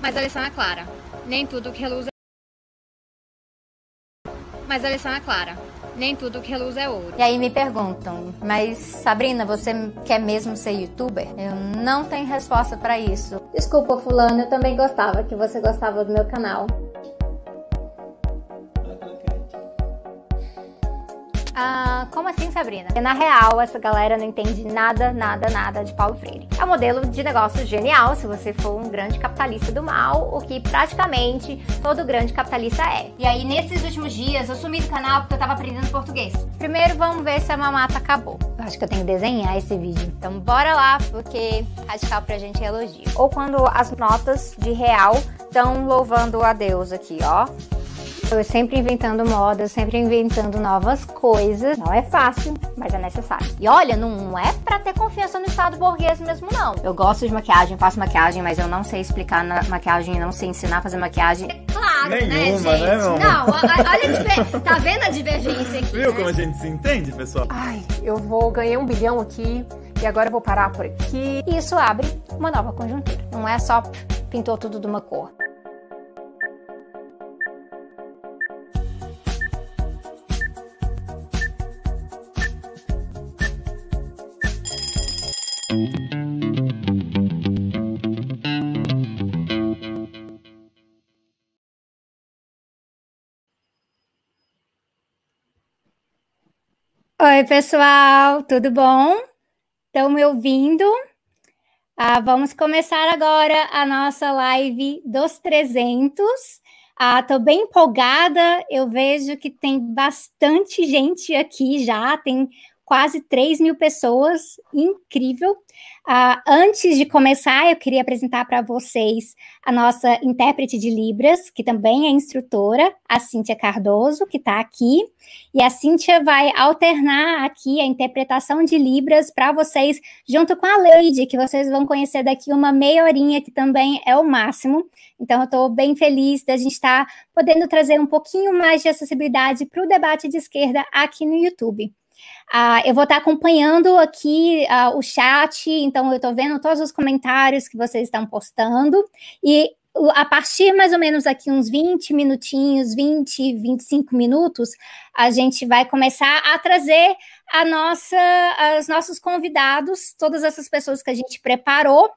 Mas a lição é clara. Nem tudo que reluz é... Mas a lição é clara. Nem tudo que reluz é ouro. E aí me perguntam, mas Sabrina, você quer mesmo ser youtuber? Eu não tenho resposta para isso. Desculpa, fulano, eu também gostava que você gostava do meu canal. Ah, como assim, Sabrina? Porque, na real, essa galera não entende nada, nada, nada de Paulo Freire. É um modelo de negócio genial se você for um grande capitalista do mal, o que praticamente todo grande capitalista é. E aí, nesses últimos dias, eu sumi do canal porque eu tava aprendendo português. Primeiro, vamos ver se a mamata acabou. Eu acho que eu tenho que desenhar esse vídeo. Então, bora lá, porque radical pra gente é elogio. Ou quando as notas de real estão louvando a Deus aqui, ó. Eu sempre inventando moda, sempre inventando novas coisas. Não é fácil, mas é necessário. E olha, não é para ter confiança no estado burguês mesmo, não. Eu gosto de maquiagem, faço maquiagem, mas eu não sei explicar na maquiagem, não sei ensinar a fazer maquiagem. É claro, Nenhuma, né, gente? né? Não, olha, a diver- tá vendo a divergência aqui? Viu né? como a gente se entende, pessoal? Ai, eu vou ganhar um bilhão aqui e agora eu vou parar por aqui. E isso abre uma nova conjuntura. Não é só pintou tudo de uma cor. Oi, pessoal, tudo bom? Estão me ouvindo? Ah, vamos começar agora a nossa live dos 300. Ah, tô bem empolgada, eu vejo que tem bastante gente aqui já, tem quase 3 mil pessoas, incrível. Ah, antes de começar, eu queria apresentar para vocês a nossa intérprete de Libras, que também é instrutora, a Cíntia Cardoso, que está aqui. E a Cíntia vai alternar aqui a interpretação de Libras para vocês, junto com a Leide, que vocês vão conhecer daqui uma meia horinha, que também é o máximo. Então, eu estou bem feliz da gente estar podendo trazer um pouquinho mais de acessibilidade para o debate de esquerda aqui no YouTube. Ah, eu vou estar acompanhando aqui ah, o chat, então eu estou vendo todos os comentários que vocês estão postando. E a partir mais ou menos aqui uns 20 minutinhos, 20, 25 minutos, a gente vai começar a trazer a nossa, os nossos convidados, todas essas pessoas que a gente preparou.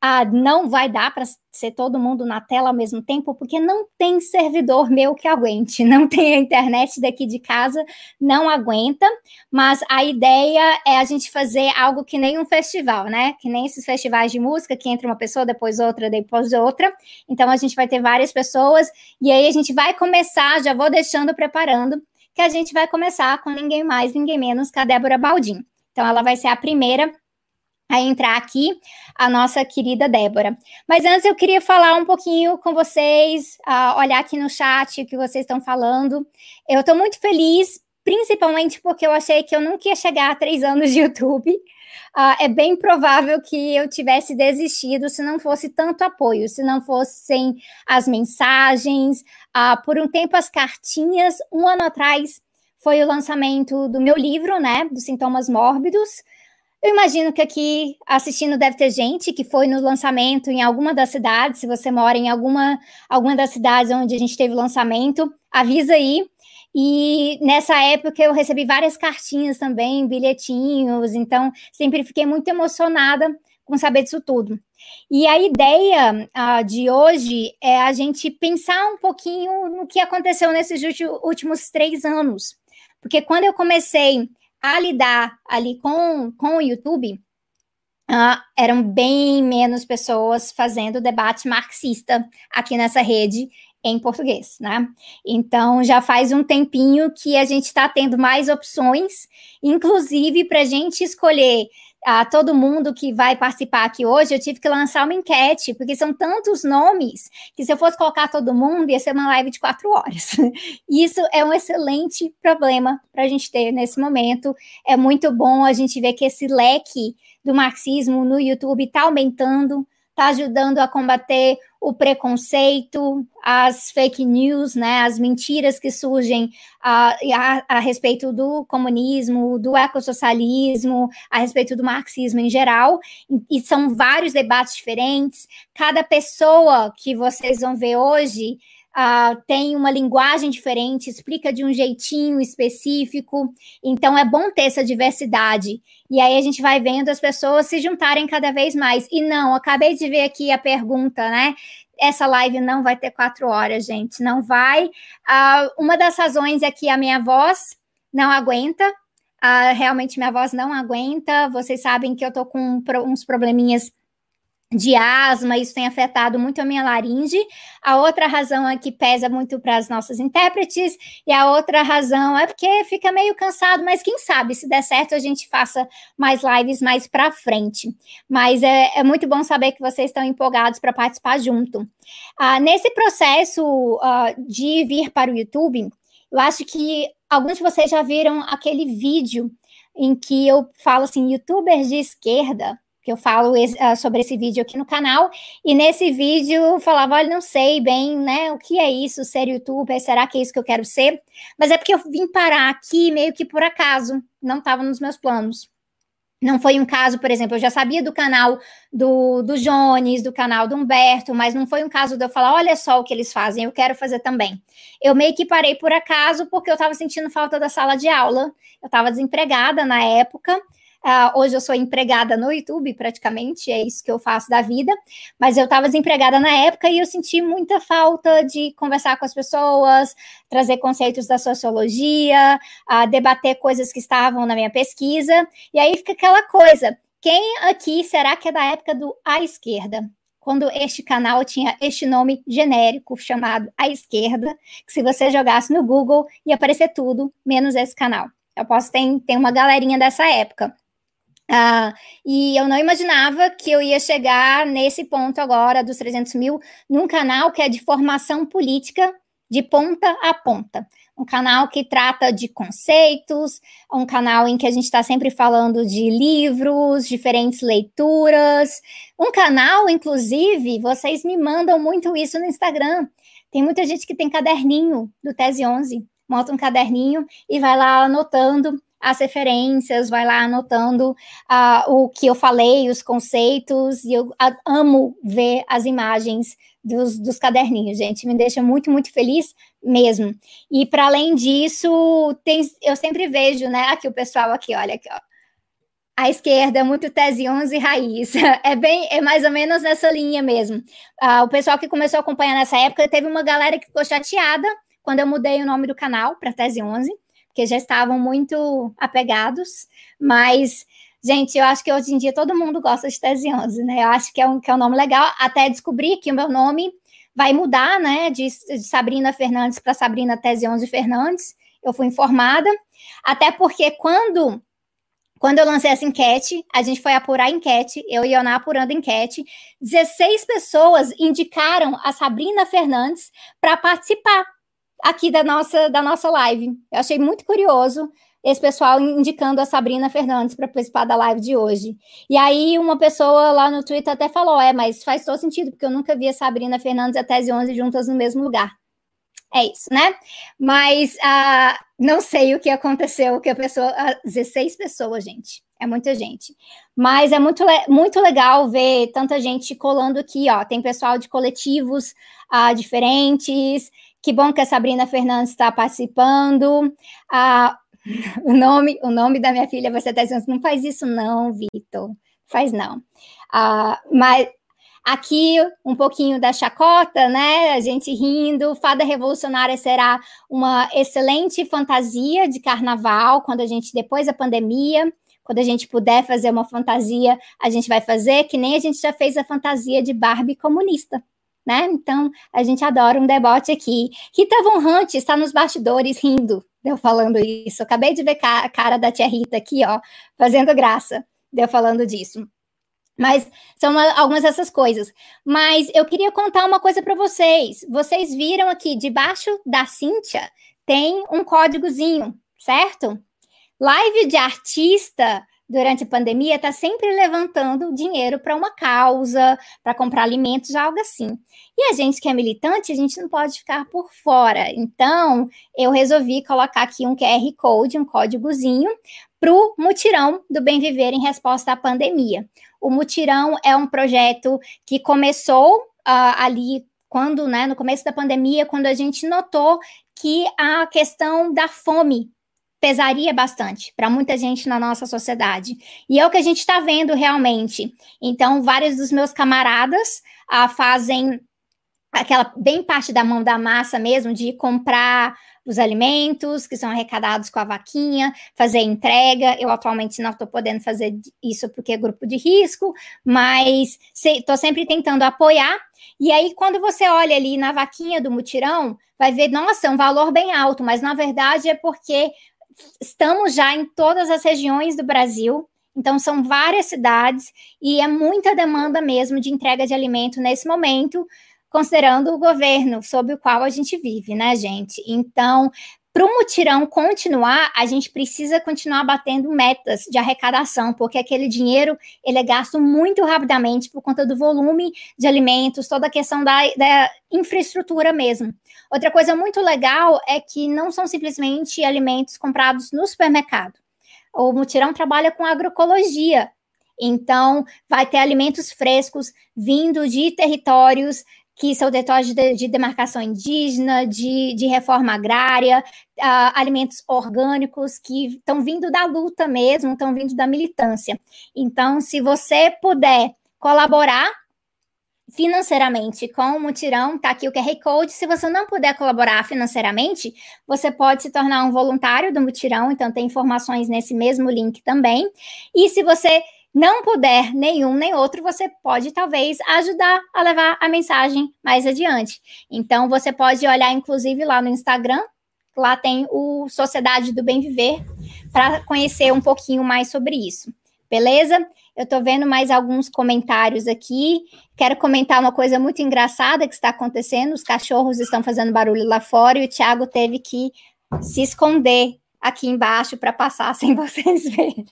Ah, não vai dar para ser todo mundo na tela ao mesmo tempo, porque não tem servidor meu que aguente, não tem a internet daqui de casa, não aguenta, mas a ideia é a gente fazer algo que nem um festival, né? Que nem esses festivais de música, que entra uma pessoa, depois outra, depois outra. Então a gente vai ter várias pessoas, e aí a gente vai começar, já vou deixando preparando, que a gente vai começar com ninguém mais, ninguém menos que a Débora Baldin. Então ela vai ser a primeira a entrar aqui, a nossa querida Débora. Mas antes eu queria falar um pouquinho com vocês, ah, olhar aqui no chat o que vocês estão falando. Eu estou muito feliz, principalmente porque eu achei que eu nunca ia chegar a três anos de YouTube. Ah, é bem provável que eu tivesse desistido se não fosse tanto apoio, se não fossem as mensagens. Ah, por um tempo, as cartinhas. Um ano atrás foi o lançamento do meu livro, né? Dos sintomas mórbidos. Eu imagino que aqui assistindo deve ter gente que foi no lançamento em alguma das cidades. Se você mora em alguma, alguma das cidades onde a gente teve o lançamento, avisa aí. E nessa época eu recebi várias cartinhas também, bilhetinhos, então sempre fiquei muito emocionada com saber disso tudo. E a ideia ah, de hoje é a gente pensar um pouquinho no que aconteceu nesses últi- últimos três anos. Porque quando eu comecei a lidar ali com, com o YouTube, ah, eram bem menos pessoas fazendo debate marxista aqui nessa rede em português, né? Então já faz um tempinho que a gente está tendo mais opções, inclusive para a gente escolher a todo mundo que vai participar aqui hoje, eu tive que lançar uma enquete, porque são tantos nomes que se eu fosse colocar todo mundo, ia ser uma live de quatro horas. Isso é um excelente problema para a gente ter nesse momento. É muito bom a gente ver que esse leque do marxismo no YouTube está aumentando, está ajudando a combater o preconceito, as fake news, né, as mentiras que surgem a, a, a, respeito do comunismo, do ecossocialismo, a respeito do marxismo em geral, e, e são vários debates diferentes. Cada pessoa que vocês vão ver hoje uh, tem uma linguagem diferente, explica de um jeitinho específico. Então é bom ter essa diversidade. E aí a gente vai vendo as pessoas se juntarem cada vez mais. E não, acabei de ver aqui a pergunta, né? Essa live não vai ter quatro horas, gente. Não vai. Uh, uma das razões é que a minha voz não aguenta. Uh, realmente minha voz não aguenta. Vocês sabem que eu tô com uns probleminhas de asma, isso tem afetado muito a minha laringe. A outra razão é que pesa muito para as nossas intérpretes, e a outra razão é porque fica meio cansado, mas quem sabe, se der certo, a gente faça mais lives mais para frente. Mas é, é, muito bom saber que vocês estão empolgados para participar junto. Uh, nesse processo uh, de vir para o YouTube, eu acho que alguns de vocês já viram aquele vídeo em que eu falo assim, youtubers de esquerda que eu falo uh, sobre esse vídeo aqui no canal. E nesse vídeo eu falava, olha, não sei bem, né, o que é isso, ser youtuber, será que é isso que eu quero ser? Mas é porque eu vim parar aqui meio que por acaso, não estava nos meus planos. Não foi um caso, por exemplo, eu já sabia do canal do, do Jones, do canal do Humberto, mas não foi um caso de eu falar, olha só o que eles fazem, eu quero fazer também. Eu meio que parei por acaso porque eu estava sentindo falta da sala de aula, eu estava desempregada na época, Uh, hoje eu sou empregada no YouTube, praticamente, é isso que eu faço da vida. Mas eu estava desempregada na época e eu senti muita falta de conversar com as pessoas, trazer conceitos da sociologia, uh, debater coisas que estavam na minha pesquisa. E aí fica aquela coisa: quem aqui será que é da época do à esquerda? Quando este canal tinha este nome genérico chamado à esquerda, que se você jogasse no Google ia aparecer tudo, menos esse canal. Eu posso ter, ter uma galerinha dessa época. Ah, e eu não imaginava que eu ia chegar nesse ponto agora dos 300 mil num canal que é de formação política de ponta a ponta. Um canal que trata de conceitos, um canal em que a gente está sempre falando de livros, diferentes leituras. Um canal, inclusive, vocês me mandam muito isso no Instagram. Tem muita gente que tem caderninho do Tese 11, monta um caderninho e vai lá anotando as referências, vai lá anotando uh, o que eu falei, os conceitos, e eu amo ver as imagens dos, dos caderninhos, gente, me deixa muito, muito feliz mesmo. E para além disso, tem, eu sempre vejo, né, aqui o pessoal aqui, olha aqui, ó, à esquerda, muito tese 11 raiz. É bem, é mais ou menos nessa linha mesmo. Uh, o pessoal que começou a acompanhar nessa época, teve uma galera que ficou chateada quando eu mudei o nome do canal para Tese 11, porque já estavam muito apegados, mas Gente, eu acho que hoje em dia todo mundo gosta de Tese 11, né? Eu acho que é um, que é um nome legal, até descobrir que o meu nome vai mudar, né? De, de Sabrina Fernandes para Sabrina Tese 11 Fernandes. Eu fui informada, até porque quando quando eu lancei essa enquete, a gente foi apurar a enquete, eu e Ana apurando a enquete, 16 pessoas indicaram a Sabrina Fernandes para participar aqui da nossa, da nossa live. Eu achei muito curioso esse pessoal indicando a Sabrina Fernandes para participar da live de hoje. E aí uma pessoa lá no Twitter até falou, é, mas faz todo sentido, porque eu nunca vi a Sabrina Fernandes e a Tese 11 juntas no mesmo lugar. É isso, né? Mas uh, não sei o que aconteceu, que a pessoa... Uh, 16 pessoas, gente. É muita gente. Mas é muito, muito legal ver tanta gente colando aqui, ó. Tem pessoal de coletivos uh, diferentes, que bom que a Sabrina Fernandes está participando. Ah, o, nome, o nome da minha filha vai ser Tese Não faz isso, não, Vitor. Faz não. Ah, mas aqui um pouquinho da chacota, né? A gente rindo. Fada Revolucionária será uma excelente fantasia de carnaval, quando a gente, depois da pandemia, quando a gente puder fazer uma fantasia, a gente vai fazer, que nem a gente já fez a fantasia de Barbie comunista né? Então, a gente adora um debote aqui. Rita Von Hunt está nos bastidores rindo, deu falando isso. acabei de ver a cara da tia Rita aqui, ó, fazendo graça, deu falando disso. Mas são uma, algumas dessas coisas. Mas eu queria contar uma coisa para vocês. Vocês viram aqui debaixo da Cíntia tem um códigozinho, certo? Live de artista durante a pandemia está sempre levantando dinheiro para uma causa, para comprar alimentos, algo assim. E a gente que é militante, a gente não pode ficar por fora. Então, eu resolvi colocar aqui um QR Code, um códigozinho, para o mutirão do Bem Viver em resposta à pandemia. O mutirão é um projeto que começou uh, ali quando, né, no começo da pandemia, quando a gente notou que a questão da fome pesaria bastante para muita gente na nossa sociedade. E é o que a gente está vendo realmente. Então, vários dos meus camaradas ah, fazem aquela bem parte da mão da massa mesmo, de comprar os alimentos que são arrecadados com a vaquinha, fazer entrega. Eu atualmente não estou podendo fazer isso porque é grupo de risco, mas estou se, sempre tentando apoiar. E aí, quando você olha ali na vaquinha do mutirão, vai ver, nossa, é um valor bem alto, mas na verdade é porque estamos já em todas as regiões do Brasil. Então, são várias cidades e é muita demanda mesmo de entrega de alimento nesse momento, considerando o governo sob o qual a gente vive, né, gente? Então, para o mutirão continuar, a gente precisa continuar batendo metas de arrecadação, porque aquele dinheiro ele é gasto muito rapidamente por conta do volume de alimentos, toda a questão da, da infraestrutura mesmo. Outra coisa muito legal é que não são simplesmente alimentos comprados no supermercado. O mutirão trabalha com agroecologia, então, vai ter alimentos frescos vindo de territórios que são territórios de, de demarcação indígena, de, de reforma agrária, uh, alimentos orgânicos que estão vindo da luta mesmo, estão vindo da militância. Então, se você puder colaborar financeiramente com o mutirão, tá aqui o QR Code. Se você não puder colaborar financeiramente, você pode se tornar um voluntário do mutirão, então tem informações nesse mesmo link também. E se você não puder nenhum nem outro, você pode talvez ajudar a levar a mensagem mais adiante. Então, você pode olhar, inclusive, lá no Instagram, lá tem o Sociedade do Bem Viver, para conhecer um pouquinho mais sobre isso. Beleza? Eu estou vendo mais alguns comentários aqui. Quero comentar uma coisa muito engraçada que está acontecendo. Os cachorros estão fazendo barulho lá fora e o Thiago teve que se esconder aqui embaixo para passar sem vocês verem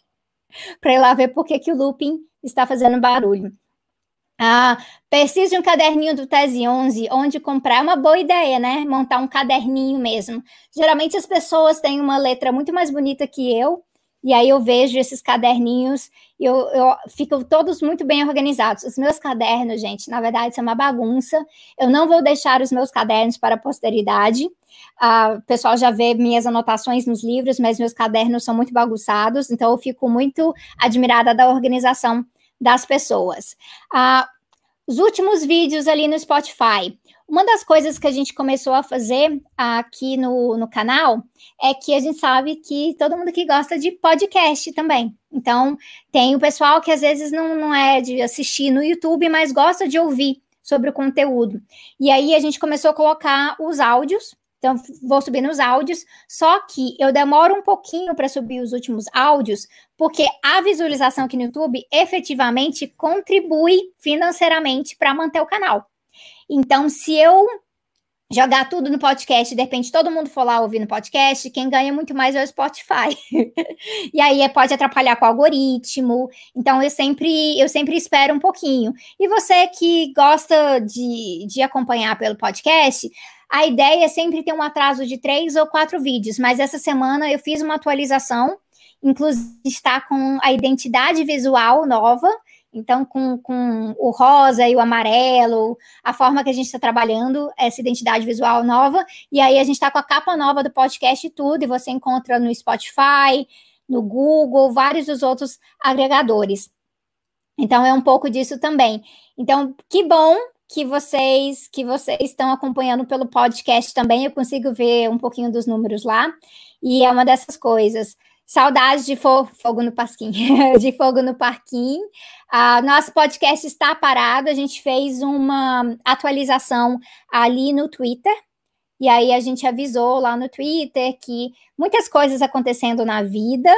para ir lá ver por que, que o looping está fazendo barulho. Ah, preciso de um caderninho do Tese 11, onde comprar é uma boa ideia, né? Montar um caderninho mesmo. Geralmente as pessoas têm uma letra muito mais bonita que eu, e aí eu vejo esses caderninhos e eu, eu fico todos muito bem organizados. Os meus cadernos, gente, na verdade, são uma bagunça. Eu não vou deixar os meus cadernos para a posteridade. Uh, o pessoal já vê minhas anotações nos livros, mas meus cadernos são muito bagunçados, então eu fico muito admirada da organização das pessoas. Uh, os últimos vídeos ali no Spotify. Uma das coisas que a gente começou a fazer aqui no, no canal é que a gente sabe que todo mundo que gosta de podcast também. Então, tem o pessoal que às vezes não, não é de assistir no YouTube, mas gosta de ouvir sobre o conteúdo. E aí a gente começou a colocar os áudios então, vou subir nos áudios, só que eu demoro um pouquinho para subir os últimos áudios, porque a visualização aqui no YouTube efetivamente contribui financeiramente para manter o canal. Então, se eu jogar tudo no podcast, de repente todo mundo for lá ouvir no podcast, quem ganha muito mais é o Spotify. e aí é, pode atrapalhar com o algoritmo. Então eu sempre eu sempre espero um pouquinho. E você que gosta de, de acompanhar pelo podcast, a ideia é sempre ter um atraso de três ou quatro vídeos, mas essa semana eu fiz uma atualização, inclusive está com a identidade visual nova, então com, com o rosa e o amarelo, a forma que a gente está trabalhando essa identidade visual nova, e aí a gente está com a capa nova do podcast e tudo, e você encontra no Spotify, no Google, vários dos outros agregadores. Então é um pouco disso também. Então, que bom que vocês que vocês estão acompanhando pelo podcast também. Eu consigo ver um pouquinho dos números lá. E é uma dessas coisas. Saudades de fo fogo no pasquinho, de fogo no parquinho. Uh, nosso podcast está parado. A gente fez uma atualização ali no Twitter. E aí a gente avisou lá no Twitter que muitas coisas acontecendo na vida.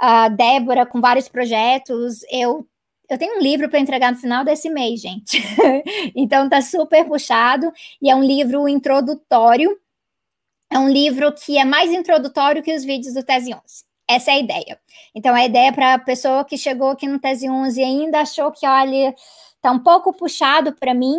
Uh, Débora com vários projetos. Eu eu tenho um livro para entregar no final desse mês, gente. então tá super puxado e é um livro introdutório. É um livro que é mais introdutório que os vídeos do Tese 11. essa é a ideia. Então, a ideia para a pessoa que chegou aqui no Tese 11 e ainda achou que, olha, tá um pouco puxado para mim,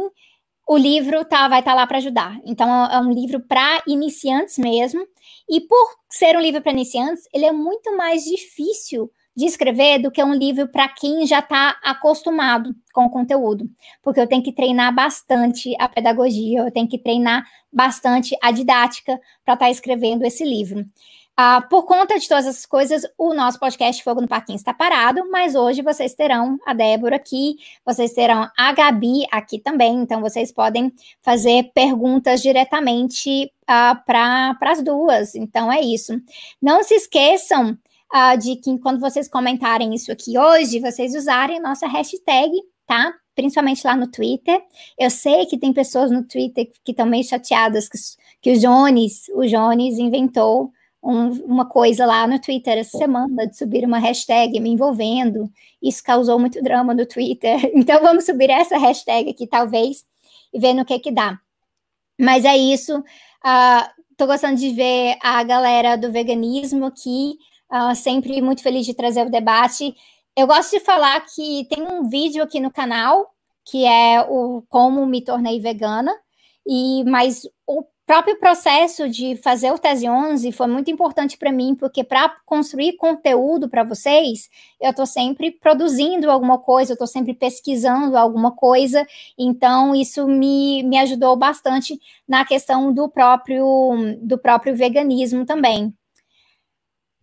o livro tá, vai estar tá lá para ajudar. Então, é um livro para iniciantes mesmo. E por ser um livro para iniciantes, ele é muito mais difícil de escrever do que um livro para quem já está acostumado com o conteúdo, porque eu tenho que treinar bastante a pedagogia, eu tenho que treinar bastante a didática para estar tá escrevendo esse livro. Ah, por conta de todas essas coisas, o nosso podcast Fogo no Parquinho está parado, mas hoje vocês terão a Débora aqui, vocês terão a Gabi aqui também, então vocês podem fazer perguntas diretamente ah, para as duas. Então é isso. Não se esqueçam uh, de que quando vocês comentarem isso aqui hoje, vocês usarem nossa hashtag, tá? Principalmente lá no Twitter. Eu sei que tem pessoas no Twitter que estão meio chateadas que, que o Jones, o Jones inventou um, uma coisa lá no Twitter essa semana de subir uma hashtag me envolvendo. Isso causou muito drama no Twitter. Então vamos subir essa hashtag aqui, talvez, e ver no que que dá. Mas é isso. Uh, tô gostando de ver a galera do veganismo aqui Uh, sempre muito feliz de trazer o debate. Eu gosto de falar que tem um vídeo aqui no canal que é o como me tornei vegana, e mas o próprio processo de fazer o Tese 11 foi muito importante para mim, porque para construir conteúdo para vocês, eu estou sempre produzindo alguma coisa, eu estou sempre pesquisando alguma coisa, então isso me, me ajudou bastante na questão do próprio, do próprio veganismo também.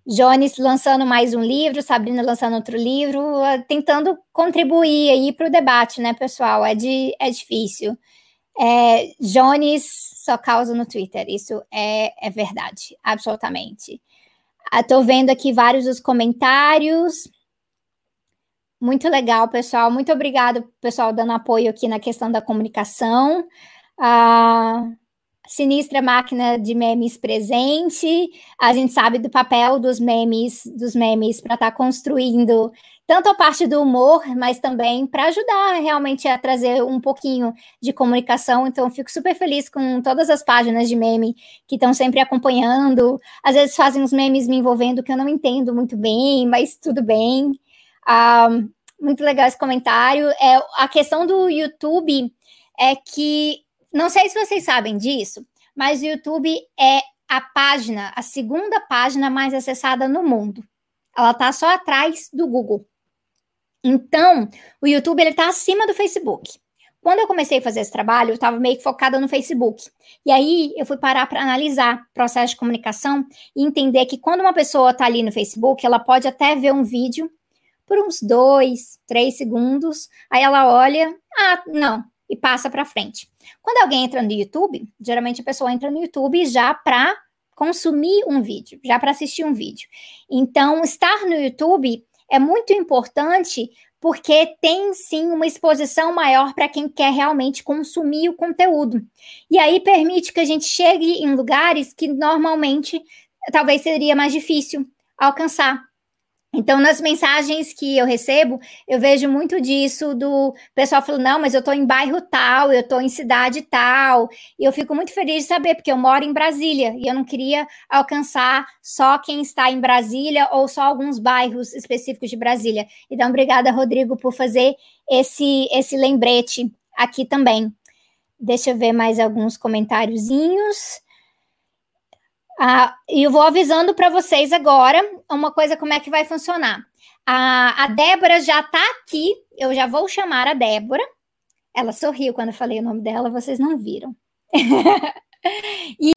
Jones lançando mais um livro, Sabrina lançando outro livro, eh, tentando contribuir aí para o debate, né, pessoal? É, de, é difícil. É, Jones só causa no Twitter, isso é, é verdade, absolutamente. Estou ah, vendo aqui vários dos comentários. Muito legal, pessoal. Muito obrigado, pessoal, dando apoio aqui na questão da comunicação. Ah, Sinistra máquina de memes presente. A gente sabe do papel dos memes, dos memes para estar tá construindo tanto a parte do humor, mas também para ajudar realmente a trazer um pouquinho de comunicação. Então, fico super feliz com todas as páginas de meme que estão sempre acompanhando. Às vezes fazem uns memes me envolvendo que eu não entendo muito bem, mas tudo bem. Ah, muito legal esse comentário. É, a questão do YouTube é que não sei se vocês sabem disso, mas o YouTube é a página, a segunda página mais acessada no mundo. Ela está só atrás do Google. Então, o YouTube ele está acima do Facebook. Quando eu comecei a fazer esse trabalho, eu estava meio que focada no Facebook. E aí eu fui parar para analisar processo de comunicação e entender que quando uma pessoa está ali no Facebook, ela pode até ver um vídeo por uns dois, três segundos. Aí ela olha, ah, não, e passa para frente. Quando alguém entra no YouTube, geralmente a pessoa entra no YouTube já para consumir um vídeo, já para assistir um vídeo. Então, estar no YouTube é muito importante porque tem sim uma exposição maior para quem quer realmente consumir o conteúdo. E aí permite que a gente chegue em lugares que normalmente talvez seria mais difícil alcançar. Então, nas mensagens que eu recebo, eu vejo muito disso do pessoal falando, não, mas eu estou em bairro tal, eu estou em cidade tal, e eu fico muito feliz de saber, porque eu moro em Brasília, e eu não queria alcançar só quem está em Brasília ou só alguns bairros específicos de Brasília. Então, obrigada, Rodrigo, por fazer esse, esse lembrete aqui também. Deixa eu ver mais alguns comentáriozinhos. Ah, e eu vou avisando para vocês agora uma coisa como é que vai funcionar. A, a Débora já está aqui, eu já vou chamar a Débora. Ela sorriu quando eu falei o nome dela, vocês não viram. e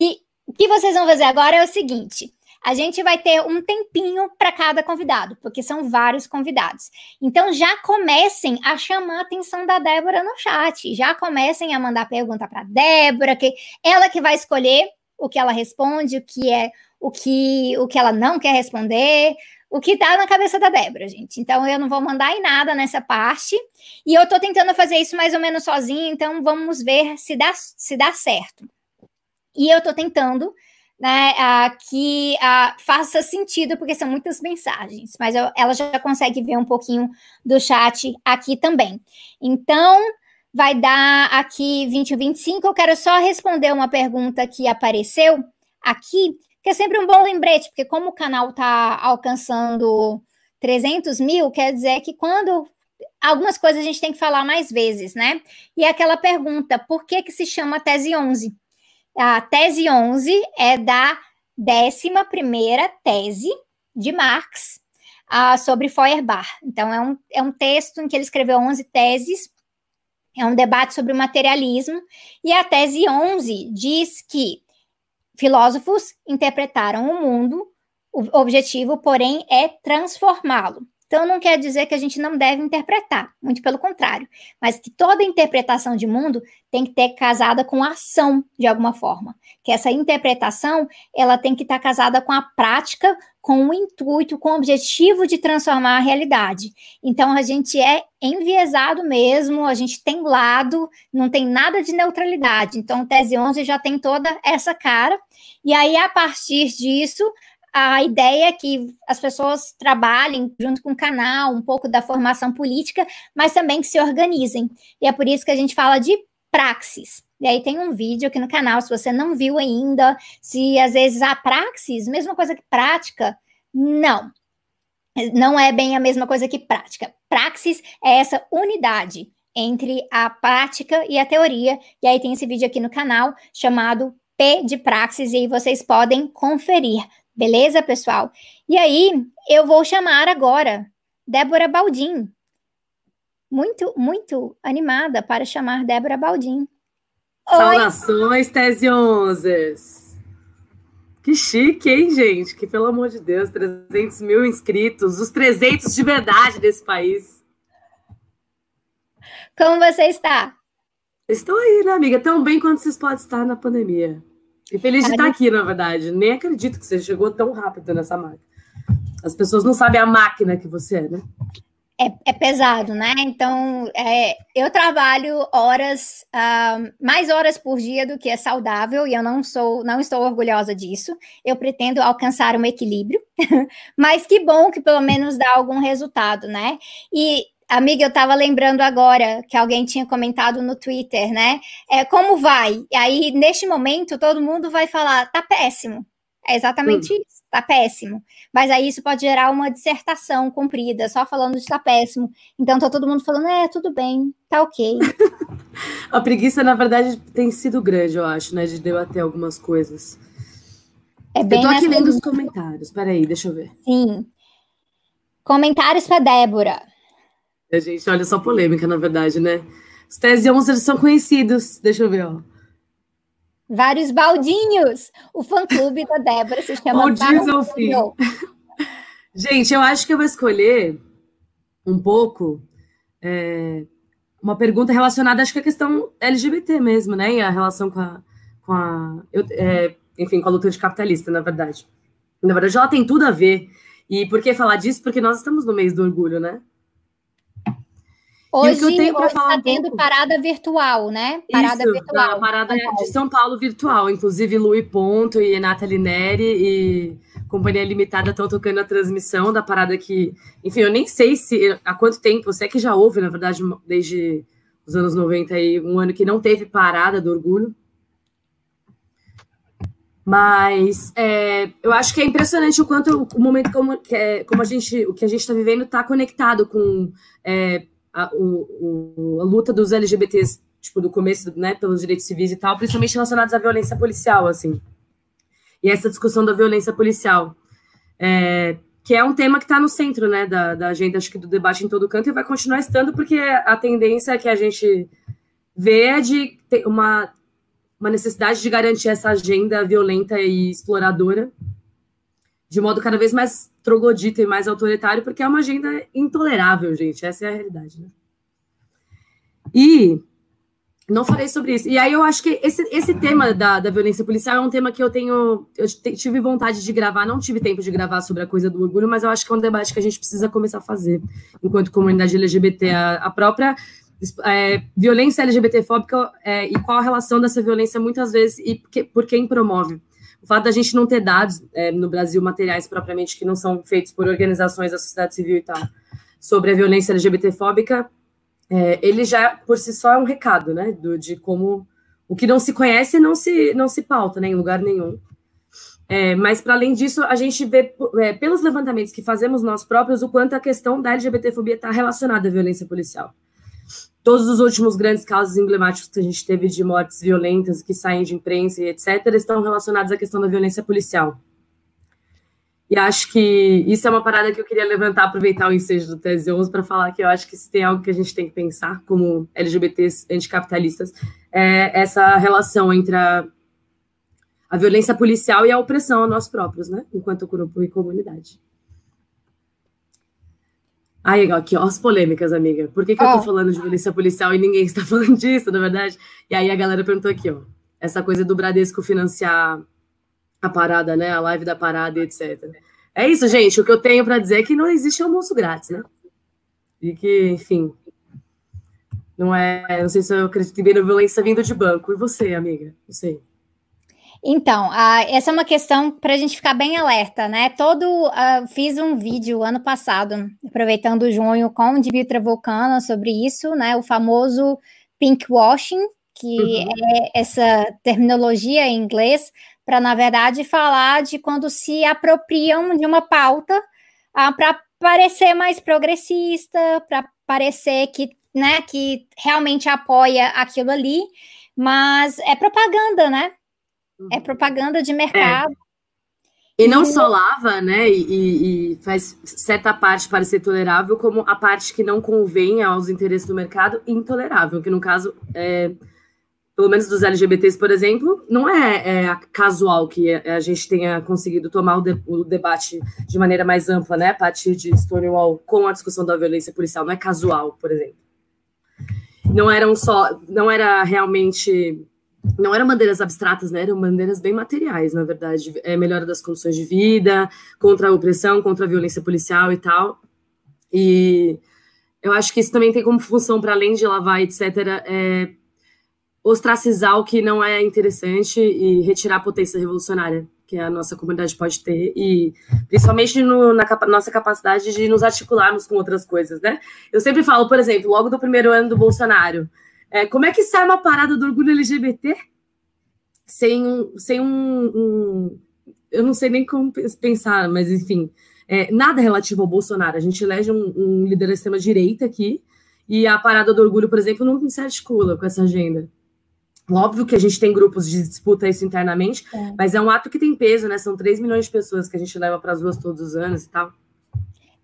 o que vocês vão fazer agora é o seguinte: a gente vai ter um tempinho para cada convidado, porque são vários convidados. Então já comecem a chamar a atenção da Débora no chat, já comecem a mandar pergunta para Débora, que ela que vai escolher o que ela responde, o que é o que o que ela não quer responder, o que tá na cabeça da Débora, gente. Então eu não vou mandar em nada nessa parte. E eu tô tentando fazer isso mais ou menos sozinha, então vamos ver se dá se dá certo. E eu tô tentando né, que faça sentido, porque são muitas mensagens, mas eu, ela já consegue ver um pouquinho do chat aqui também. Então, vai dar aqui 20 25. Eu quero só responder uma pergunta que apareceu aqui que é sempre um bom lembrete, porque como o canal está alcançando 300 mil, quer dizer que quando algumas coisas a gente tem que falar mais vezes, né? E é aquela pergunta, por que que se chama tese 11? A tese 11 é da 11 tese de Marx uh, sobre Feuerbach. Então, é um, é um texto em que ele escreveu 11 teses, é um debate sobre o materialismo, e a tese 11 diz que filósofos interpretaram o mundo, o objetivo, porém, é transformá-lo. Então, não quer dizer que a gente não deve interpretar, muito pelo contrário, mas que toda interpretação de mundo tem que ter casada com ação, de alguma forma. Que essa interpretação, ela tem que estar casada com a prática, com o intuito, com o objetivo de transformar a realidade. Então, a gente é enviesado mesmo, a gente tem lado, não tem nada de neutralidade. Então, tese 11 já tem toda essa cara. E aí, a partir disso, a ideia é que as pessoas trabalhem junto com o canal, um pouco da formação política, mas também que se organizem. E é por isso que a gente fala de praxis. E aí tem um vídeo aqui no canal, se você não viu ainda, se às vezes a praxis, mesma coisa que prática, não. Não é bem a mesma coisa que prática. Praxis é essa unidade entre a prática e a teoria. E aí tem esse vídeo aqui no canal chamado P de praxis, e aí vocês podem conferir. Beleza, pessoal? E aí, eu vou chamar agora Débora Baldim. Muito, muito animada para chamar Débora Baldim. Saudações, Tese 11. Que chique, hein, gente? Que, pelo amor de Deus, 300 mil inscritos, os 300 de verdade desse país. Como você está? Estou aí, né, amiga? Tão bem quanto vocês podem estar na pandemia. E feliz de estar aqui, na verdade. Nem acredito que você chegou tão rápido nessa máquina. As pessoas não sabem a máquina que você é, né? É, é pesado, né? Então, é, eu trabalho horas, uh, mais horas por dia do que é saudável, e eu não sou, não estou orgulhosa disso. Eu pretendo alcançar um equilíbrio, mas que bom que pelo menos dá algum resultado, né? E Amiga, eu estava lembrando agora que alguém tinha comentado no Twitter, né? É, como vai? E aí, neste momento, todo mundo vai falar, tá péssimo. É exatamente hum. isso, tá péssimo. Mas aí isso pode gerar uma dissertação comprida, só falando de tá péssimo. Então tá todo mundo falando, é, tudo bem, tá ok. A preguiça, na verdade, tem sido grande, eu acho, né? De debater algumas coisas. É bem eu tô aqui lendo os comentários. Peraí, deixa eu ver. Sim. Comentários para Débora. A gente, olha só polêmica, na verdade, né? Os Tese 11 são conhecidos. Deixa eu ver, ó. Vários baldinhos. O fã-clube da Débora se chama Baldinhos ao fim. Gente, eu acho que eu vou escolher um pouco é, uma pergunta relacionada, acho que a questão LGBT mesmo, né? E a relação com a, com a eu, é, enfim, com a luta de capitalista, na verdade. Na verdade, ela tem tudo a ver. E por que falar disso? Porque nós estamos no mês do orgulho, né? Hoje, está tendo parada virtual, né? Parada Isso, virtual. parada de São Paulo virtual. Inclusive, Lui Ponto e Nathalie Neri e Companhia Limitada estão tocando a transmissão da parada que... Enfim, eu nem sei se há quanto tempo, você é que já houve, na verdade, desde os anos 90, aí, um ano que não teve parada do orgulho. Mas é, eu acho que é impressionante o quanto o momento como, que é, como a gente, o que a gente está vivendo está conectado com é, a, o, o, a luta dos LGBTs, tipo, do começo, né, pelos direitos civis e tal, principalmente relacionados à violência policial, assim. E essa discussão da violência policial, é, que é um tema que está no centro, né, da, da agenda, acho que do debate em todo canto, e vai continuar estando, porque a tendência que a gente vê é de ter uma, uma necessidade de garantir essa agenda violenta e exploradora, de modo cada vez mais troglodita e mais autoritário, porque é uma agenda intolerável, gente. Essa é a realidade. Né? E não falei sobre isso. E aí eu acho que esse, esse tema da, da violência policial é um tema que eu tenho. Eu tive vontade de gravar, não tive tempo de gravar sobre a coisa do orgulho, mas eu acho que é um debate que a gente precisa começar a fazer enquanto comunidade LGBT. A, a própria é, violência LGBTfóbica é, e qual a relação dessa violência muitas vezes e que, por quem promove o fato da gente não ter dados é, no Brasil, materiais propriamente que não são feitos por organizações da sociedade civil e tal, sobre a violência LGBTfóbica, é, ele já por si só é um recado, né, do, de como o que não se conhece não se, não se pauta né, em lugar nenhum. É, mas, para além disso, a gente vê, é, pelos levantamentos que fazemos nós próprios, o quanto a questão da LGBTfobia está relacionada à violência policial. Todos os últimos grandes casos emblemáticos que a gente teve de mortes violentas que saem de imprensa e etc., estão relacionados à questão da violência policial. E acho que isso é uma parada que eu queria levantar, aproveitar o ensejo do Tese 11 para falar que eu acho que se tem algo que a gente tem que pensar como LGBTs anticapitalistas, é essa relação entre a a violência policial e a opressão a nós próprios, né? Enquanto grupo e comunidade. Aí, aqui, ó, as polêmicas, amiga. Por que, que oh. eu tô falando de violência policial e ninguém está falando disso, na verdade? E aí a galera perguntou aqui, ó. Essa coisa do Bradesco financiar a parada, né? A live da parada e etc. É isso, gente. O que eu tenho para dizer é que não existe almoço grátis, né? E que, enfim. Não é. Não sei se eu acredito em violência vindo de banco. E você, amiga? Não sei. Então, essa é uma questão para a gente ficar bem alerta, né? Todo uh, fiz um vídeo ano passado, aproveitando o junho, com o Dimitra Vulcano sobre isso, né? O famoso pink washing, que uhum. é essa terminologia em inglês para, na verdade, falar de quando se apropriam de uma pauta uh, para parecer mais progressista, para parecer que, né, que realmente apoia aquilo ali, mas é propaganda, né? É propaganda de mercado. É. E não só lava, né? E, e, faz certa parte parecer tolerável, como a parte que não convém aos interesses do mercado, intolerável, que no caso, é, pelo menos dos LGBTs, por exemplo, não é, é casual que a gente tenha conseguido tomar o, de, o, debate de maneira mais ampla, né? A partir de Stonewall com a discussão da violência policial, não é casual, por exemplo. Não eram só, não era realmente não eram bandeiras abstratas, né? Eram bandeiras bem materiais, na verdade. É, melhora das condições de vida, contra a opressão, contra a violência policial e tal. E eu acho que isso também tem como função, para além de lavar, etc., é ostracizar o que não é interessante e retirar a potência revolucionária que a nossa comunidade pode ter, e principalmente no, na capa nossa capacidade de nos articularmos com outras coisas, né? Eu sempre falo, por exemplo, logo do primeiro ano do Bolsonaro, é, como é que sai uma parada do orgulho LGBT sem um. Sem um, um eu não sei nem como pensar, mas enfim, é, nada relativo ao Bolsonaro. A gente elege um, um líder da extrema-direita aqui, e a parada do orgulho, por exemplo, não se articula com essa agenda. Óbvio que a gente tem grupos de disputa isso internamente, é. mas é um ato que tem peso, né? São 3 milhões de pessoas que a gente leva para as ruas todos os anos e tal.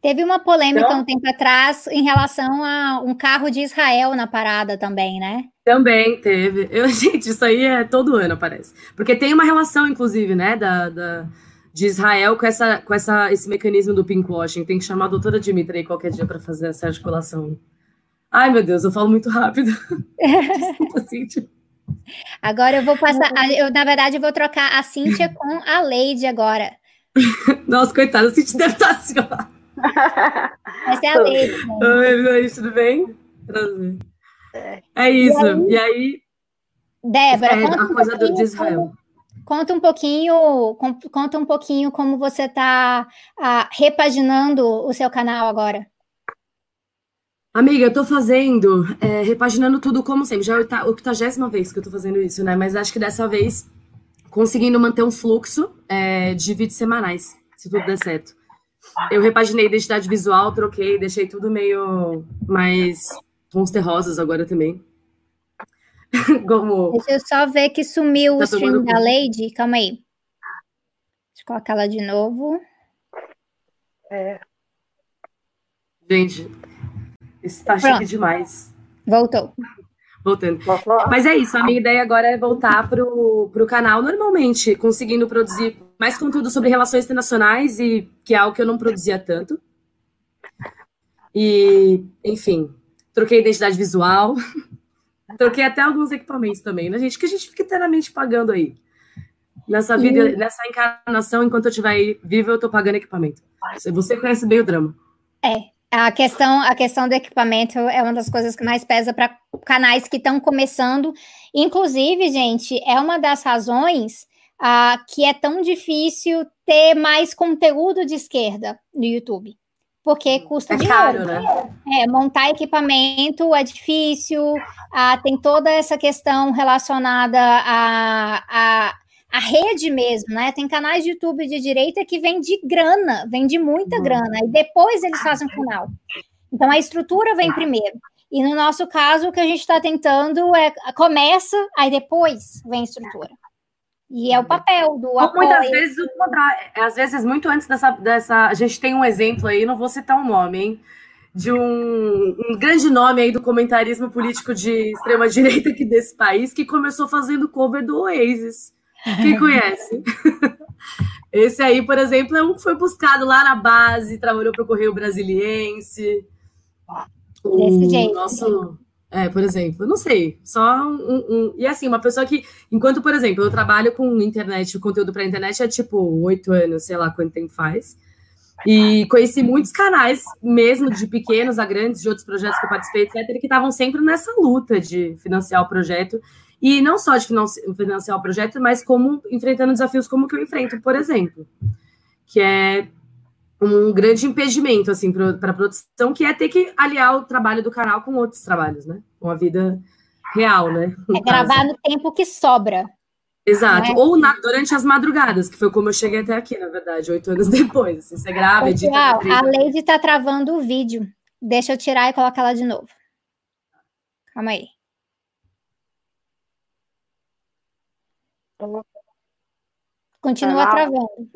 Teve uma polêmica então, um tempo atrás em relação a um carro de Israel na parada também, né? Também teve. Eu, gente, isso aí é todo ano, parece. Porque tem uma relação, inclusive, né, da, da, de Israel com, essa, com essa, esse mecanismo do pinkwashing. Tem que chamar a doutora Dimitra aí qualquer dia para fazer essa articulação. Ai, meu Deus, eu falo muito rápido. Desculpa, Cíntia. Agora eu vou passar. Eu, na verdade, eu vou trocar a Cíntia com a Leide agora. Nossa, coitada, a Cíntia deve estar assim, ó. Essa é a lei. Oi, Luiz, tudo bem? Prazer. É, é isso. E aí, e aí Débora, é, a coisa um do, de Israel. Conta um pouquinho, conta um pouquinho como você está ah, repaginando o seu canal agora. Amiga, eu tô fazendo, é, repaginando tudo como sempre. Já é a octagésima vez que eu tô fazendo isso, né? Mas acho que dessa vez conseguindo manter um fluxo é, de vídeos semanais, se tudo der certo. Eu repaginei a identidade visual, troquei, deixei tudo meio mais tons terrosos agora também. Como... Deixa eu só ver que sumiu tá o stream da Lady. Calma aí. Deixa eu colocar ela de novo. É. Gente, isso tá Pronto. chique demais. Voltou. Voltando. Mas é isso, a minha ideia agora é voltar pro, pro canal normalmente, conseguindo produzir mais conteúdo sobre relações internacionais, e que é algo que eu não produzia tanto. E, enfim, troquei identidade visual, troquei até alguns equipamentos também, né, gente? Que a gente fica eternamente pagando aí. Nessa vida, e... nessa encarnação, enquanto eu estiver vivo, eu tô pagando equipamento. Você conhece bem o drama. É, a questão, a questão do equipamento é uma das coisas que mais pesa para canais que estão começando. Inclusive, gente, é uma das razões uh, que é tão difícil ter mais conteúdo de esquerda no YouTube. Porque custa é. Caro, né? É, montar equipamento é difícil, uh, tem toda essa questão relacionada a, a, a rede mesmo, né? Tem canais de YouTube de direita que vem de grana, vem de muita grana, e depois eles fazem o canal. Então a estrutura vem primeiro. E no nosso caso, o que a gente está tentando é começa, aí depois vem a estrutura. E é o papel do Ou muitas vezes o contrário. É, às vezes, muito antes dessa, dessa. A gente tem um exemplo aí, não vou citar o um nome, hein? De um, um, grande nome aí do comentarismo político de extrema-direita aqui desse país, que começou fazendo cover do Oasis. Quem conhece? Esse aí, por exemplo, é um que foi buscado lá na base, trabalhou para o Correio Brasiliense. Desse jeito. Nosso, é, por exemplo, eu não sei, só um, um, E assim, uma pessoa que, enquanto, por exemplo, eu trabalho com internet, o conteúdo para internet é tipo oito anos, sei lá quanto tempo faz. E conheci muitos canais, mesmo de pequenos a grandes, de outros projetos que eu participei, etc., que estavam sempre nessa luta de financiar o projeto. E não só de financiar o projeto, mas como enfrentando desafios como que eu enfrento, por exemplo. Que é um grande impedimento assim para a produção, que é ter que aliar o trabalho do canal com outros trabalhos, né? Com a vida real, né? É gravar no tempo que sobra. Exato. É? Ou na, durante as madrugadas, que foi como eu cheguei até aqui, na verdade, oito anos depois. Assim, você grava, edita. a Lady está travando o vídeo. Deixa eu tirar e colocar ela de novo. Calma aí. Continua travando.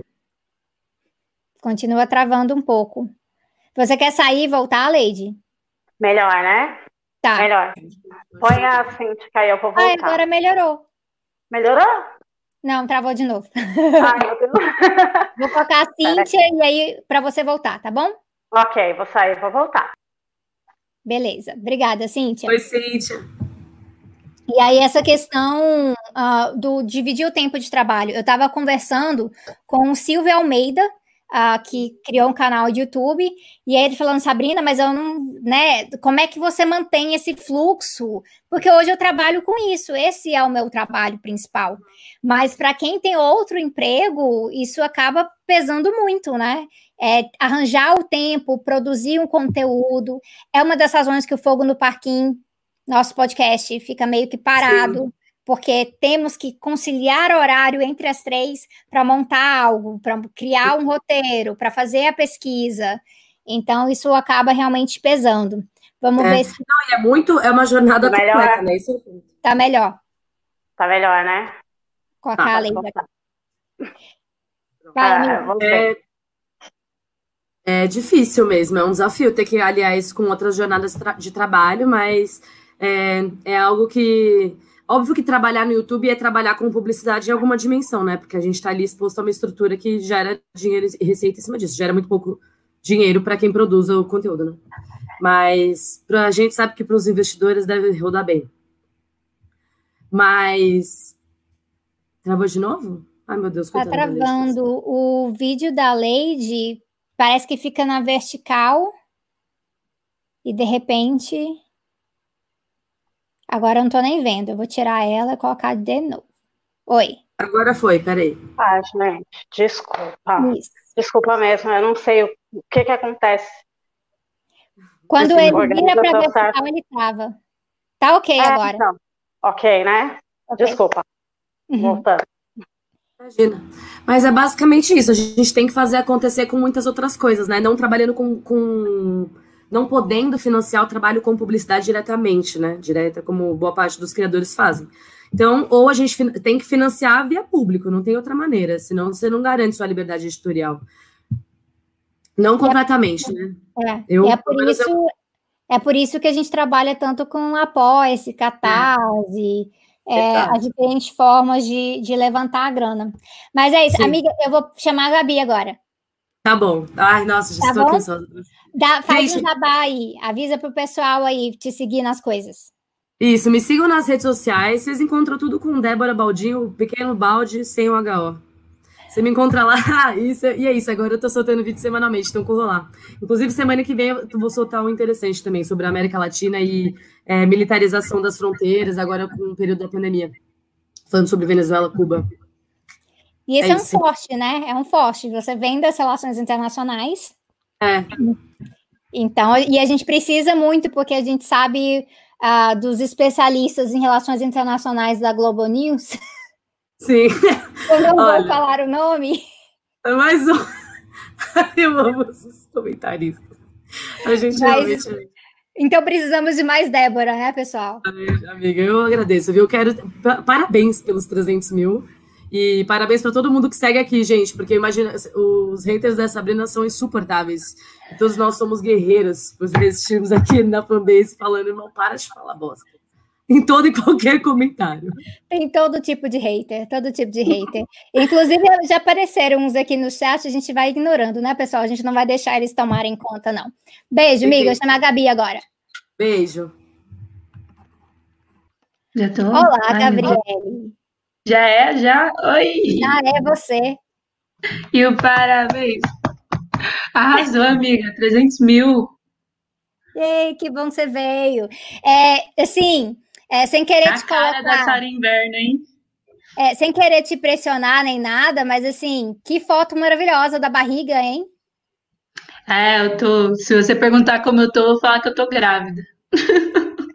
Continua travando um pouco. Você quer sair e voltar, Lady? Melhor, né? Tá. Melhor. Põe a Cintia aí, eu vou voltar. Ah, agora melhorou. Melhorou? Não, travou de novo. Ai, meu Deus. Vou colocar a Cintia e aí para você voltar, tá bom? Ok, vou sair, vou voltar. Beleza. Obrigada, Cíntia. Oi, Cíntia. E aí, essa questão uh, do dividir o tempo de trabalho. Eu estava conversando com o Silvio Almeida, uh, que criou um canal de YouTube, e aí ele falando, Sabrina, mas eu não, né, como é que você mantém esse fluxo? Porque hoje eu trabalho com isso, esse é o meu trabalho principal. Mas para quem tem outro emprego, isso acaba pesando muito, né? É, arranjar o tempo, produzir um conteúdo, é uma das razões que o Fogo no Parquinho, nosso podcast, fica meio que parado. Sim porque temos que conciliar horário entre as três para montar algo, para criar um roteiro, para fazer a pesquisa. Então, isso acaba realmente pesando. Vamos é. ver se. Não, é muito, é uma jornada tá melhor. completa, né? Isso é Tá melhor. Tá melhor, né? Com a ah, Vai, é, é difícil mesmo, é um desafio ter que aliar isso com outras jornadas de trabalho, mas é, é algo que Óbvio que trabalhar no YouTube é trabalhar com publicidade em alguma dimensão, né? Porque a gente está ali exposto a uma estrutura que gera dinheiro e receita em cima disso, gera muito pouco dinheiro para quem produz o conteúdo, né? Mas a gente sabe que para os investidores deve rodar bem. Mas. Travou de novo? Ai, meu Deus, Tá travando. O vídeo da Lady parece que fica na vertical e de repente Agora eu não tô nem vendo. Eu vou tirar ela e colocar de novo. Oi. Agora foi, peraí. Ah, gente, desculpa. Isso. Desculpa mesmo, eu não sei o que que acontece. Quando Esse ele vira para vertical, ele trava. Tá ok é, agora. Então. Ok, né? Okay. Desculpa. Uhum. Voltando. Imagina. Mas é basicamente isso. A gente tem que fazer acontecer com muitas outras coisas, né? Não trabalhando com, com não podendo financiar o trabalho com publicidade diretamente, né? Direta, como boa parte dos criadores fazem. Então, ou a gente tem que financiar via público, não tem outra maneira, senão você não garante sua liberdade editorial. Não completamente, né? É, eu, é por isso. Eu... É por isso que a gente trabalha tanto com apoia-se, catarse, é. É, as diferentes formas de, de levantar a grana. Mas é isso, Sim. amiga, eu vou chamar a Gabi agora. Tá bom. Ai, nossa, já tá estou cansada. Dá, faz Gente, um jabá aí, avisa pro pessoal aí te seguir nas coisas. Isso, me sigam nas redes sociais, vocês encontram tudo com Débora Baldinho, pequeno balde sem o HO. Você me encontra lá, isso, e é isso, agora eu tô soltando vídeo semanalmente, então corro lá. Inclusive, semana que vem eu vou soltar um interessante também sobre a América Latina e é, militarização das fronteiras, agora com o período da pandemia. Falando sobre Venezuela, Cuba. E esse é, é um forte, né? É um forte. Você vem das relações internacionais. É. Então, e a gente precisa muito, porque a gente sabe uh, dos especialistas em relações internacionais da Globo News. Sim. Eu não Olha, vou falar o nome. É mais um. Eu amo os comentaristas. A gente Mas... realmente. Então precisamos de mais Débora, né, pessoal? amiga, eu agradeço, viu? Quero. Parabéns pelos 300 mil. E parabéns para todo mundo que segue aqui, gente, porque imagina, os haters da Sabrina são insuportáveis. E todos nós somos guerreiros por resistirmos aqui na fanbase falando, irmão, para de falar bosta. Em todo e qualquer comentário. Tem todo tipo de hater, todo tipo de hater. Inclusive, já apareceram uns aqui no chat, a gente vai ignorando, né, pessoal? A gente não vai deixar eles tomarem conta, não. Beijo, amiga. Vou chamar a Gabi agora. Beijo. Já tô? Olá, Ai, Gabriele. Já é? Já? Oi! Já é você. E o parabéns. Arrasou, amiga. 300 mil. Ei, que bom que você veio. É, assim, é, sem querer Na te cara colocar... da Sara Inverno, hein? É, sem querer te pressionar nem nada, mas assim, que foto maravilhosa da barriga, hein? É, eu tô. Se você perguntar como eu tô, eu vou falar que eu tô grávida.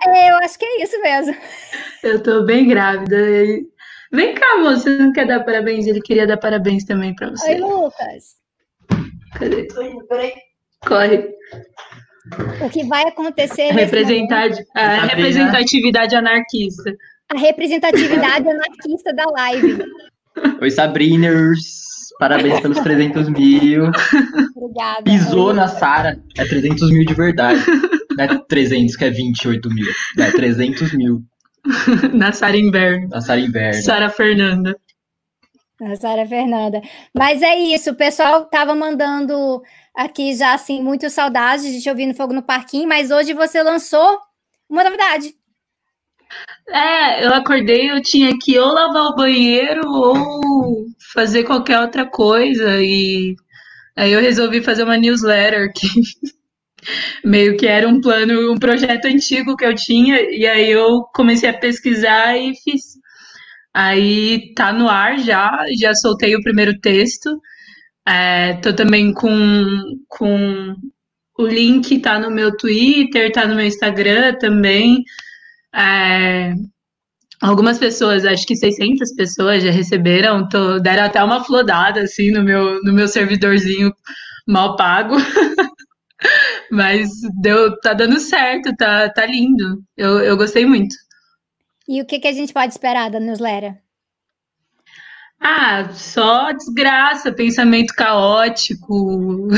É, eu acho que é isso mesmo. Eu tô bem grávida. Vem cá, moça, você não quer dar parabéns? Ele queria dar parabéns também para você. Oi, Lucas. Cadê? Corre. O que vai acontecer Representar, a representatividade anarquista. A representatividade anarquista da live. Oi, Sabriners. Parabéns pelos 300 mil. Obrigada. Pisou na Sara. É 300 mil de verdade. Não é 300 que é 28 mil. É 300 mil. Na Sara Inverno. Na Sara Inverno. Sara Fernanda. Na Sara Fernanda. Mas é isso, o pessoal tava mandando aqui já, assim, muito saudades de te ouvir no Fogo no Parquinho, mas hoje você lançou uma novidade. É, eu acordei, eu tinha que ou lavar o banheiro ou fazer qualquer outra coisa e aí eu resolvi fazer uma newsletter que meio que era um plano, um projeto antigo que eu tinha, e aí eu comecei a pesquisar e fiz. Aí tá no ar já, já soltei o primeiro texto. É, tô também com, com o link, tá no meu Twitter, tá no meu Instagram também. É, algumas pessoas, acho que 600 pessoas já receberam, tô, deram até uma flodada assim no meu, no meu servidorzinho mal pago. Mas deu, tá dando certo, tá, tá lindo. Eu, eu gostei muito. E o que, que a gente pode esperar da newsletter? Ah, só desgraça, pensamento caótico.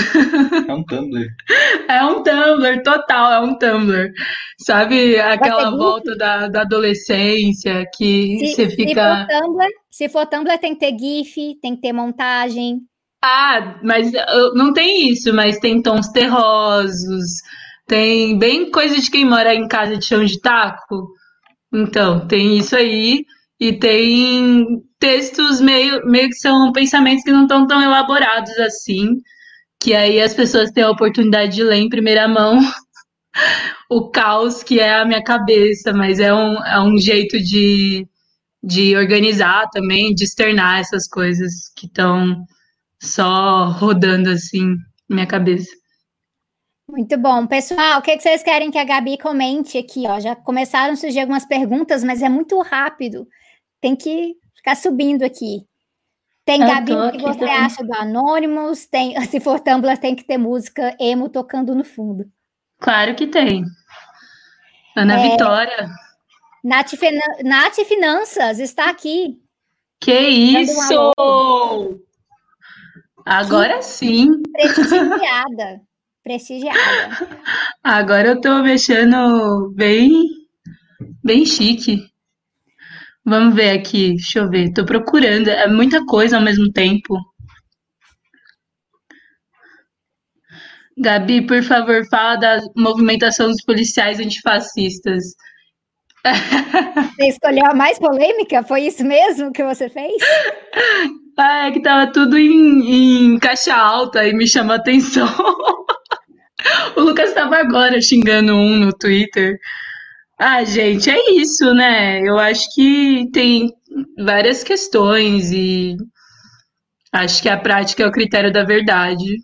É um Tumblr. É um Tumblr, total, é um Tumblr. Sabe aquela volta da, da adolescência que se, você fica. Se for, Tumblr, se for Tumblr, tem que ter GIF, tem que ter montagem. Ah, mas não tem isso, mas tem tons terrosos, tem bem coisa de quem mora em casa de chão de taco. Então, tem isso aí, e tem textos meio, meio que são pensamentos que não estão tão elaborados assim, que aí as pessoas têm a oportunidade de ler em primeira mão o caos que é a minha cabeça, mas é um, é um jeito de, de organizar também, de externar essas coisas que estão só rodando assim na minha cabeça. Muito bom. Pessoal, o que, vocês querem que a Gabi comente aqui? Ó? Já começaram a surgir algumas perguntas, mas é muito rápido. Tem que ficar subindo aqui. Tem, Gabi, o que você também. acha do Anonymous? Tem, se for Tumblr, tem que ter música emo tocando no fundo. Claro que tem. Ana é, Vitória. Nath, Nath Finanças está aqui. Que isso! Agora que sim. Prestigiada. Prestigiada. Agora eu tô mexendo bem, bem chique. Vamos ver aqui, deixa eu ver. Tô procurando, é muita coisa ao mesmo tempo. Gabi, por favor, fala da movimentação dos policiais antifascistas. Você escolheu a mais polêmica? Foi isso mesmo que você fez? Ah, é que tava tudo em, em caixa alta e me chamou a atenção. o Lucas estava agora xingando um no Twitter. Ah, gente, é isso, né? Eu acho que tem várias questões e acho que a prática é o critério da verdade.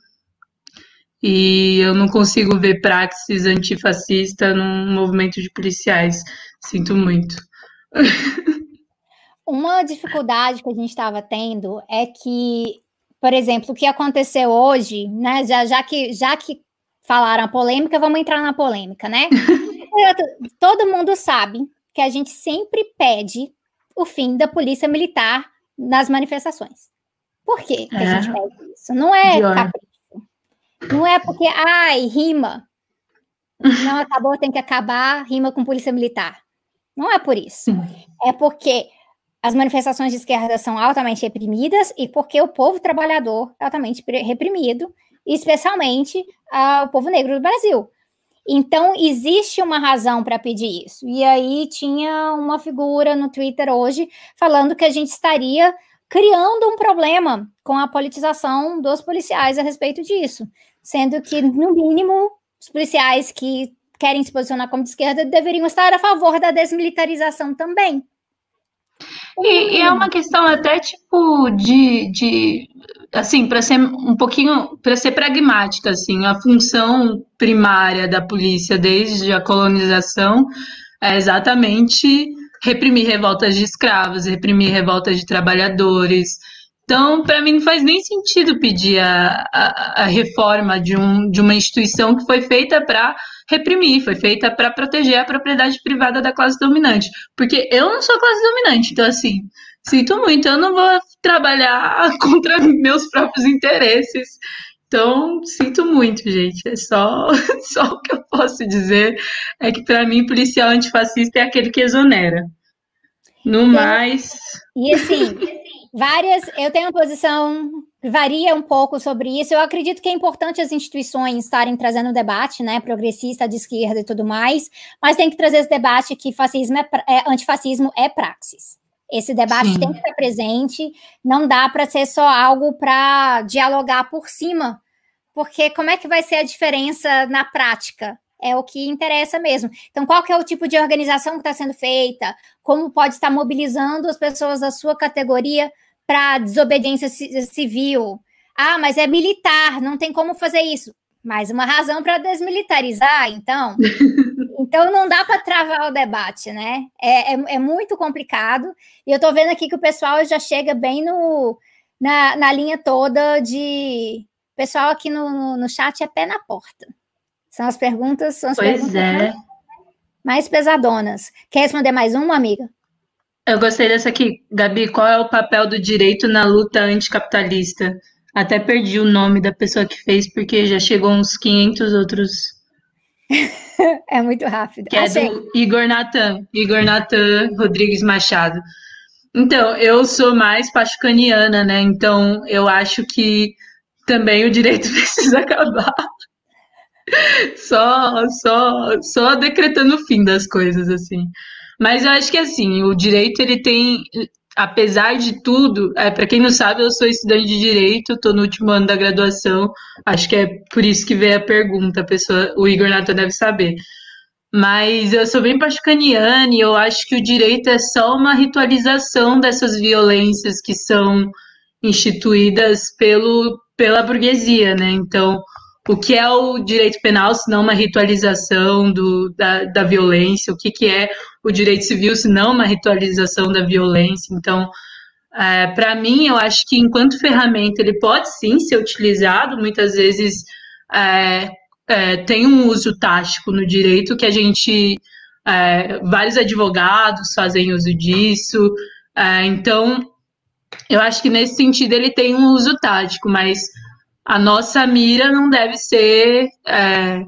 E eu não consigo ver praxis antifascista num movimento de policiais. Sinto muito. uma dificuldade que a gente estava tendo é que, por exemplo, o que aconteceu hoje, né? Já, já, que, já que falaram a polêmica, vamos entrar na polêmica, né? Todo mundo sabe que a gente sempre pede o fim da polícia militar nas manifestações. Por quê que é. a gente pede isso? Não é capricho. Não é porque, ai, rima. Não acabou, tem que acabar, rima com polícia militar. Não é por isso. É porque as manifestações de esquerda são altamente reprimidas e porque o povo trabalhador é altamente reprimido, especialmente uh, o povo negro do Brasil. Então, existe uma razão para pedir isso. E aí tinha uma figura no Twitter hoje falando que a gente estaria criando um problema com a politização dos policiais a respeito disso, sendo que, no mínimo, os policiais que querem se posicionar como de esquerda deveriam estar a favor da desmilitarização também. E, e é uma questão até tipo de, de assim, para ser um pouquinho, para ser pragmática, assim, a função primária da polícia desde a colonização é exatamente reprimir revoltas de escravos, reprimir revoltas de trabalhadores. Então, para mim, não faz nem sentido pedir a, a, a reforma de, um, de uma instituição que foi feita para reprimir, foi feita para proteger a propriedade privada da classe dominante. Porque eu não sou classe dominante, então, assim, sinto muito, eu não vou trabalhar contra meus próprios interesses. Então, sinto muito, gente. É só, só o que eu posso dizer é que, para mim, policial antifascista é aquele que exonera. No mais. E assim, várias. Eu tenho uma posição que varia um pouco sobre isso. Eu acredito que é importante as instituições estarem trazendo debate, né, progressista, de esquerda e tudo mais, mas tem que trazer esse debate que fascismo é, é antifascismo é praxis. Esse debate Sim. tem que estar presente, não dá para ser só algo para dialogar por cima, porque como é que vai ser a diferença na prática? É o que interessa mesmo. Então, qual é o tipo de organização que está sendo feita? Como pode estar mobilizando as pessoas da sua categoria para desobediência civil? Ah, mas é militar, não tem como fazer isso. Mais uma razão para desmilitarizar, então. Então não dá para travar o debate, né? É, é, é, muito complicado. E eu estou vendo aqui que o pessoal já chega bem no, na, na linha toda de. O pessoal aqui no, no, chat é pé na porta. São as perguntas, são as pois perguntas é. mais, mais pesadonas. Quer responder mais uma, amiga? Eu gostei dessa aqui. Gabi, qual é o papel do direito na luta anticapitalista? Até perdi o nome da pessoa que fez, porque já chegou uns 500 outros é muito rápido. Que Achei. é do Igor Natan, Igor Natan Rodrigues Machado. Então, eu sou mais pachucaniana, né? Então, eu acho que também o direito precisa acabar. Só, só, só decretando o fim das coisas, assim. Mas eu acho que, assim, o direito, ele tem apesar de tudo, é, para quem não sabe, eu sou estudante de direito, estou no último ano da graduação, acho que é por isso que veio a pergunta, a pessoa, o Igor Nato deve saber. Mas eu sou bem pachucaniana e eu acho que o direito é só uma ritualização dessas violências que são instituídas pelo, pela burguesia, né? Então, o que é o direito penal se não uma ritualização do, da, da violência, o que, que é o direito civil se não uma ritualização da violência. Então, é, para mim, eu acho que enquanto ferramenta ele pode sim ser utilizado, muitas vezes é, é, tem um uso tático no direito que a gente, é, vários advogados fazem uso disso, é, então eu acho que nesse sentido ele tem um uso tático, mas a nossa mira não deve ser é,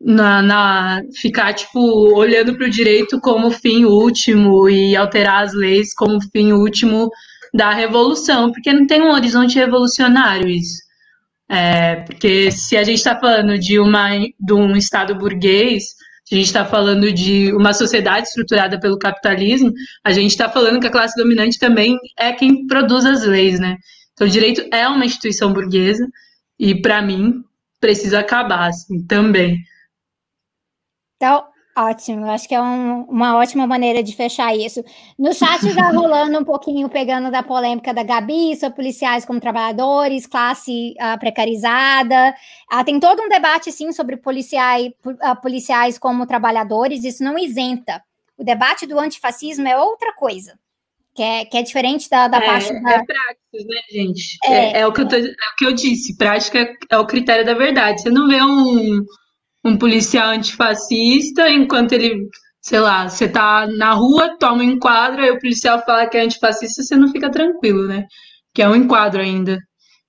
na, na, ficar tipo olhando para o direito como fim último e alterar as leis como fim último da revolução, porque não tem um horizonte revolucionário isso. É, porque se a gente está falando de, uma, de um Estado burguês, se a gente está falando de uma sociedade estruturada pelo capitalismo, a gente está falando que a classe dominante também é quem produz as leis, né? Então, o direito é uma instituição burguesa e, para mim, precisa acabar assim, também. Então, ótimo. Acho que é um, uma ótima maneira de fechar isso. No chat já rolando um pouquinho, pegando da polêmica da Gabi sobre policiais como trabalhadores, classe uh, precarizada. Uh, tem todo um debate, sim, sobre policiais, uh, policiais como trabalhadores. Isso não isenta. O debate do antifascismo é outra coisa. Que é, que é diferente da, da é, parte da... É prática, né, gente? É, é, é o que eu tô, é o que eu disse, prática é o critério da verdade. Você não vê um, um policial antifascista enquanto ele, sei lá, você tá na rua, toma um enquadro, aí o policial fala que é antifascista, você não fica tranquilo, né? Que é um enquadro ainda.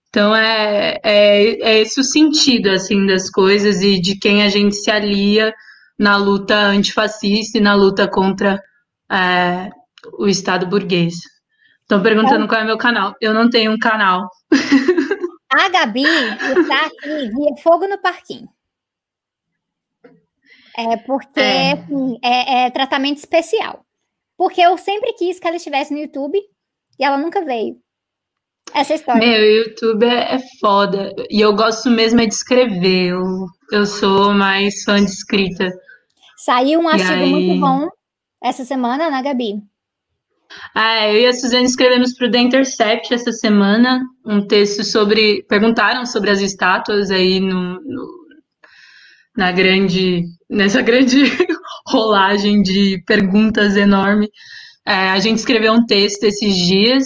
Então é, é, é esse o sentido assim das coisas e de quem a gente se alia na luta antifascista e na luta contra é, o Estado burguês. Estão perguntando qual é meu canal. Eu não tenho um canal. A Gabi está aqui via Fogo no Parquinho. É porque é. Assim, é, é tratamento especial. Porque eu sempre quis que ela estivesse no YouTube e ela nunca veio essa história. Meu, o YouTube é, é foda. E eu gosto mesmo é de escrever. Eu, eu sou mais fã de escrita. Saiu um artigo aí... muito bom essa semana, né, Gabi? Ah, eu e a Suzane escrevemos para o The Intercept essa semana um texto sobre. Perguntaram sobre as estátuas aí no, no na grande. nessa grande rolagem de perguntas enorme. É, a gente escreveu um texto esses dias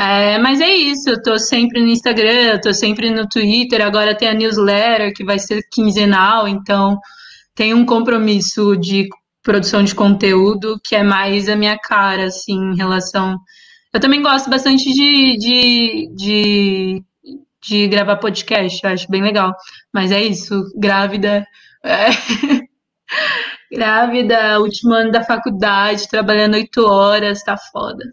é, mas é isso, eu tô sempre no Instagram, tô sempre no Twitter, agora tem a newsletter que vai ser quinzenal, então tem um compromisso de produção de conteúdo que é mais a minha cara, assim, em relação. Eu também gosto bastante de, de, de, de gravar podcast, eu acho bem legal. Mas é isso, grávida. É... grávida, último ano da faculdade, trabalhando oito horas, tá foda.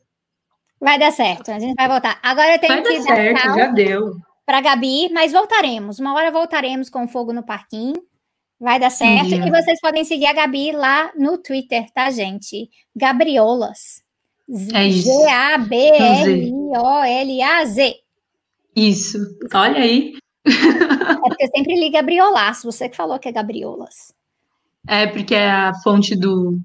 Vai dar certo, a gente vai voltar. Agora eu tenho vai que dar certo, já deu. Para Gabi, mas voltaremos. Uma hora voltaremos com fogo no parquinho. Vai dar certo. Sim. E vocês podem seguir a Gabi lá no Twitter, tá, gente? Gabriolas. É isso. G-A-B-R-I-O-L-A-Z. Isso. Olha aí. É porque eu sempre li Gabriolas. Você que falou que é Gabriolas. É, porque é a fonte do,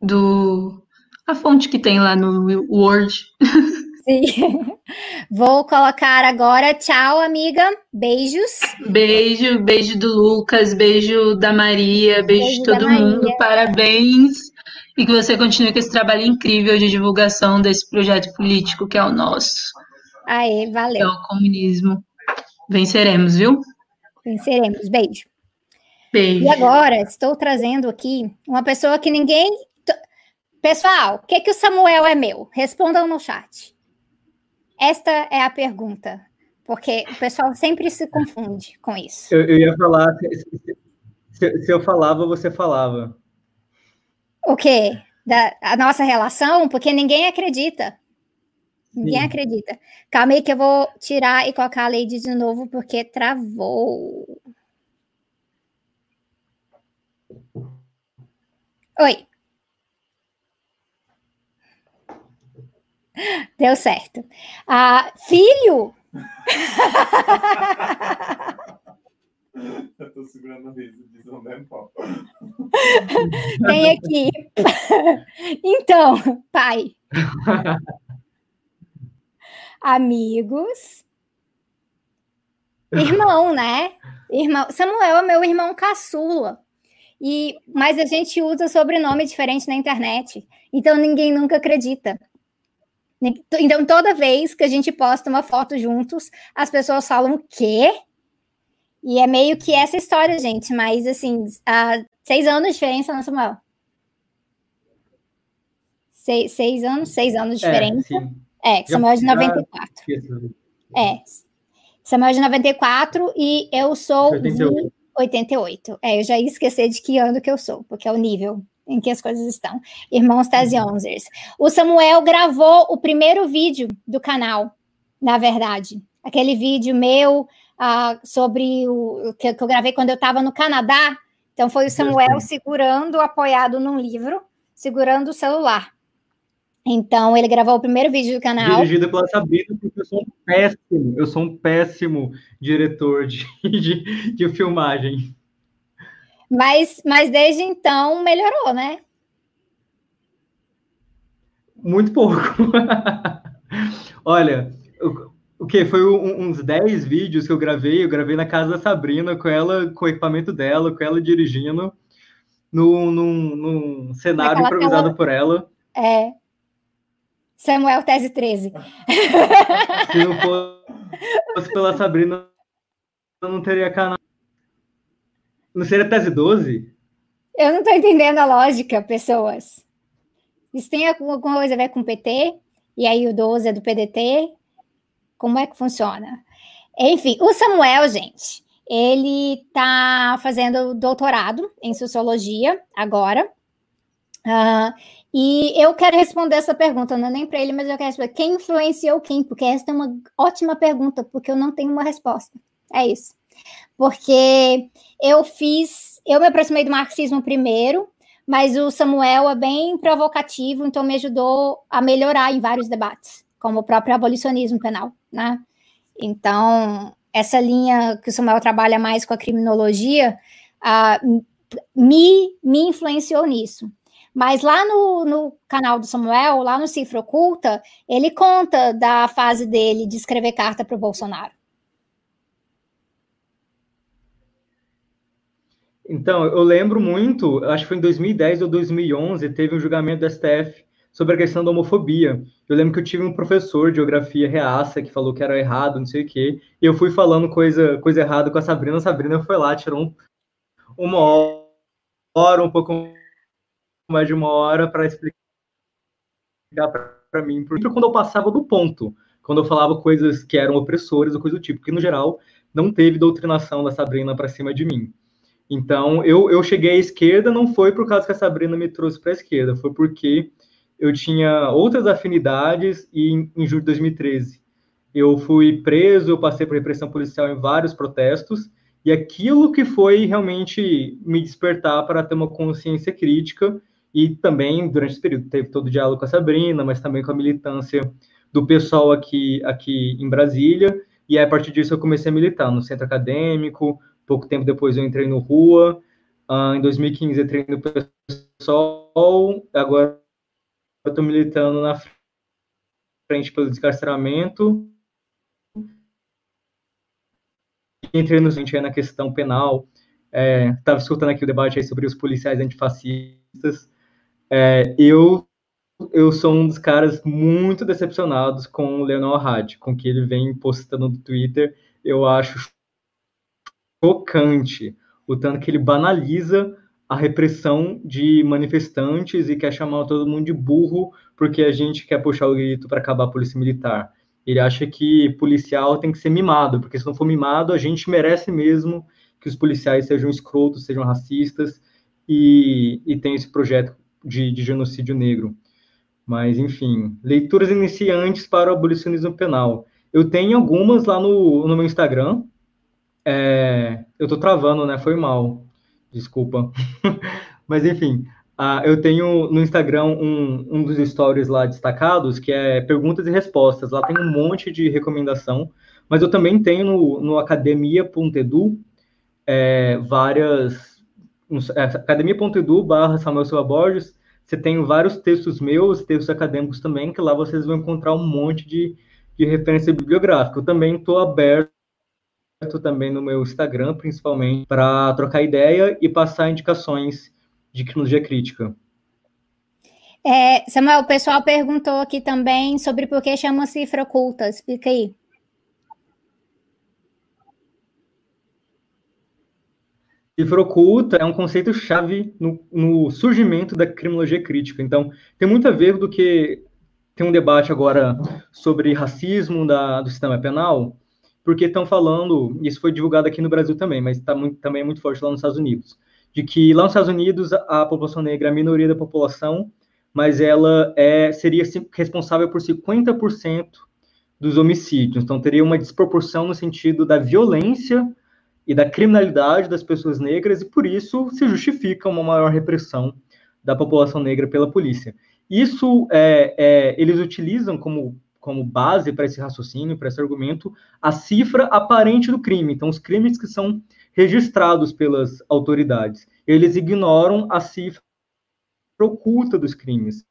do a fonte que tem lá no Word. Sim. Vou colocar agora. Tchau, amiga. Beijos. Beijo, beijo do Lucas, beijo da Maria, beijo, beijo de todo mundo. Parabéns. E que você continue com esse trabalho incrível de divulgação desse projeto político que é o nosso. Aê, valeu. É o comunismo. Venceremos, viu? Venceremos. Beijo. Beijo. E agora estou trazendo aqui uma pessoa que ninguém Pessoal, o que, que o Samuel é meu? Respondam no chat. Esta é a pergunta, porque o pessoal sempre se confunde com isso. Eu, eu ia falar, se, se, eu falava, você falava. O quê? Da a nossa relação? Porque ninguém acredita. Ninguém Sim. acredita. Calma aí que eu vou tirar e colocar a Lady de novo, porque travou. Oi. Deu certo. Ah, filho! Eu tô segurando o riso de pau. Tem aqui. Então, pai. Amigos. Irmão, né? Irmão. Samuel é meu irmão caçula. E, mas a gente usa sobrenome diferente na internet. Então ninguém nunca acredita. Então, toda vez que a gente posta uma foto juntos, as pessoas falam o quê? E é meio que essa história, gente. Mas, assim, há seis anos de diferença, não, Samuel? Seis, seis anos? Seis anos de é, diferença. É, é Samuel é de 94. É. Samuel é de 94 e eu sou 88. de 88. É, eu já ia esquecer de que ano que eu sou, porque é o nível em que as coisas estão. Irmãos Tazionzers. O Samuel gravou o primeiro vídeo do canal, na verdade. Aquele vídeo meu uh, sobre o que, que, eu gravei quando eu estava no Canadá. Então, foi o Samuel segurando, apoiado num livro, segurando o celular. Então, ele gravou o primeiro vídeo do canal. Dirigido pela Sabrina, porque eu sou um péssimo, eu sou um péssimo diretor de, de, de filmagem. Mas, mas desde então melhorou, né? Muito pouco. Olha, o, o que? Foi um, uns 10 vídeos que eu gravei. Eu gravei na casa da Sabrina, com ela, com o equipamento dela, com ela dirigindo, num, num, num cenário Naquela improvisado tela... por ela. É. Samuel Tese 13. Se não fosse pela Sabrina, eu não teria canal. Não seria Tese 12? Eu não estou entendendo a lógica, pessoas. Isso tem alguma coisa a ver com PT? E aí o 12 é do PDT? Como é que funciona? Enfim, o Samuel, gente, ele está fazendo doutorado em sociologia agora. Uh, e eu quero responder essa pergunta, não é nem para ele, mas eu quero responder. Quem influenciou quem? Porque essa é uma ótima pergunta, porque eu não tenho uma resposta. É isso. Porque eu fiz, eu me aproximei do marxismo primeiro, mas o Samuel é bem provocativo, então me ajudou a melhorar em vários debates, como o próprio abolicionismo penal, né? Então, essa linha que o Samuel trabalha mais com a criminologia, uh, me, me influenciou nisso. Mas lá no, no, canal do Samuel, lá no Cifra Oculta, ele conta da fase dele de escrever carta para o Bolsonaro. Então, eu lembro muito, acho que foi em 2010 ou 2011, teve um julgamento do STF sobre a questão da homofobia. Eu lembro que eu tive um professor de geografia reaça que falou que era errado, não sei o quê, e eu fui falando coisa, coisa errada com a Sabrina, a Sabrina foi lá, tirou um, uma hora, um pouco mais de uma hora para explicar para mim, porque quando eu passava do ponto, quando eu falava coisas que eram opressores ou coisa do tipo, porque no geral não teve doutrinação da Sabrina para cima de mim. Então, eu, eu cheguei à esquerda não foi por causa que a Sabrina me trouxe para a esquerda, foi porque eu tinha outras afinidades e em, em julho de 2013 eu fui preso, eu passei por repressão policial em vários protestos, e aquilo que foi realmente me despertar para ter uma consciência crítica, e também durante esse período teve todo o diálogo com a Sabrina, mas também com a militância do pessoal aqui, aqui em Brasília, e aí, a partir disso eu comecei a militar no centro acadêmico, Pouco tempo depois eu entrei no Rua. Uh, em 2015 entrei no PSOL. Agora eu estou militando na frente pelo descarceramento. Entrei no aí na questão penal. Estava é, escutando aqui o debate sobre os policiais antifascistas. É, eu eu sou um dos caras muito decepcionados com o Leonel Hadi, com o que ele vem postando no Twitter. Eu acho chocante o tanto que ele banaliza a repressão de manifestantes e quer chamar todo mundo de burro porque a gente quer puxar o grito para acabar a polícia militar. Ele acha que policial tem que ser mimado, porque se não for mimado, a gente merece mesmo que os policiais sejam escrotos, sejam racistas e, e tem esse projeto de, de genocídio negro. Mas, enfim, leituras iniciantes para o abolicionismo penal. Eu tenho algumas lá no, no meu Instagram, é, eu tô travando, né? Foi mal. Desculpa. Mas enfim, uh, eu tenho no Instagram um, um dos stories lá destacados, que é perguntas e respostas. Lá tem um monte de recomendação. Mas eu também tenho no, no academia.edu é, várias. É, academia.edu barra Samuel Silva Borges. Você tem vários textos meus, textos acadêmicos também, que lá vocês vão encontrar um monte de, de referência bibliográfica. Eu também estou aberto também no meu Instagram, principalmente, para trocar ideia e passar indicações de criminologia crítica. É, Samuel, o pessoal perguntou aqui também sobre por que chama cifra oculta. Explica aí. Cifra oculta é um conceito-chave no, no, surgimento da criminologia crítica. Então, tem muito a ver do que tem um debate agora sobre racismo da, do sistema penal, porque estão falando, isso foi divulgado aqui no Brasil também, mas tá muito, também é muito forte lá nos Estados Unidos, de que lá nos Estados Unidos a, a população negra é a minoria da população, mas ela é, seria responsável por 50% dos homicídios. Então teria uma desproporção no sentido da violência e da criminalidade das pessoas negras, e por isso se justifica uma maior repressão da população negra pela polícia. Isso é, é, eles utilizam como como base para esse raciocínio, para esse argumento, a cifra aparente do crime. Então, os crimes que são registrados pelas autoridades. Eles ignoram a cifra oculta dos crimes.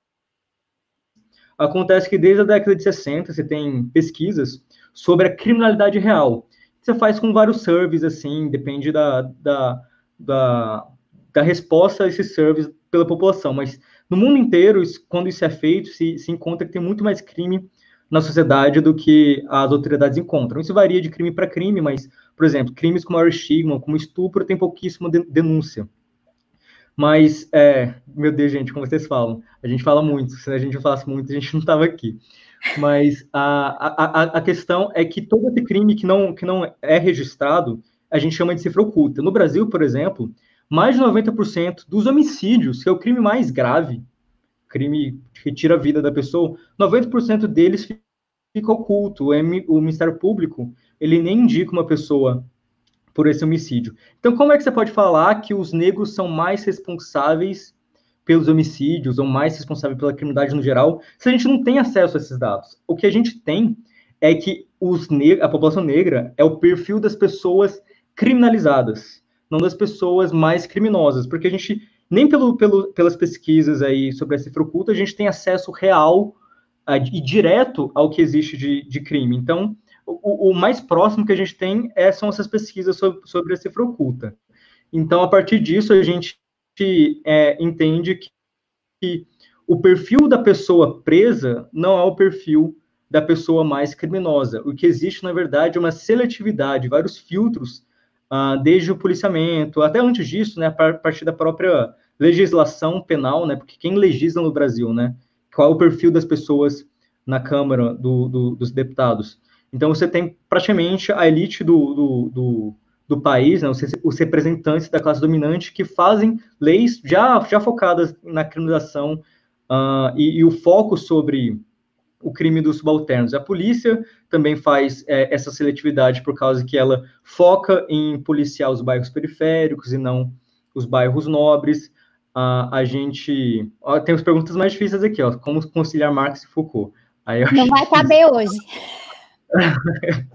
Acontece que desde a década de 60 você tem pesquisas sobre a criminalidade real. Você faz com vários surveys, assim, depende da, da, da, da resposta a esses surveys pela população, mas no mundo inteiro, quando isso é feito, se, se encontra que tem muito mais crime na sociedade do que as autoridades encontram. Isso varia de crime para crime, mas, por exemplo, crimes com maior estigma, como estupro, tem pouquíssima denúncia. Mas, é, meu Deus, gente, como vocês falam, a gente fala muito, se a gente falasse muito, a gente não estava aqui. Mas a, a, a questão é que todo esse crime que não, que não é registrado, a gente chama de cifra oculta. No Brasil, por exemplo, mais de 90% dos homicídios, que é o crime mais grave, crime que tira a vida da pessoa, 90% deles fica oculto. O Ministério Público, ele nem indica uma pessoa por esse homicídio. Então, como é que você pode falar que os negros são mais responsáveis pelos homicídios ou mais responsáveis pela criminalidade no geral, se a gente não tem acesso a esses dados? O que a gente tem é que os a população negra é o perfil das pessoas criminalizadas, não das pessoas mais criminosas, porque a gente nem pelo, pelo, pelas pesquisas aí sobre a cifra oculta, a gente tem acesso real uh, e direto ao que existe de, de crime. Então, o, o, mais próximo que a gente tem é, são essas pesquisas sobre, sobre a cifra oculta. Então, a partir disso, a gente é, entende que, que o perfil da pessoa presa não é o perfil da pessoa mais criminosa. O que existe, na verdade, é uma seletividade, vários filtros uh, desde o policiamento, até antes disso, né, a partir da própria legislação penal, né, porque quem legisla no Brasil, né, qual é o perfil das pessoas na Câmara do, do, dos Deputados. Então, você tem praticamente a elite do, do, do, do país, né, os, os, representantes da classe dominante, que fazem leis já, já focadas na criminalização uh, e, e o foco sobre o crime dos subalternos. A polícia também faz é, essa seletividade por causa que ela foca em policiar os bairros periféricos e não os bairros nobres. Uh, a gente ó, tem as perguntas mais difíceis aqui, ó, como conciliar Marx e Foucault. não vai caber hoje.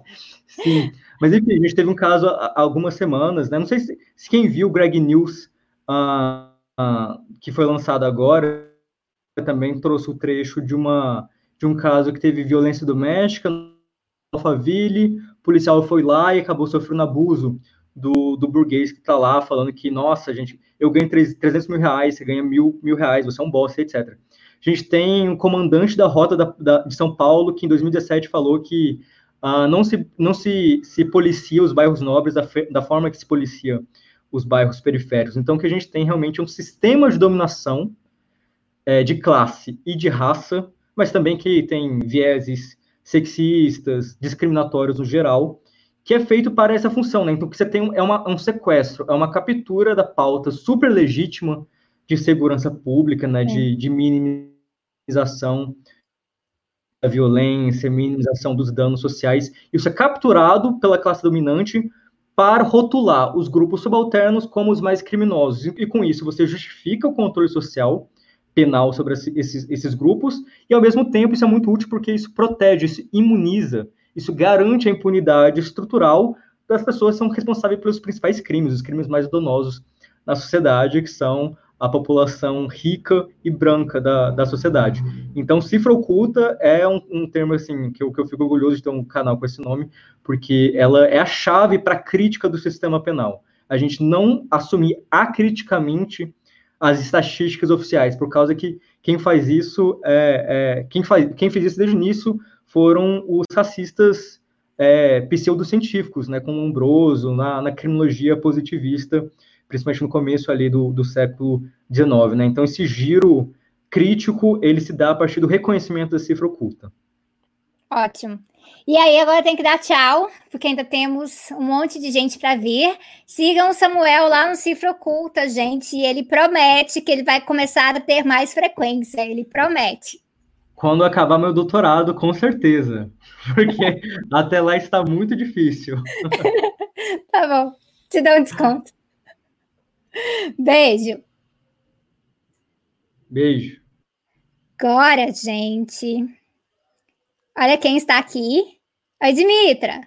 Sim, mas enfim, a gente teve um caso há algumas semanas, né? Não sei se, se quem viu o Greg News, uh, uh, que foi lançado agora, também trouxe o trecho de uma de um caso que teve violência doméstica no Alphaville, o policial foi lá e acabou sofrendo abuso do, do burguês que está lá, falando que, nossa, gente, eu ganho 300 mil reais, você ganha mil, mil reais, você é um boss, etc. A gente tem um comandante da rota da, da, de São Paulo que em 2017 falou que uh, não, se, não se, se policia os bairros nobres da, da forma que se policia os bairros periféricos. Então, que a gente tem realmente é um sistema de dominação é, de classe e de raça mas também que tem vieses sexistas, discriminatórios no geral, que é feito para essa função, né? Então, que você tem é uma, um sequestro, é uma captura da pauta super legítima de segurança pública, né? De, de minimização da violência, minimização dos danos sociais. Isso é capturado pela classe dominante para rotular os grupos subalternos como os mais criminosos. E, e com isso, você justifica o controle social penal sobre esses, esses grupos, e ao mesmo tempo isso é muito útil porque isso protege, isso imuniza, isso garante a impunidade estrutural das pessoas que são responsáveis pelos principais crimes, os crimes mais donosos na sociedade, que são a população rica e branca da, da sociedade. Então, cifra oculta é um, um termo assim que eu, que eu fico orgulhoso de ter um canal com esse nome, porque ela é a chave para a crítica do sistema penal. A gente não assumir acriticamente as estatísticas oficiais, por causa que quem faz isso, é, é, quem, faz, quem fez isso desde o início foram os racistas é, pseudocientíficos, né, como Umbroso, na, na criminologia positivista, principalmente no começo ali do, do século XIX, né, então esse giro crítico, ele se dá a partir do reconhecimento da cifra oculta. Ótimo. E aí, agora tem que dar tchau, porque ainda temos um monte de gente para vir. Sigam o Samuel lá no Cifra Oculta, gente. E ele promete que ele vai começar a ter mais frequência. Ele promete. Quando acabar meu doutorado, com certeza. Porque até lá está muito difícil. tá bom. Te dou um desconto. Beijo. Beijo. Agora, gente. Olha quem está aqui. Oi, Dimitra.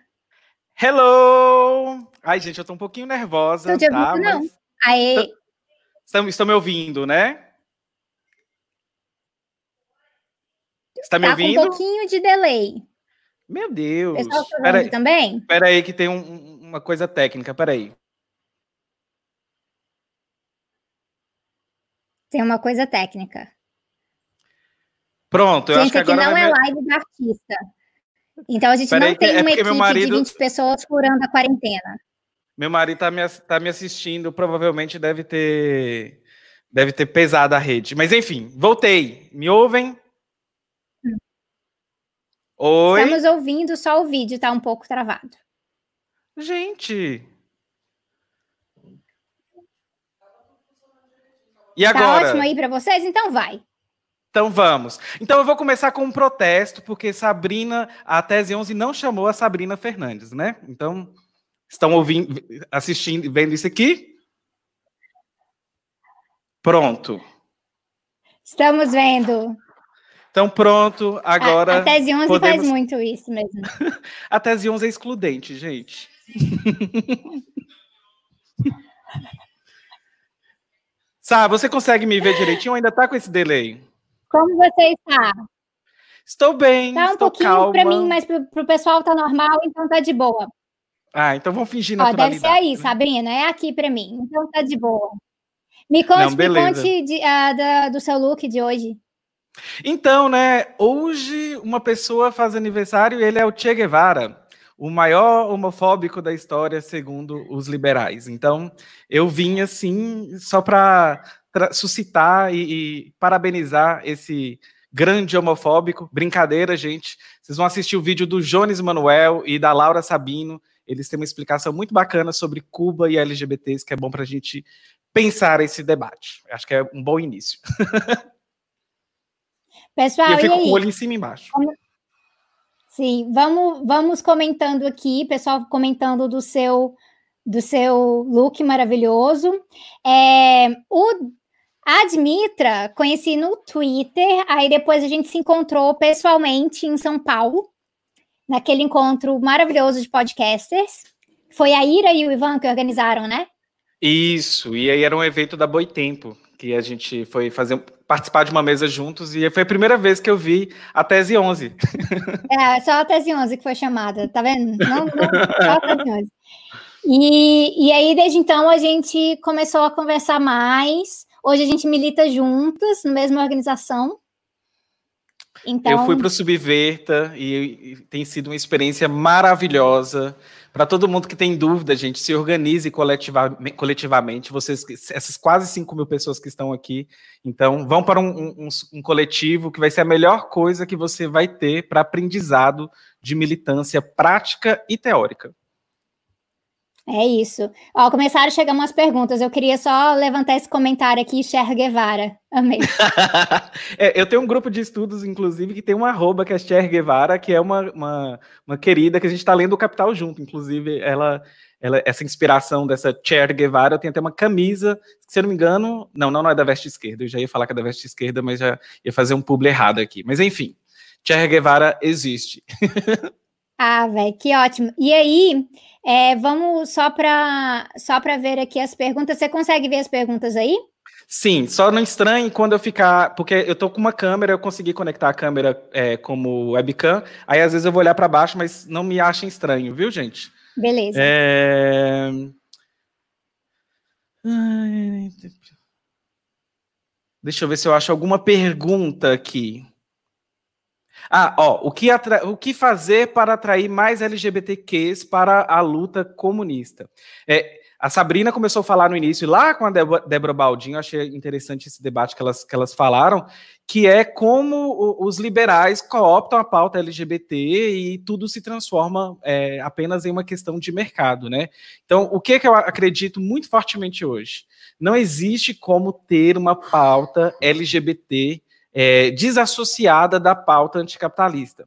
Hello! Ai, gente, eu tô um pouquinho nervosa, tô te tá? Ouvindo, não. Aê. Estão, estão me ouvindo, né? Está me tá ouvindo? Com um pouquinho de delay. Meu Deus. Pessoal tá pera aí, também? Espera aí que tem um, uma coisa técnica, Espera aí. Tem uma coisa técnica. Pronto, eu gente, acho que aqui agora não vai é live da artista. Então a gente Peraí, não tem é uma equipe marido- de 20 pessoas furando a quarentena. Meu marido tá me, tá me assistindo, provavelmente deve ter deve ter pesado a rede. Mas enfim, voltei. Me ouvem? Oi? Estamos ouvindo, só o vídeo tá um pouco travado. Gente. E Tá agora? ótimo aí para vocês? Então vai. Então vamos. Então eu vou começar com um protesto, porque Sabrina, a Tese 11 não chamou a Sabrina Fernandes, né? Então, estão ouvindo, assistindo, vendo isso aqui? Pronto. Estamos vendo. Então pronto, A- agora a, Tese 11 podemos... faz muito isso mesmo. A Tese 11 é excludente, gente. Sá, você consegue me ver direitinho ou ainda tá com esse delay? Como você está? Estou bem, Tá um estou pouquinho para mim, mas pro, pro pessoal tá normal, então tá de boa. Ah, então vamos fingir Ó, deve ser naturalidade. aí, Sabrina, é aqui para mim, então tá de boa. Me conte, Não, me conte de- ah, da- do seu look de hoje. Então, né, hoje uma pessoa faz aniversário e ele é o Che Guevara, o maior homofóbico da história, segundo os liberais. Então, eu vim assim só para suscitar e, e parabenizar esse grande homofóbico. Brincadeira, gente. Vocês vão assistir o vídeo do Jones Manuel e da Laura Sabino. Eles têm uma explicação muito bacana sobre Cuba e LGBTs, que é bom para a gente pensar esse debate. Acho que é um bom início. Pessoal, e eu e fico com aí? o olho em cima e embaixo. Sim, vamos, vamos comentando aqui, pessoal comentando do seu do seu look maravilhoso. É, o Admitra conheci no Twitter, aí depois a gente se encontrou pessoalmente em São Paulo, naquele encontro maravilhoso de podcasters. Foi a Ira e o Ivan que organizaram, né? Isso, e aí era um evento da Boitempo, que a gente foi fazer participar de uma mesa juntos, e foi a primeira vez que eu vi a Tese 11. É, só a Tese 11 que foi chamada, tá vendo? Não, não, só a Tese 11. E, e aí, desde então, a gente começou a conversar mais. Hoje a gente milita juntas, na mesma organização. Então, Eu fui para o Subverta e, e tem sido uma experiência maravilhosa. Para todo mundo que tem dúvida, gente, se organize coletiva, coletivamente. Vocês, essas quase 5 mil pessoas que estão aqui, então vão para um, um, um coletivo que vai ser a melhor coisa que você vai ter para aprendizado de militância prática e teórica. É isso. Ó, começaram a chegar umas perguntas. Eu queria só levantar esse comentário aqui, Cher Guevara. Amei. é, eu tenho um grupo de estudos, inclusive, que tem uma arroba que é Cher Guevara, que é uma, uma, uma querida que a gente está lendo o Capital junto. Inclusive, ela, ela, essa inspiração dessa Cher Guevara, tem até uma camisa, se eu não me engano, não, não, não é da veste esquerda. Eu já ia falar que é da veste esquerda, mas já ia fazer um publi errado aqui. Mas enfim, Cher Guevara existe. Ah, velho, que ótimo. E aí, é, vamos só para só para ver aqui as perguntas. Você consegue ver as perguntas aí? Sim, só não estranhe quando eu ficar, porque eu tô com uma câmera, eu consegui conectar a câmera é, como webcam, aí às vezes eu vou olhar para baixo, mas não me achem estranho, viu, gente? Beleza. É... Deixa eu ver se eu acho alguma pergunta aqui. Ah, ó, o que, atra... o que fazer para atrair mais LGBTQs para a luta comunista? É, a Sabrina começou a falar no início, lá com a Débora Baldinho, achei interessante esse debate que elas, que elas falaram, que é como os liberais cooptam a pauta LGBT e tudo se transforma é, apenas em uma questão de mercado, né? Então, o que, que eu acredito muito fortemente hoje? Não existe como ter uma pauta LGBT é, desassociada da pauta anticapitalista.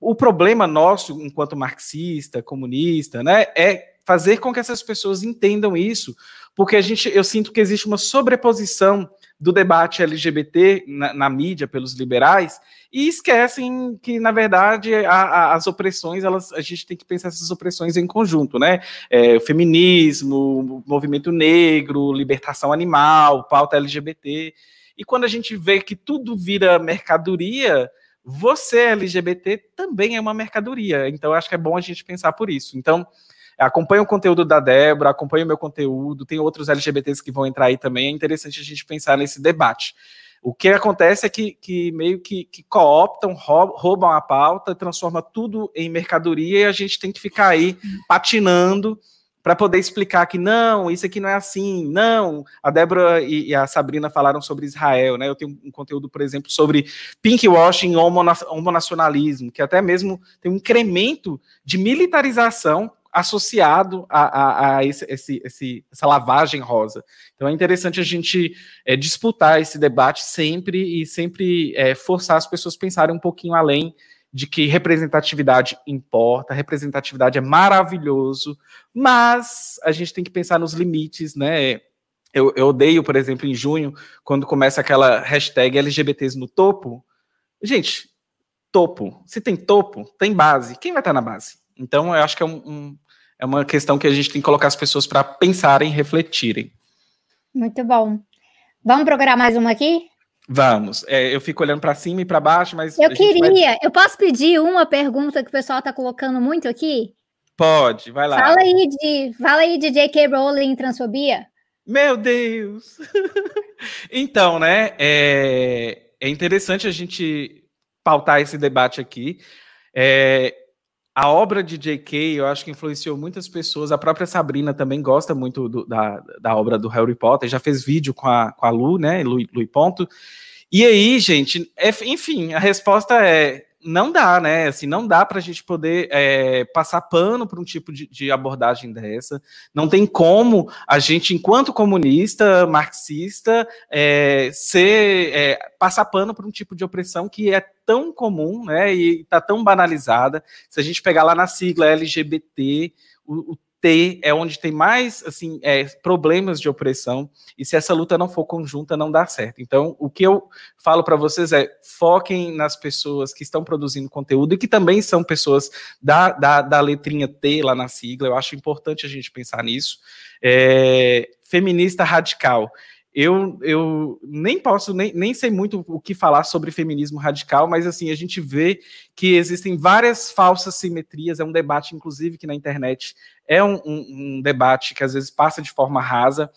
O problema nosso, enquanto marxista, comunista, né, é fazer com que essas pessoas entendam isso, porque a gente, eu sinto que existe uma sobreposição do debate LGBT na, na mídia pelos liberais e esquecem que, na verdade, a, a, as opressões, elas, a gente tem que pensar essas opressões em conjunto, né? É, o feminismo, movimento negro, libertação animal, pauta LGBT. E quando a gente vê que tudo vira mercadoria, você LGBT também é uma mercadoria. Então, acho que é bom a gente pensar por isso. Então, acompanha o conteúdo da Débora, acompanha o meu conteúdo, tem outros LGBTs que vão entrar aí também. É interessante a gente pensar nesse debate. O que acontece é que, que meio que, que cooptam, roubam a pauta, transforma tudo em mercadoria e a gente tem que ficar aí patinando para poder explicar que não, isso aqui não é assim, não. A Débora e, e, a Sabrina falaram sobre Israel, né? Eu tenho um conteúdo, por exemplo, sobre pinkwashing e homonacionalismo, que até mesmo tem um incremento de militarização associado a, a, a esse, esse, esse, essa lavagem rosa. Então é interessante a gente é, disputar esse debate sempre e sempre é, forçar as pessoas a pensarem um pouquinho além de que representatividade importa, representatividade é maravilhoso, mas a gente tem que pensar nos limites, né? Eu, eu odeio, por exemplo, em junho, quando começa aquela hashtag LGBTs no topo. Gente, topo. Se tem topo, tem base. Quem vai estar na base? Então, eu acho que é, um, um, é uma questão que a gente tem que colocar as pessoas para pensarem, refletirem. Muito bom. Vamos procurar mais uma aqui? Vamos. É, eu fico olhando para cima e para baixo, mas. Eu queria. Vai... Eu posso pedir uma pergunta que o pessoal está colocando muito aqui? Pode, vai lá. Fala aí de, fala aí de J.K. Rowling transfobia. Meu Deus! então, né? É, é interessante a gente pautar esse debate aqui. É, a obra de J.K., eu acho que influenciou muitas pessoas. A própria Sabrina também gosta muito do, da, da obra do Harry Potter, já fez vídeo com a, com a Lu, né? Lu, Lu Ponto. E aí, gente, é, enfim, a resposta é não dá, né? Assim, não dá para a gente poder é, passar pano para um tipo de, de, abordagem dessa. Não tem como a gente, enquanto comunista, marxista, é, ser é, passar pano para um tipo de opressão que é tão comum, né? E está tão banalizada. Se a gente pegar lá na sigla LGBT, o, o T é onde tem mais assim é, problemas de opressão e se essa luta não for conjunta não dá certo. Então o que eu falo para vocês é foquem nas pessoas que estão produzindo conteúdo e que também são pessoas da, da, da letrinha T lá na sigla. Eu acho importante a gente pensar nisso. É, feminista radical eu, eu nem posso, nem, nem sei muito o que falar sobre feminismo radical, mas assim, a gente vê que existem várias falsas simetrias, é um debate, inclusive, que na internet é um, um, um debate que às vezes passa de forma rasa,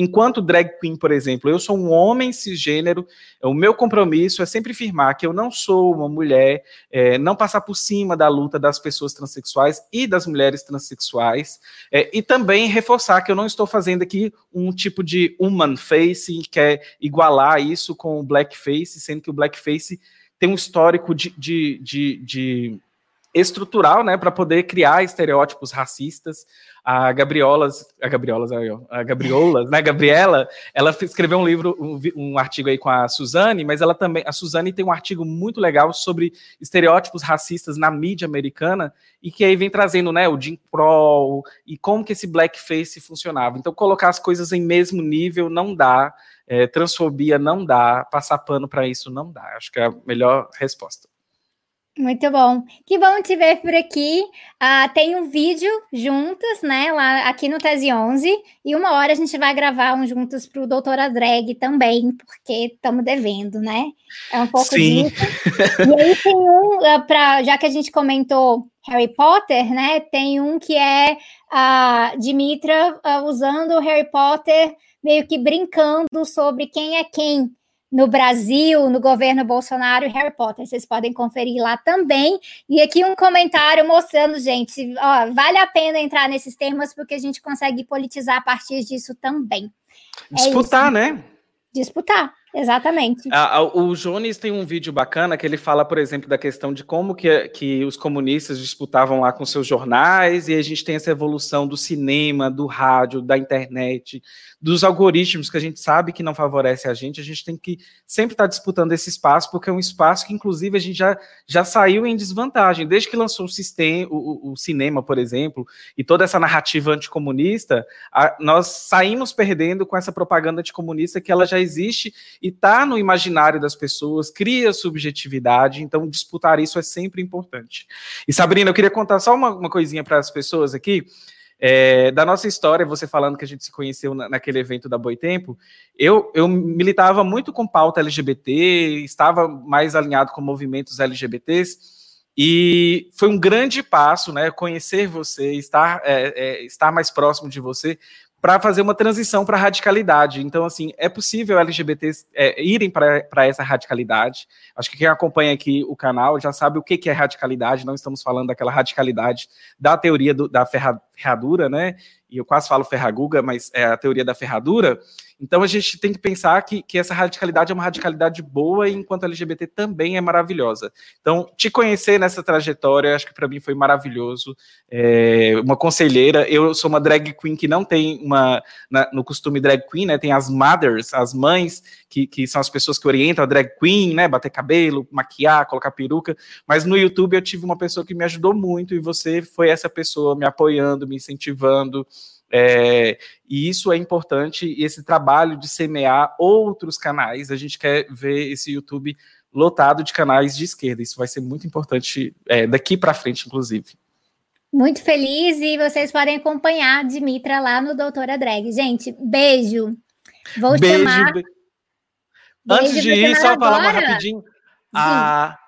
Enquanto drag queen, por exemplo, eu sou um homem cisgênero, o meu compromisso é sempre afirmar que eu não sou uma mulher, é, não passar por cima da luta das pessoas transexuais e das mulheres transexuais, é, e também reforçar que eu não estou fazendo aqui um tipo de human face, que é igualar isso com o blackface, sendo que o blackface tem um histórico de, de, de, de estrutural, né, para poder criar estereótipos racistas. A Gabriolas, a Gabriolas, a Gabriolas, né, Gabriela, ela escreveu um livro, um, um, artigo aí com a Suzane, mas ela também, a Suzane tem um artigo muito legal sobre estereótipos racistas na mídia americana e que aí vem trazendo, né, o Jim Crow e como que esse blackface funcionava. Então colocar as coisas em mesmo nível não dá, é, transfobia não dá, passar pano para isso não dá. Acho que é a melhor resposta. Muito bom. Que bom te ver por aqui. Uh, tem um vídeo juntos, né? Lá aqui no Tese 11. E uma hora a gente vai gravar um juntos para o Doutora Drag também, porque estamos devendo, né? É um pouco Sim. disso. E aí tem um, uh, pra, já que a gente comentou Harry Potter, né? Tem um que é a uh, Dimitra uh, usando o Harry Potter meio que brincando sobre quem é quem no Brasil, no governo Bolsonaro e Harry Potter. Vocês podem conferir lá também. E aqui um comentário mostrando, gente, ó, vale a pena entrar nesses temas porque a gente consegue politizar a partir disso também. É Disputar, é né? Disputar. Exatamente. o Jones tem um vídeo bacana que ele fala, por exemplo, da questão de como que, que os comunistas disputavam lá com seus jornais, e a gente tem essa evolução do cinema, do rádio, da internet, dos algoritmos que a gente sabe que não favorece a gente, a gente tem que sempre estar tá disputando esse espaço, porque é um espaço que, inclusive, a gente já, já saiu em desvantagem. Desde que lançou o, sistema, o, o cinema, por exemplo, e toda essa narrativa anticomunista, a, nós saímos perdendo com essa propaganda anticomunista que ela já existe e está no imaginário das pessoas, cria subjetividade, então disputar isso é sempre importante. E Sabrina, eu queria contar só uma, uma coisinha para as pessoas aqui. É, da nossa história, você falando que a gente se conheceu na, naquele evento da Boitempo, eu, eu militava muito com pauta LGBT, estava mais alinhado com movimentos LGBTs, e foi um grande passo, né? Conhecer você, estar, é, é, estar mais próximo de você, para fazer uma transição para a radicalidade. Então, assim, é possível LGBTs é, irem para essa radicalidade. Acho que quem acompanha aqui o canal já sabe o que, que é radicalidade. Não estamos falando daquela radicalidade da teoria do, da ferradura, né? E eu quase falo ferraguga, mas é a teoria da ferradura então a gente tem que pensar que, que essa radicalidade é uma radicalidade boa, enquanto LGBT também é maravilhosa. Então, te conhecer nessa trajetória, acho que para mim foi maravilhoso. É, uma conselheira, eu sou uma drag queen que não tem uma. Na, no costume drag queen, né? Tem as mothers, as mães, que, que são as pessoas que orientam a drag queen, né? Bater cabelo, maquiar, colocar peruca. Mas no YouTube eu tive uma pessoa que me ajudou muito, e você foi essa pessoa me apoiando, me incentivando. É, e isso é importante, e esse trabalho de semear outros canais, a gente quer ver esse YouTube lotado de canais de esquerda. Isso vai ser muito importante é, daqui para frente, inclusive. Muito feliz e vocês podem acompanhar a Dimitra lá no Doutora Drag. Gente, beijo. Vou beijo, chamar. Be... Antes beijo, de ir, só falar uma rapidinho. A,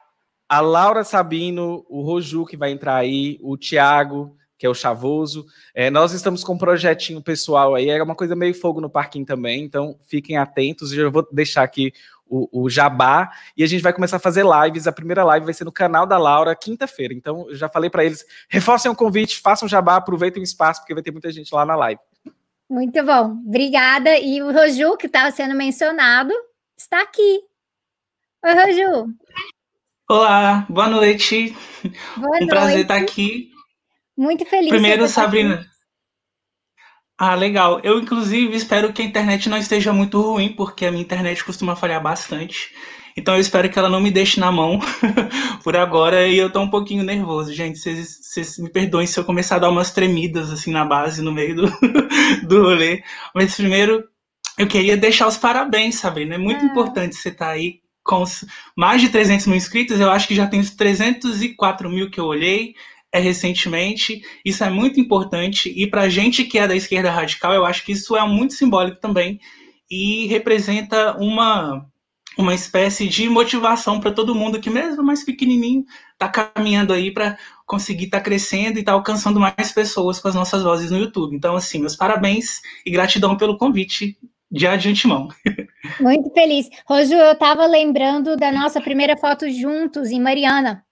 a Laura Sabino, o Roju que vai entrar aí, o Tiago, que é o Chavoso. É, nós estamos com um projetinho pessoal aí, é uma coisa meio fogo no parquinho também, então fiquem atentos. Eu vou deixar aqui o, o, Jabá e a gente vai começar a fazer lives. A primeira live vai ser no canal da Laura, quinta-feira. Então, eu já falei para eles: reforcem o convite, façam Jabá, aproveitem o espaço, porque vai ter muita gente lá na live. Muito bom, obrigada. E o Roju, que estava sendo mencionado, está aqui. Oi, Roju. Olá, boa noite. Boa um noite. prazer estar aqui. Muito feliz. Primeiro, Sabrina. Ah, legal. Eu, inclusive, espero que a internet não esteja muito ruim, porque a minha internet costuma falhar bastante. Então, eu espero que ela não me deixe na mão por agora. E eu tô um pouquinho nervoso, gente. Vocês me perdoem se eu começar a dar umas tremidas, assim, na base, no meio do, do rolê. Mas, primeiro, eu queria deixar os parabéns, Sabrina. É muito ah. importante você estar tá aí com mais de 300 mil inscritos. Eu acho que já tem uns 304 mil que eu olhei é recentemente. Isso é muito importante. E para a gente que é da esquerda radical, eu acho que isso é muito simbólico também. E representa uma, uma espécie de motivação para todo mundo que, mesmo mais pequenininho, está caminhando aí para conseguir estar tá crescendo e estar tá alcançando mais pessoas com as nossas vozes no YouTube. Então, assim, meus parabéns e gratidão pelo convite já de antemão. Muito feliz. Rojo, eu estava lembrando da nossa primeira foto juntos em Mariana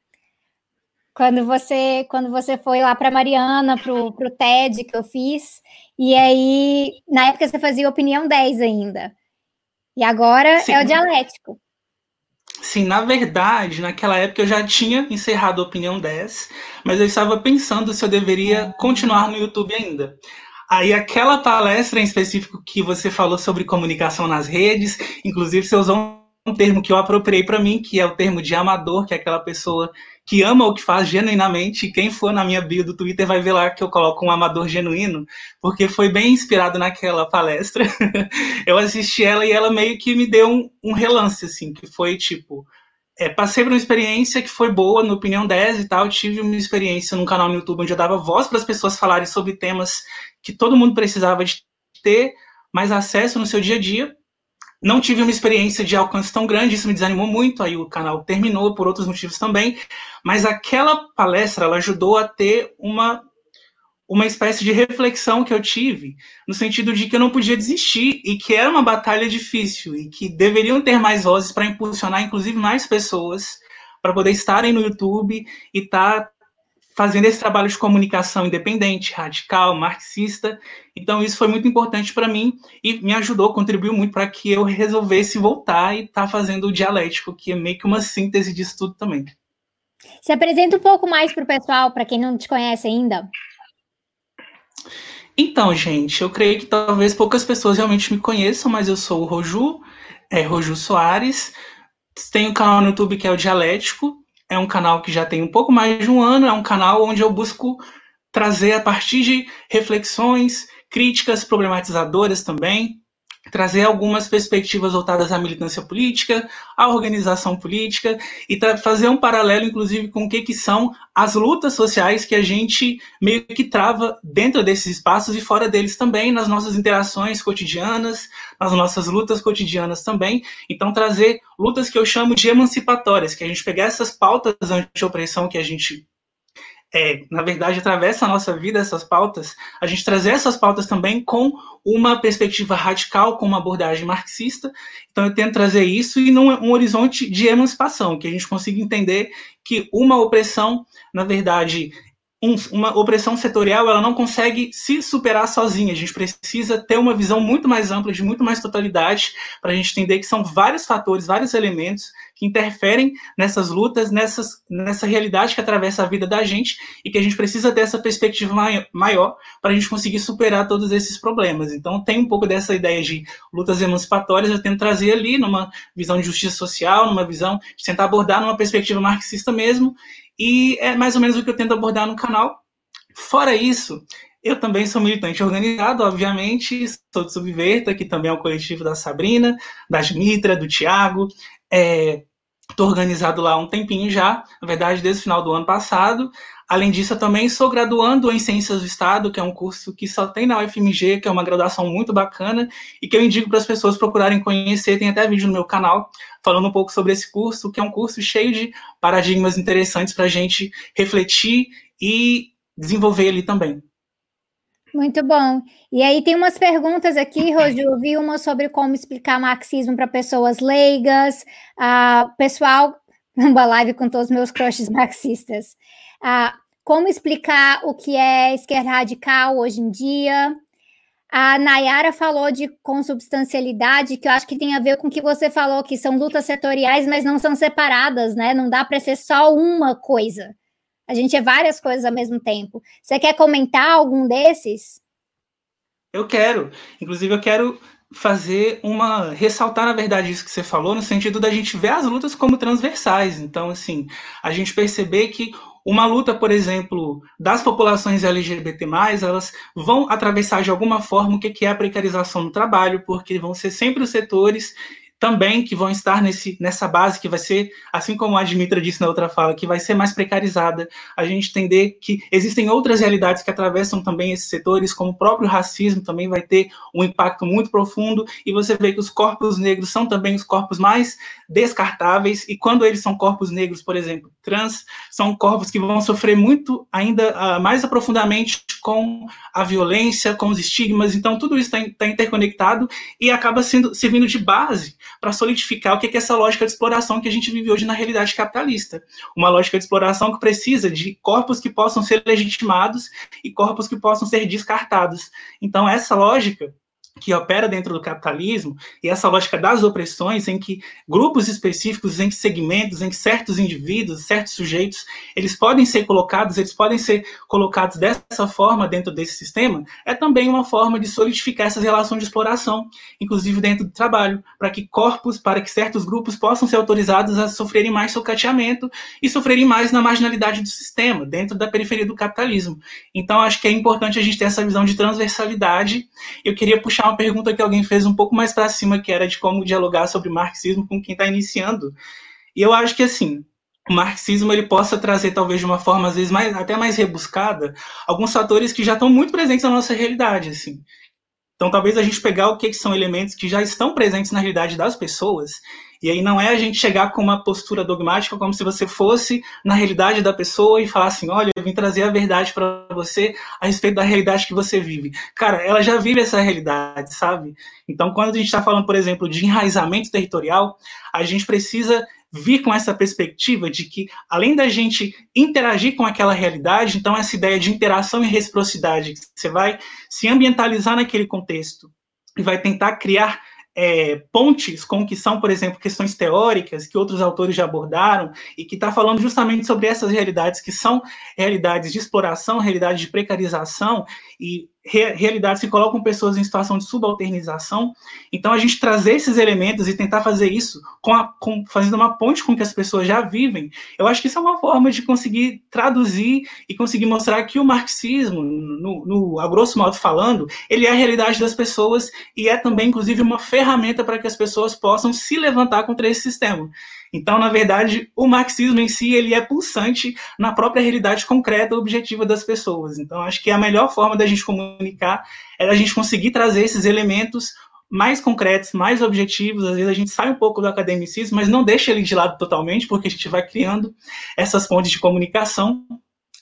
quando você quando você foi lá para Mariana, pro, pro TED que eu fiz, e aí na época você fazia opinião 10 ainda. E agora Sim. é o dialético. Sim, na verdade, naquela época eu já tinha encerrado a opinião 10, mas eu estava pensando se eu deveria continuar no YouTube ainda. Aí aquela palestra em específico que você falou sobre comunicação nas redes, inclusive você usou um termo que eu apropriei para mim, que é o termo de amador, que é aquela pessoa que ama o que faz genuinamente. Quem for na minha bio do Twitter vai ver lá que eu coloco um amador genuíno, porque foi bem inspirado naquela palestra. eu assisti ela e ela meio que me deu um, um relance, assim, que foi tipo. É, passei por uma experiência que foi boa, no Opinião 10 e tal. Tive uma experiência num canal no YouTube onde eu dava voz para as pessoas falarem sobre temas que todo mundo precisava de ter mais acesso no seu dia a dia. Não tive uma experiência de alcance tão grande, isso me desanimou muito, aí o canal terminou por outros motivos também, mas aquela palestra ela ajudou a ter uma uma espécie de reflexão que eu tive, no sentido de que eu não podia desistir e que era uma batalha difícil e que deveriam ter mais vozes para impulsionar, inclusive, mais pessoas para poder estarem no YouTube e estar tá fazendo esse trabalho de comunicação independente, radical, marxista. Então, isso foi muito importante para mim e me ajudou, contribuiu muito para que eu resolvesse voltar e estar tá fazendo o dialético, que é meio que uma síntese disso tudo também. Se apresenta um pouco mais para o pessoal, para quem não te conhece ainda. Então, gente, eu creio que talvez poucas pessoas realmente me conheçam, mas eu sou o Roju, é Roju Soares. Tenho um canal no YouTube que é o Dialético, é um canal que já tem um pouco mais de um ano, é um canal onde eu busco trazer a partir de reflexões, críticas problematizadoras também, trazer algumas perspectivas voltadas à militância política, à organização política e fazer um paralelo, inclusive, com o que, que são as lutas sociais que a gente meio que trava dentro desses espaços e fora deles também, nas nossas interações cotidianas, nas nossas lutas cotidianas também. Então, trazer lutas que eu chamo de emancipatórias, que a gente pegar essas pautas anti-opressão que a gente é, na verdade, atravessa a nossa vida essas pautas, a gente trazer essas pautas também com uma perspectiva radical, com uma abordagem marxista. Então, eu tento trazer isso e num um horizonte de emancipação, que a gente consiga entender que uma opressão, na verdade, um, uma opressão setorial ela não consegue se superar sozinha. A gente precisa ter uma visão muito mais ampla, de muito mais totalidade, para a gente entender que são vários fatores, vários elementos que interferem nessas lutas, nessas, nessa realidade que atravessa a vida da gente e que a gente precisa ter essa perspectiva maior para a gente conseguir superar todos esses problemas. Então, tem um pouco dessa ideia de lutas emancipatórias, eu tento trazer ali numa visão de justiça social, numa visão de tentar abordar numa perspectiva marxista mesmo, e é mais ou menos o que eu tento abordar no canal. Fora isso, eu também sou militante organizado, obviamente, sou do Subverta, que também é o coletivo da Sabrina, da Dimitra, do Tiago. Estou organizado lá há um tempinho já, na verdade, desde o final do ano passado. Além disso, eu também sou graduando em Ciências do Estado, que é um curso que só tem na UFMG, que é uma graduação muito bacana e que eu indico para as pessoas procurarem conhecer. Tem até vídeo no meu canal falando um pouco sobre esse curso, que é um curso cheio de paradigmas interessantes para a gente refletir e desenvolver ali também. Muito bom. E aí tem umas perguntas aqui, Roger. Eu vi uma sobre como explicar marxismo para pessoas leigas. Uh, pessoal, uma live com todos os meus crushes marxistas. Ah, como explicar o que é esquerda radical hoje em dia? A Nayara falou de consubstancialidade, que eu acho que tem a ver com o que você falou, que são lutas setoriais, mas não são separadas, né? Não dá para ser só uma coisa. A gente é várias coisas ao mesmo tempo. Você quer comentar algum desses? Eu quero. Inclusive, eu quero fazer uma ressaltar na verdade isso que você falou no sentido da gente ver as lutas como transversais então assim a gente perceber que uma luta, por exemplo, das populações LGBT+, elas vão atravessar de alguma forma o que é a precarização no trabalho, porque vão ser sempre os setores também que vão estar nesse, nessa base que vai ser, assim como a Admitra disse na outra fala, que vai ser mais precarizada. A gente entender que existem outras realidades que atravessam também esses setores, como o próprio racismo também vai ter um impacto muito profundo, e você vê que os corpos negros são também os corpos mais descartáveis, e quando eles são corpos negros, por exemplo, trans, são corpos que vão sofrer muito ainda uh, mais aprofundadamente com a violência, com os estigmas, então tudo isso está tá interconectado e acaba sendo servindo de base para solidificar o que é essa lógica de exploração que a gente vive hoje na realidade capitalista. Uma lógica de exploração que precisa de corpos que possam ser legitimados e corpos que possam ser descartados. Então, essa lógica que opera dentro do capitalismo e essa lógica das opressões em que grupos específicos, em que segmentos, em que certos indivíduos, certos sujeitos, eles podem ser colocados, eles podem ser colocados dessa forma dentro desse sistema, é também uma forma de solidificar essas relações de exploração, inclusive dentro do trabalho, para que corpos, para que certos grupos possam ser autorizados a sofrerem mais socateamento e sofrerem mais na marginalidade do sistema, dentro da periferia do capitalismo. Então, acho que é importante a gente ter essa visão de transversalidade. Eu queria puxar uma pergunta que alguém fez um pouco mais para cima, que era de como dialogar sobre marxismo com quem está iniciando. E eu acho que assim, o marxismo ele possa trazer talvez de uma forma às vezes mais, até mais rebuscada alguns fatores que já estão muito presentes na nossa realidade, assim. Então, talvez a gente pegar o que, que são elementos que já estão presentes na realidade das pessoas e aí não é a gente chegar com uma postura dogmática como se você fosse na realidade da pessoa e falar assim, olha, eu vim trazer a verdade para você a respeito da realidade que você vive. Cara, ela já vive essa realidade, sabe? Então, quando a gente está falando, por exemplo, de enraizamento territorial, a gente precisa vir com essa perspectiva de que, além da gente interagir com aquela realidade, então essa ideia de interação e reciprocidade, você vai se ambientalizar naquele contexto e vai tentar criar é, pontes com que são, por exemplo, questões teóricas que outros autores já abordaram e que está falando justamente sobre essas realidades que são realidades de exploração, realidades de precarização e realidades que colocam pessoas em situação de subalternização. Então, a gente trazer esses elementos e tentar fazer isso com, a, com fazendo uma ponte com que as pessoas já vivem, eu acho que isso é uma forma de conseguir traduzir e conseguir mostrar que o marxismo, no, no, a grosso modo falando, ele é a realidade das pessoas e é também, inclusive, uma ferramenta para que as pessoas possam se levantar contra esse sistema. Então, na verdade, o marxismo em si ele é pulsante na própria realidade concreta objetiva das pessoas. Então, acho que a melhor forma da gente comunicar é a gente conseguir trazer esses elementos mais concretos, mais objetivos. Às vezes a gente sai um pouco do academicismo, mas não deixa ele de lado totalmente, porque a gente vai criando essas pontes de comunicação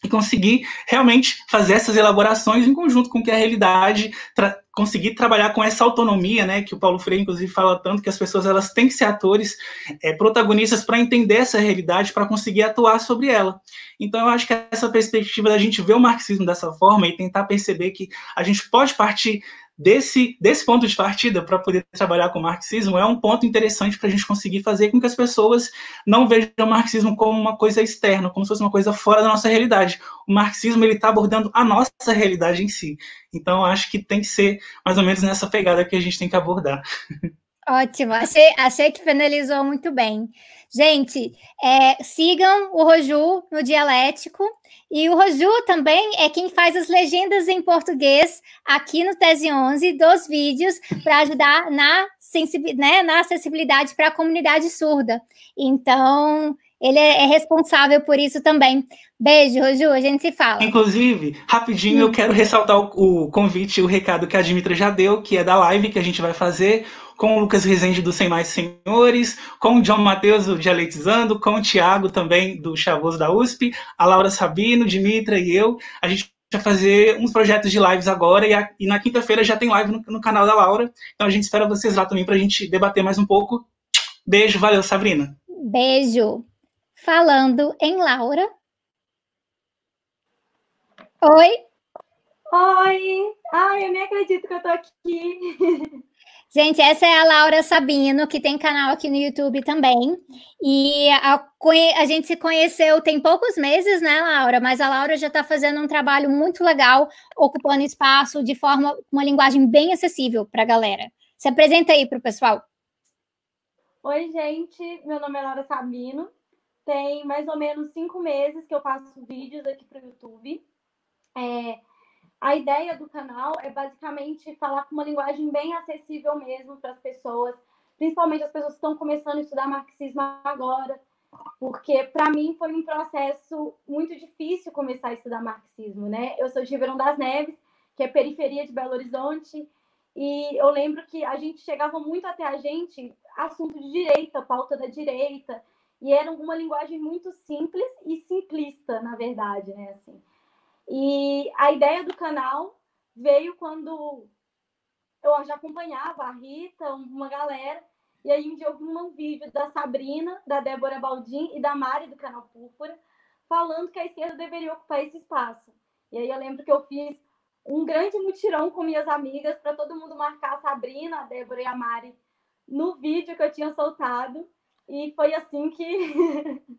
e conseguir realmente fazer essas elaborações em conjunto com que a realidade tra conseguir trabalhar com essa autonomia, né, que o Paulo Freire inclusive fala tanto que as pessoas elas têm que ser atores, é, protagonistas para entender essa realidade, para conseguir atuar sobre ela. Então eu acho que essa perspectiva da gente ver o marxismo dessa forma e tentar perceber que a gente pode partir desse, desse ponto de partida para poder trabalhar com o marxismo é um ponto interessante para a gente conseguir fazer com que as pessoas não vejam o marxismo como uma coisa externa, como se fosse uma coisa fora da nossa realidade. O marxismo ele está abordando a nossa realidade em si. Então, acho que tem que ser mais ou menos nessa pegada que a gente tem que abordar. Ótimo, achei, achei que finalizou muito bem. Gente, é, sigam o Roju no Dialético. E o Roju também é quem faz as legendas em português aqui no Tese 11 dos vídeos para ajudar na, né, na acessibilidade para a comunidade surda. Então, ele é, é responsável por isso também. Beijo, Roju, a gente se fala. Inclusive, rapidinho, eu quero ressaltar o, o convite, o recado que a Dimitra já deu, que é da live que a gente vai fazer com o Lucas Rezende do Sem Mais Senhores, com o John Matheus do Dialetizando, com o Tiago também do Chavoso da USP, a Laura Sabino, Dimitra e eu. A gente vai fazer uns projetos de lives agora e, a, e na quinta-feira já tem live no, no, canal da Laura. Então a gente espera vocês lá também para a gente debater mais um pouco. Beijo, valeu, Sabrina. Beijo. Falando em Laura. Oi. Oi. Ai, eu nem acredito que eu tô aqui. Gente, essa é a Laura Sabino, que tem canal aqui no YouTube também. E a, a, gente se conheceu tem poucos meses, né, Laura? Mas a Laura já está fazendo um trabalho muito legal, ocupando espaço de forma, uma linguagem bem acessível para a galera. Se apresenta aí para o pessoal. Oi, gente. Meu nome é Laura Sabino. Tem mais ou menos cinco meses que eu faço vídeos aqui para o YouTube. É, a ideia do canal é basicamente falar com uma linguagem bem acessível mesmo para as pessoas, principalmente as pessoas que estão começando a estudar marxismo agora, porque para mim foi um processo muito difícil começar a estudar marxismo, né? Eu sou de Ribeirão das Neves, que é periferia de Belo Horizonte, e eu lembro que a gente chegava muito até a gente assunto de direita, pauta da direita, e era uma linguagem muito simples e simplista, na verdade, né? Assim. E a ideia do canal veio quando eu já acompanhava a Rita, uma galera, e aí um dia eu vi um vídeo da Sabrina, da Débora Baldin e da Mari do canal Púrpura, falando que a esquerda deveria ocupar esse espaço. E aí eu lembro que eu fiz um grande mutirão com minhas amigas para todo mundo marcar a Sabrina, a Débora e a Mari no vídeo que eu tinha soltado. E foi assim que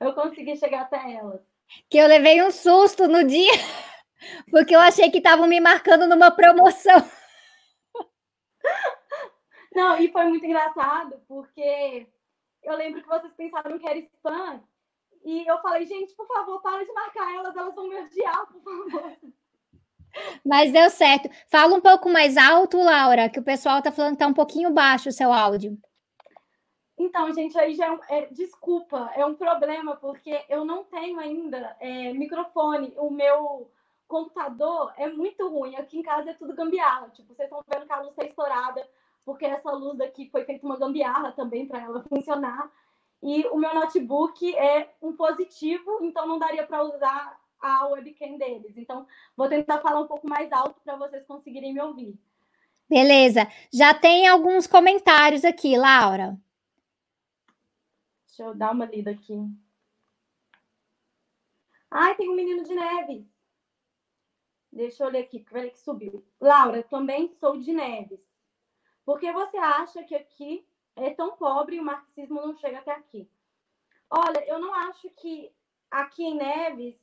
eu consegui chegar até elas que eu levei um susto no dia, porque eu achei que estavam me marcando numa promoção. Não, e foi muito engraçado, porque eu lembro que vocês pensaram que era spam, e eu falei, gente, por favor, para de marcar elas, elas vão me odiar, por favor. Mas deu certo. Fala um pouco mais alto, Laura, que o pessoal tá falando que tá um pouquinho baixo o seu áudio. Então, gente, aí já é, é, desculpa, é um problema, porque eu não tenho ainda é, microfone. O meu computador é muito ruim. Aqui em casa é tudo gambiarra. Tipo, vocês estão vendo que a luz está estourada, porque essa luz daqui foi feita uma gambiarra também para ela funcionar. E o meu notebook é um positivo, então não daria para usar a webcam deles. Então, vou tentar falar um pouco mais alto para vocês conseguirem me ouvir. Beleza. Já tem alguns comentários aqui, Laura. Deixa eu dar uma lida aqui. Ai, tem um menino de Neves. Deixa eu ler aqui, porque que subiu. Laura, também sou de Neves. Por que você acha que aqui é tão pobre e o marxismo não chega até aqui? Olha, eu não acho que aqui em Neves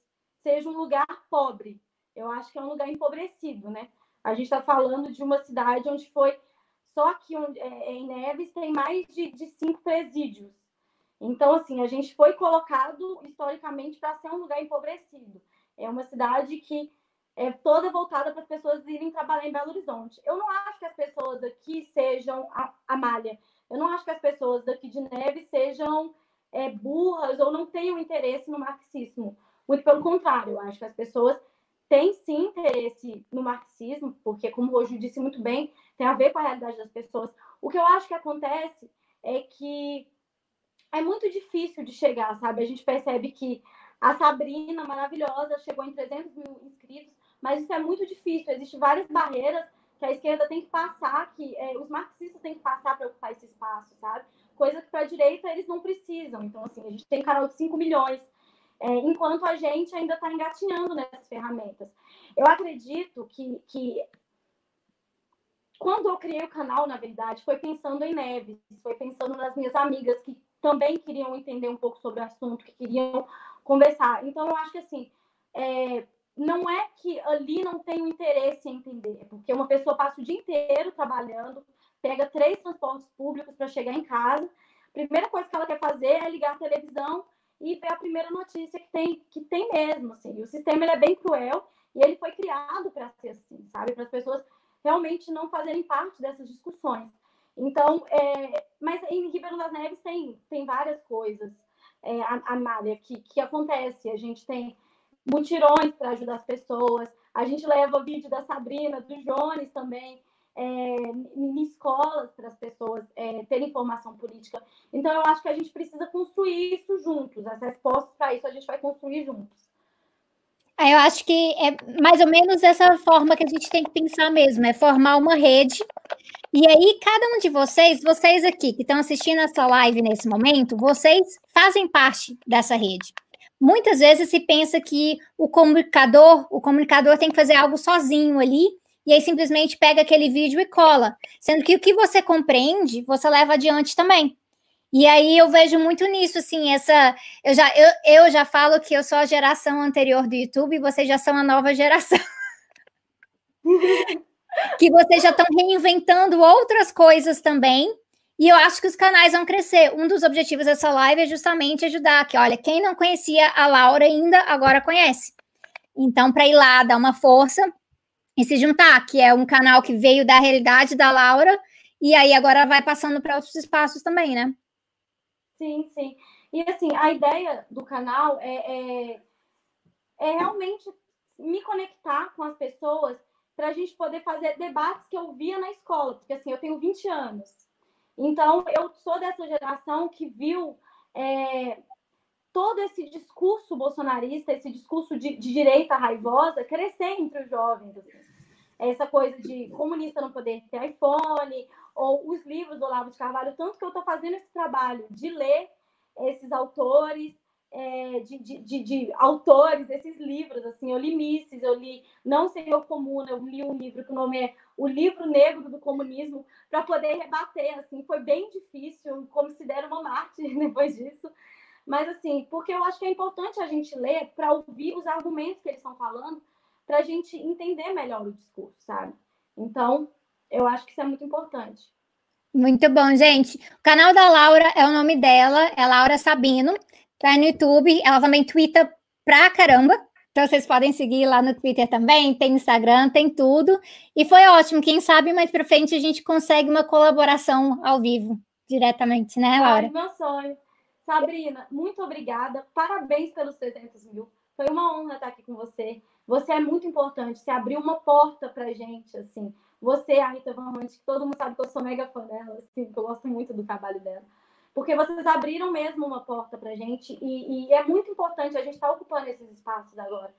seja um lugar pobre. Eu acho que é um lugar empobrecido, né? A gente está falando de uma cidade onde foi. Só que onde, é, em Neves tem mais de, de cinco presídios. Então, assim, a gente foi colocado historicamente para ser um lugar empobrecido. É uma cidade que é toda voltada para as pessoas irem trabalhar em Belo Horizonte. Eu não acho que as pessoas aqui sejam a, a malha. Eu não acho que as pessoas daqui de Neve sejam é, burras ou não tenham interesse no marxismo. Muito pelo contrário, eu acho que as pessoas têm sim interesse no marxismo, porque, como Rojo disse muito bem, tem a ver com a realidade das pessoas. O que eu acho que acontece é que é muito difícil de chegar, sabe? A gente percebe que A Sabrina, maravilhosa, chegou em 300 mil inscritos, mas isso é muito difícil. Existem várias barreiras que a esquerda tem que passar, que é, os marxistas têm que passar para ocupar esse espaço, sabe? Coisa que para a direita eles não precisam. Então, assim, a gente tem canal de 5 milhões, é, enquanto a gente ainda está engatinhando nessas ferramentas. Eu acredito que, que quando eu criei o canal, na verdade, foi pensando em Neves, foi pensando nas minhas amigas que também queriam entender um pouco sobre o assunto, que queriam conversar. Então, eu acho que assim, é, não é que ali não tem interesse em entender, porque uma pessoa passa o dia inteiro trabalhando, pega três transportes públicos para chegar em casa, a primeira coisa que ela quer fazer é ligar a televisão e ver a primeira notícia que tem, que tem mesmo, assim. E o sistema é bem cruel e ele foi criado para ser assim, sabe? Para as pessoas realmente não fazerem parte dessas discussões. Então, é, mas em Ribeirão das Neves tem, tem várias coisas, é, Amália, que, que acontece. A gente tem mutirões para ajudar as pessoas, a gente leva vídeo da Sabrina, do Jones também, é, em escolas para as pessoas é, terem formação política. Então, eu acho que a gente precisa construir isso juntos. As respostas para isso a gente vai construir juntos. Eu acho que é mais ou menos dessa forma que a gente tem que pensar mesmo, é formar uma rede. E aí, cada um de vocês, vocês aqui que estão assistindo essa live nesse momento, vocês fazem parte dessa rede. Muitas vezes se pensa que o comunicador, o comunicador tem que fazer algo sozinho ali, e aí simplesmente pega aquele vídeo e cola. Sendo que o que você compreende, você leva adiante também. E aí eu vejo muito nisso, assim, essa. Eu já, eu, eu já falo que eu sou a geração anterior do YouTube e vocês já são a nova geração. que vocês já estão reinventando outras coisas também. E eu acho que os canais vão crescer. Um dos objetivos dessa live é justamente ajudar que, olha, quem não conhecia a Laura ainda, agora conhece. Então, para ir lá, dar uma força e se juntar, que é um canal que veio da realidade da Laura, e aí agora vai passando para outros espaços também, né? Sim, sim. E assim, a ideia do canal é, é, é realmente me conectar com as pessoas para a gente poder fazer debates que eu via na escola, porque assim, eu tenho 20 anos. Então, eu sou dessa geração que viu é, todo esse discurso bolsonarista, esse discurso de, de, direita raivosa crescer entre os jovens. Assim. Essa coisa de comunista não poder ter iPhone, ou os livros do Olavo de Carvalho, tanto que eu estou fazendo esse trabalho de ler esses autores, é, de, de, de, de, autores, esses livros, assim, eu li Mises, eu li Não Senhor Comuna, eu li um livro que o nome é O Livro Negro do Comunismo, para poder rebater, assim, foi bem difícil, considero uma mártir depois disso, mas assim, porque eu acho que é importante a gente ler para ouvir os argumentos que eles estão falando, para a gente entender melhor o discurso, sabe? Então, eu acho que isso é muito importante. Muito bom, gente. O canal da Laura é o nome dela, é Laura Sabino, tá no YouTube, ela também twitta pra caramba. Então vocês podem seguir lá no Twitter também, tem Instagram, tem tudo. E foi ótimo, quem sabe mais para frente a gente consegue uma colaboração ao vivo, diretamente, né, Laura? Ai, meu sonho. Sabrina, muito obrigada. Parabéns pelos 300 mil. Foi uma honra estar aqui com você. Você é muito importante. Você abriu uma porta pra gente, assim. Você, a Rita Van Hunt, que todo mundo sabe que eu sou mega fã dela, assim, que eu gosto muito do trabalho dela. Porque vocês abriram mesmo uma porta pra gente e, e é muito importante a gente estar tá ocupando esses espaços agora.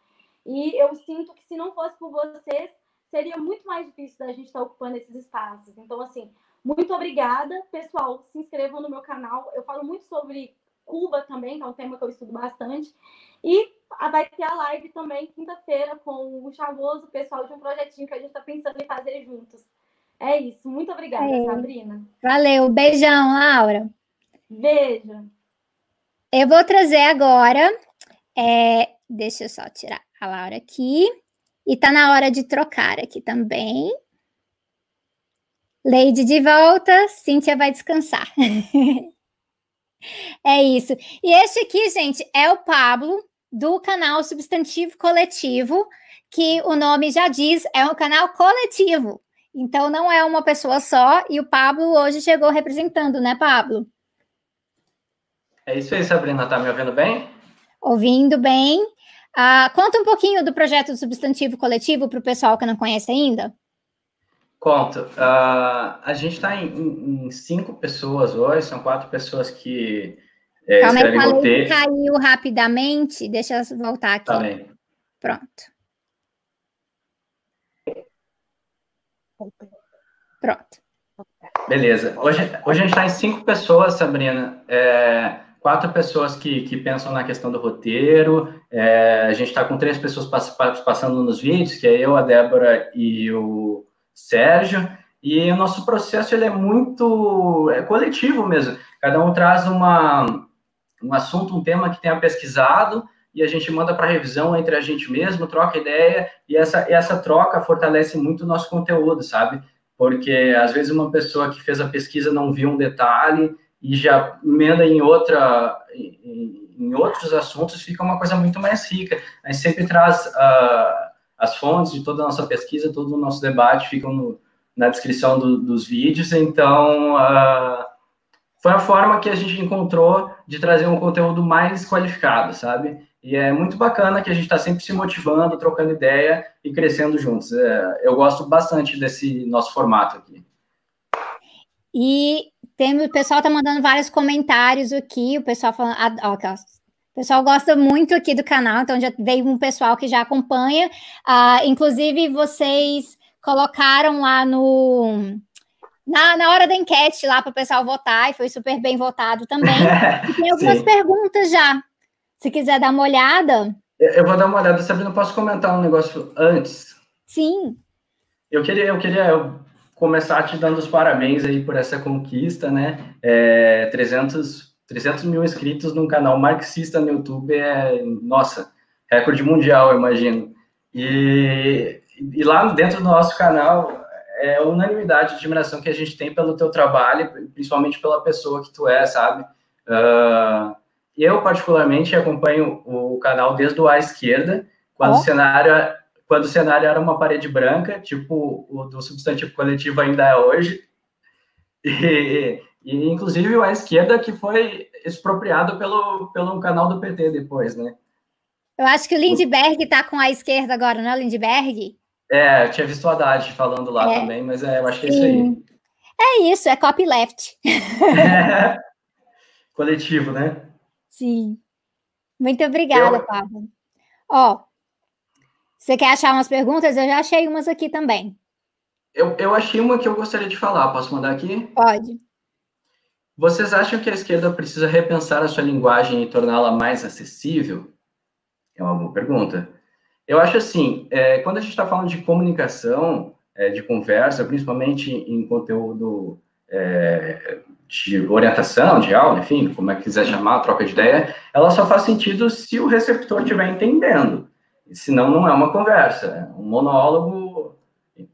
E eu sinto que se não fosse por vocês, seria muito mais difícil da gente estar tá ocupando esses espaços. Então, assim, muito obrigada. Pessoal, se inscrevam no meu canal. Eu falo muito sobre Cuba também, que é um tema que eu estudo bastante. E vai ter a live também quinta-feira com o Chavoso, o pessoal de um projetinho que a gente está pensando em fazer juntos. É isso. Muito obrigada, é. Sabrina. Valeu. Beijão, Laura. Beijo. Eu vou trazer agora. É, deixa eu só tirar a Laura aqui. E tá na hora de trocar aqui também. Leide de volta, Cíntia vai descansar. é isso. E este aqui, gente, é o Pablo, do canal Substantivo Coletivo, que o nome já diz, é um canal coletivo. Então não é uma pessoa só, e o Pablo hoje chegou representando, né, Pablo? É isso aí, Sabrina, tá me ouvindo bem? Ouvindo bem. Ah, conta um pouquinho do projeto do Substantivo Coletivo para o pessoal que não conhece ainda. Conto. Uh, a gente está em, em, cinco pessoas hoje, são quatro pessoas que É, Calma aí, falei caiu rapidamente. Deixa eu voltar aqui. Tá bem. Pronto. Pronto. Beleza. Hoje, hoje a gente está em cinco pessoas, Sabrina. É, quatro pessoas que, que pensam na questão do roteiro. É, a gente está com três pessoas passando nos vídeos, que é eu, a Débora e o Sérgio. E o nosso processo ele é muito é coletivo mesmo. Cada um traz uma, um assunto, um tema que tenha pesquisado e a gente manda para revisão entre a gente mesmo, troca ideia e essa, e essa troca fortalece muito o nosso conteúdo, sabe? Porque às vezes uma pessoa que fez a pesquisa não viu um detalhe e já emenda em outra em, em outros assuntos fica uma coisa muito mais rica. A gente sempre traz ah, as fontes de toda a nossa pesquisa, todo o nosso debate ficam no, na descrição do- dos vídeos, então ah, foi a forma que a gente encontrou de trazer um conteúdo mais qualificado, sabe? E é muito bacana que a gente está sempre se motivando, trocando ideia e crescendo juntos. É, eu gosto bastante desse nosso formato aqui. E tem, o pessoal tá mandando vários comentários aqui, o pessoal falando, ó, o pessoal gosta muito aqui do canal, então já veio um pessoal que já acompanha. Ah, inclusive, vocês colocaram lá no na, na hora da enquete lá para o pessoal votar, e foi super bem votado também. E tem algumas Sim. perguntas já. Se quiser dar uma olhada, Eu eu vou dar uma olhada, Sabrina, posso comentar um negócio antes? sim. Eu queria, eu queria começar te dando os parabéns aí por essa conquista, né? É, 300, 300 mil inscritos num canal marxista no YouTube é, nossa, recorde mundial, eu imagino. E, e lá dentro do nosso canal é unanimidade de admiração que a gente tem pelo teu trabalho, principalmente pela pessoa que tu é, sabe? Ah, eu, particularmente, acompanho o canal desde o à esquerda, quando Ó. o cenário quando o cenário era uma parede branca, tipo o do substantivo coletivo ainda é hoje. E, e, inclusive a esquerda que foi expropriado pelo, pelo canal do PT depois, né? Eu acho que o Lindbergh tá com a esquerda agora, não é, Lindbergh? É, eu tinha visto o Haddad falando lá É. também, mas é, eu acho que é isso aí. É isso, é copyleft. Coletivo, né? Sim. Muito obrigada, Eu- Pablo. Ó, você quer achar umas perguntas? Eu já achei umas aqui também. Eu, eu achei uma que eu gostaria de falar. Posso mandar aqui? Pode. Vocês acham que a esquerda precisa repensar a sua linguagem e torná-la mais acessível? É uma boa pergunta. Eu acho assim, é, quando a gente está falando de comunicação, é, de conversa, principalmente em conteúdo é, de orientação, de aula, enfim, como é que quiser chamar, troca de ideia, ela só faz sentido se o receptor estiver entendendo. Senão não é uma conversa, é um monólogo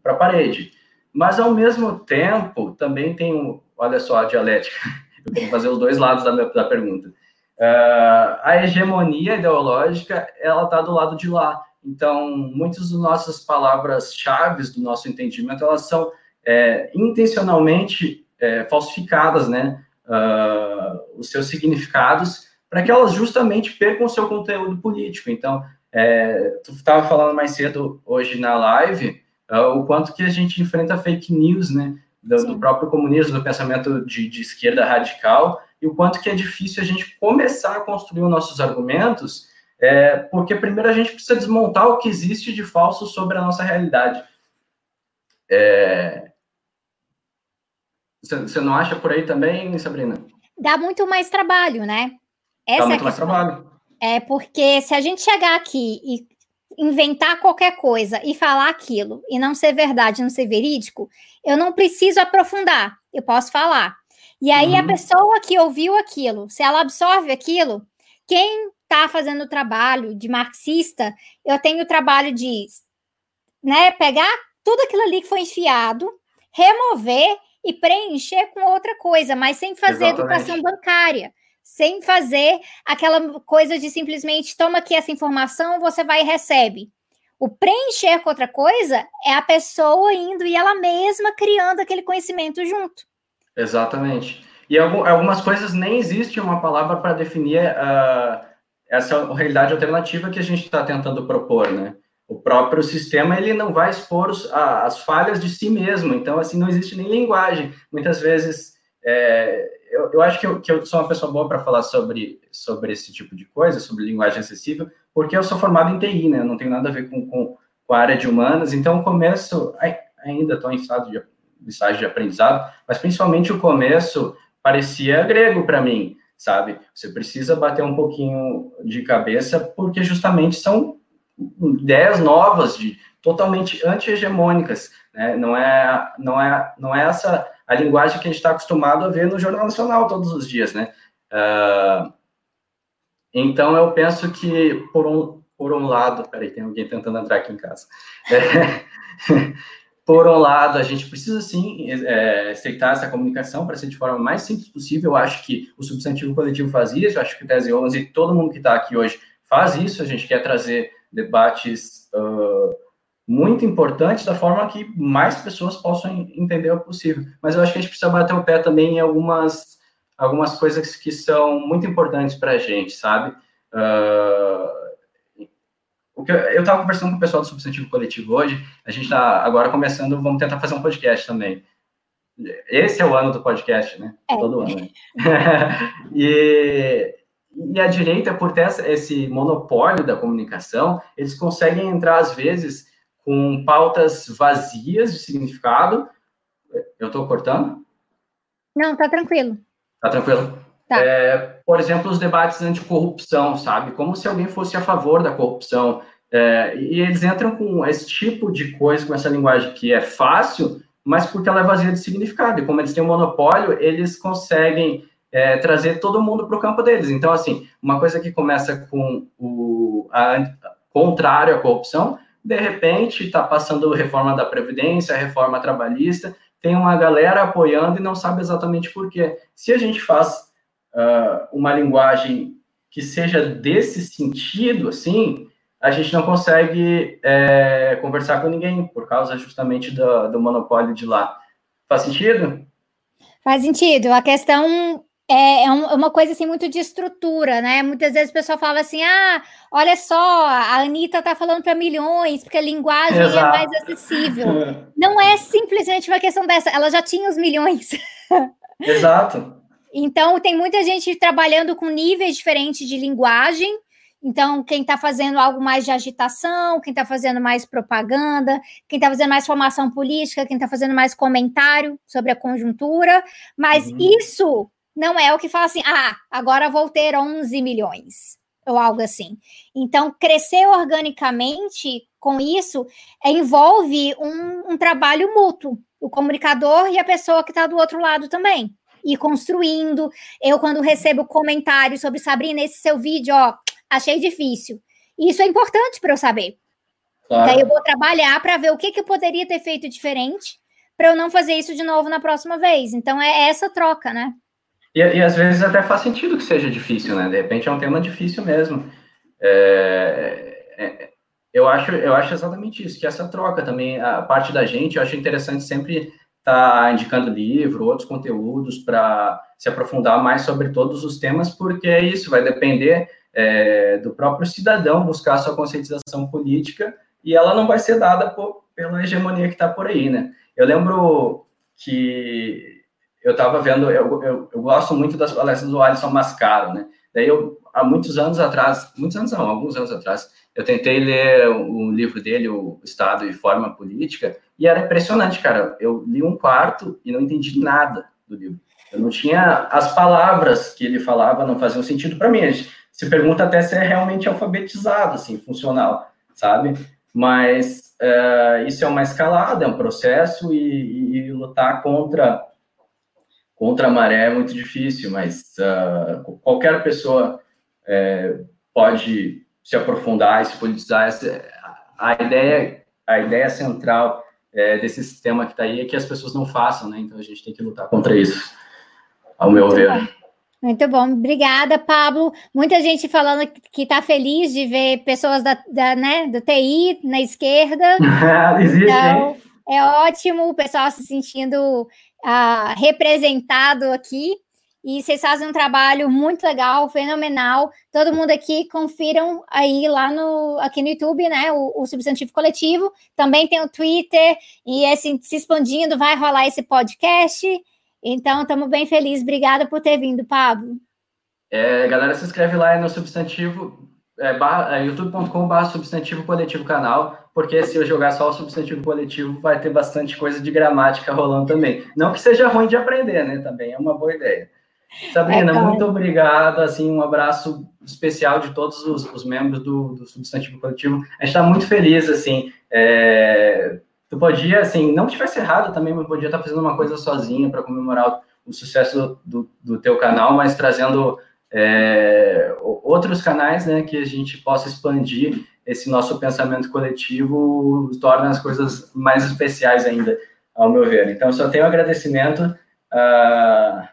para a parede. Mas, ao mesmo tempo, também tem um. Olha só a dialética, eu quero fazer os dois lados da, minha- da pergunta. Ah, a hegemonia ideológica, ela está do lado de lá. Então, muitas das nossas palavras-chave do nosso entendimento, elas são é, intencionalmente é, falsificadas, né? Ah, os seus significados, para que elas justamente percam o seu conteúdo político. Então, é, tu estava falando mais cedo hoje na live ah, o quanto que a gente enfrenta fake news, né? Do, do próprio comunismo, do pensamento de, de esquerda radical, e o quanto que é difícil a gente começar a construir os nossos argumentos, é, porque primeiro a gente precisa desmontar o que existe de falso sobre a nossa realidade. É, Você não acha por aí também, Sabrina? Dá muito mais trabalho, né? Dá Essa é a muito mais questão. trabalho. É porque se a gente chegar aqui e inventar qualquer coisa e falar aquilo e não ser verdade, não ser verídico, eu não preciso aprofundar, eu posso falar. E aí a Uhum. pessoa que ouviu aquilo, se ela absorve aquilo, quem está fazendo o trabalho de marxista, eu tenho o trabalho de né, pegar tudo aquilo ali que foi enfiado, remover e preencher com outra coisa, mas sem fazer Exatamente. educação bancária, sem fazer aquela coisa de simplesmente toma aqui essa informação, você vai e recebe. O preencher com outra coisa é a pessoa indo e ela mesma criando aquele conhecimento junto. Exatamente. E algu- algumas coisas nem existe uma palavra para definir ah, essa realidade alternativa que a gente está tentando propor, né? O próprio sistema ele não vai expor as falhas de si mesmo, então assim não existe nem linguagem. Muitas vezes é, eu, eu acho que eu, que eu sou uma pessoa boa para falar sobre, sobre esse tipo de coisa, sobre linguagem acessível, porque eu sou formado em TI, né? Não tem nada a ver com, com, com a área de humanas, então o começo, ainda estou em estado de, estágio de aprendizado, mas principalmente o começo parecia grego para mim, sabe? Você precisa bater um pouquinho de cabeça, porque justamente são ideias novas, de totalmente anti-hegemônicas, né? Não é, não é, não é essa a linguagem que a gente está acostumado a ver no Jornal Nacional todos os dias, né? Uh, então, eu penso que, por um, por um lado, peraí, tem alguém tentando entrar aqui em casa. É, por um lado, a gente precisa sim é, aceitar essa comunicação para ser de forma mais simples possível. Eu acho que o substantivo coletivo faz isso, eu acho que o Tese 11 e todo mundo que está aqui hoje faz isso. A gente quer trazer debates uh, muito importantes da forma que mais pessoas possam entender o possível. Mas eu acho que a gente precisa bater o pé também em algumas, algumas coisas que são muito importantes para a gente, sabe? Uh, o que eu estava conversando com o pessoal do substantivo coletivo hoje, a gente está agora começando, vamos tentar fazer um podcast também. Esse é o ano do podcast, né? É. Todo ano. Né? e, e a direita, por ter esse monopólio da comunicação, eles conseguem entrar, às vezes, com pautas vazias de significado. Eu estou cortando? Não, tá tranquilo. Tá tranquilo? Tá. É, por exemplo, os debates anticorrupção, sabe? Como se alguém fosse a favor da corrupção. É, e eles entram com esse tipo de coisa, com essa linguagem que é fácil, mas porque ela é vazia de significado. E como eles têm um monopólio, eles conseguem é, trazer todo mundo para o campo deles. Então, assim, uma coisa que começa com o a, contrário à corrupção de repente está passando reforma da Previdência, reforma trabalhista, tem uma galera apoiando e não sabe exatamente por quê. Se a gente faz uh, uma linguagem que seja desse sentido, assim, a gente não consegue é, conversar com ninguém, por causa justamente do, do monopólio de lá. Faz sentido? Faz sentido. A questão é, é, é uma coisa assim muito de estrutura, né? Muitas vezes o pessoal fala assim: ah, olha só, a Anitta tá falando para milhões, porque a linguagem Exato. é mais acessível. Não é simplesmente uma questão dessa, ela já tinha os milhões. Exato. então, tem muita gente trabalhando com níveis diferentes de linguagem. Então, quem está fazendo algo mais de agitação, quem está fazendo mais propaganda, quem está fazendo mais formação política, quem está fazendo mais comentário sobre a conjuntura, mas uhum. isso não é o que fala assim, ah, agora vou ter 11 milhões, ou algo assim. Então, crescer organicamente com isso é, envolve um, um trabalho mútuo, o comunicador e a pessoa que está do outro lado também. E construindo. Eu, quando recebo comentários sobre Sabrina, esse seu vídeo, ó, achei difícil. Isso é importante para eu saber. Claro. Daí eu vou trabalhar para ver o que, que eu poderia ter feito diferente para eu não fazer isso de novo na próxima vez. Então é essa troca, né? E, e, às vezes até faz sentido que seja difícil, né? De repente é um tema difícil mesmo. É, é, eu, acho, eu acho exatamente isso, que essa troca também, a parte da gente, eu acho interessante sempre estar tá indicando livro, outros conteúdos para se aprofundar mais sobre todos os temas, porque é isso, vai depender é, do próprio cidadão buscar sua conscientização política e ela não vai ser dada por, pela hegemonia que está por aí, né? Eu lembro que eu estava vendo, eu, eu, eu, gosto muito das palestras do Alisson Mascaro, né? Daí eu, há muitos anos atrás, muitos anos não, alguns anos atrás, eu tentei ler o livro dele, O Estado e Forma Política, e era impressionante, cara. Eu li um quarto e não entendi nada do livro. Eu não tinha as palavras que ele falava, não faziam sentido para mim. A gente se pergunta até se é realmente alfabetizado, assim, funcional, sabe? Mas uh, isso é uma escalada, é um processo e, e, e lutar contra contra a maré é muito difícil, mas uh, qualquer pessoa é, pode se aprofundar e se politizar. Essa, a ideia, a ideia central é, desse sistema que está aí é que as pessoas não façam, né? Então a gente tem que lutar contra isso, ao meu muito ver. Bom. Muito bom, obrigada, Pablo. Muita gente falando que está feliz de ver pessoas da, da, né, do TI na esquerda. Existe, então, é ótimo o pessoal se sentindo representado aqui. E vocês fazem um trabalho muito legal, fenomenal. Todo mundo aqui, confiram aí lá no aqui no YouTube, né? O, o Substantivo Coletivo. Também tem o Twitter, e esse se expandindo, vai rolar esse podcast. Então, estamos bem felizes. Obrigada por ter vindo, Pablo. É, galera, se inscreve lá no substantivo, é, é, youtube.com.br substantivo coletivo canal, porque se eu jogar só o substantivo coletivo, vai ter bastante coisa de gramática rolando também. Não que seja ruim de aprender, né? Também é uma boa ideia. Sabrina, é, muito obrigado. Assim, um abraço especial de todos os, os membros do, do, substantivo coletivo. A gente está muito feliz, assim. É, tu podia, assim, não tivesse errado também, mas podia estar tá fazendo uma coisa sozinha para comemorar o, o sucesso do, do, teu canal, mas trazendo é, outros canais, né, que a gente possa expandir esse nosso pensamento coletivo, torna as coisas mais especiais ainda, ao meu ver. Então, só tenho agradecimento. Uh,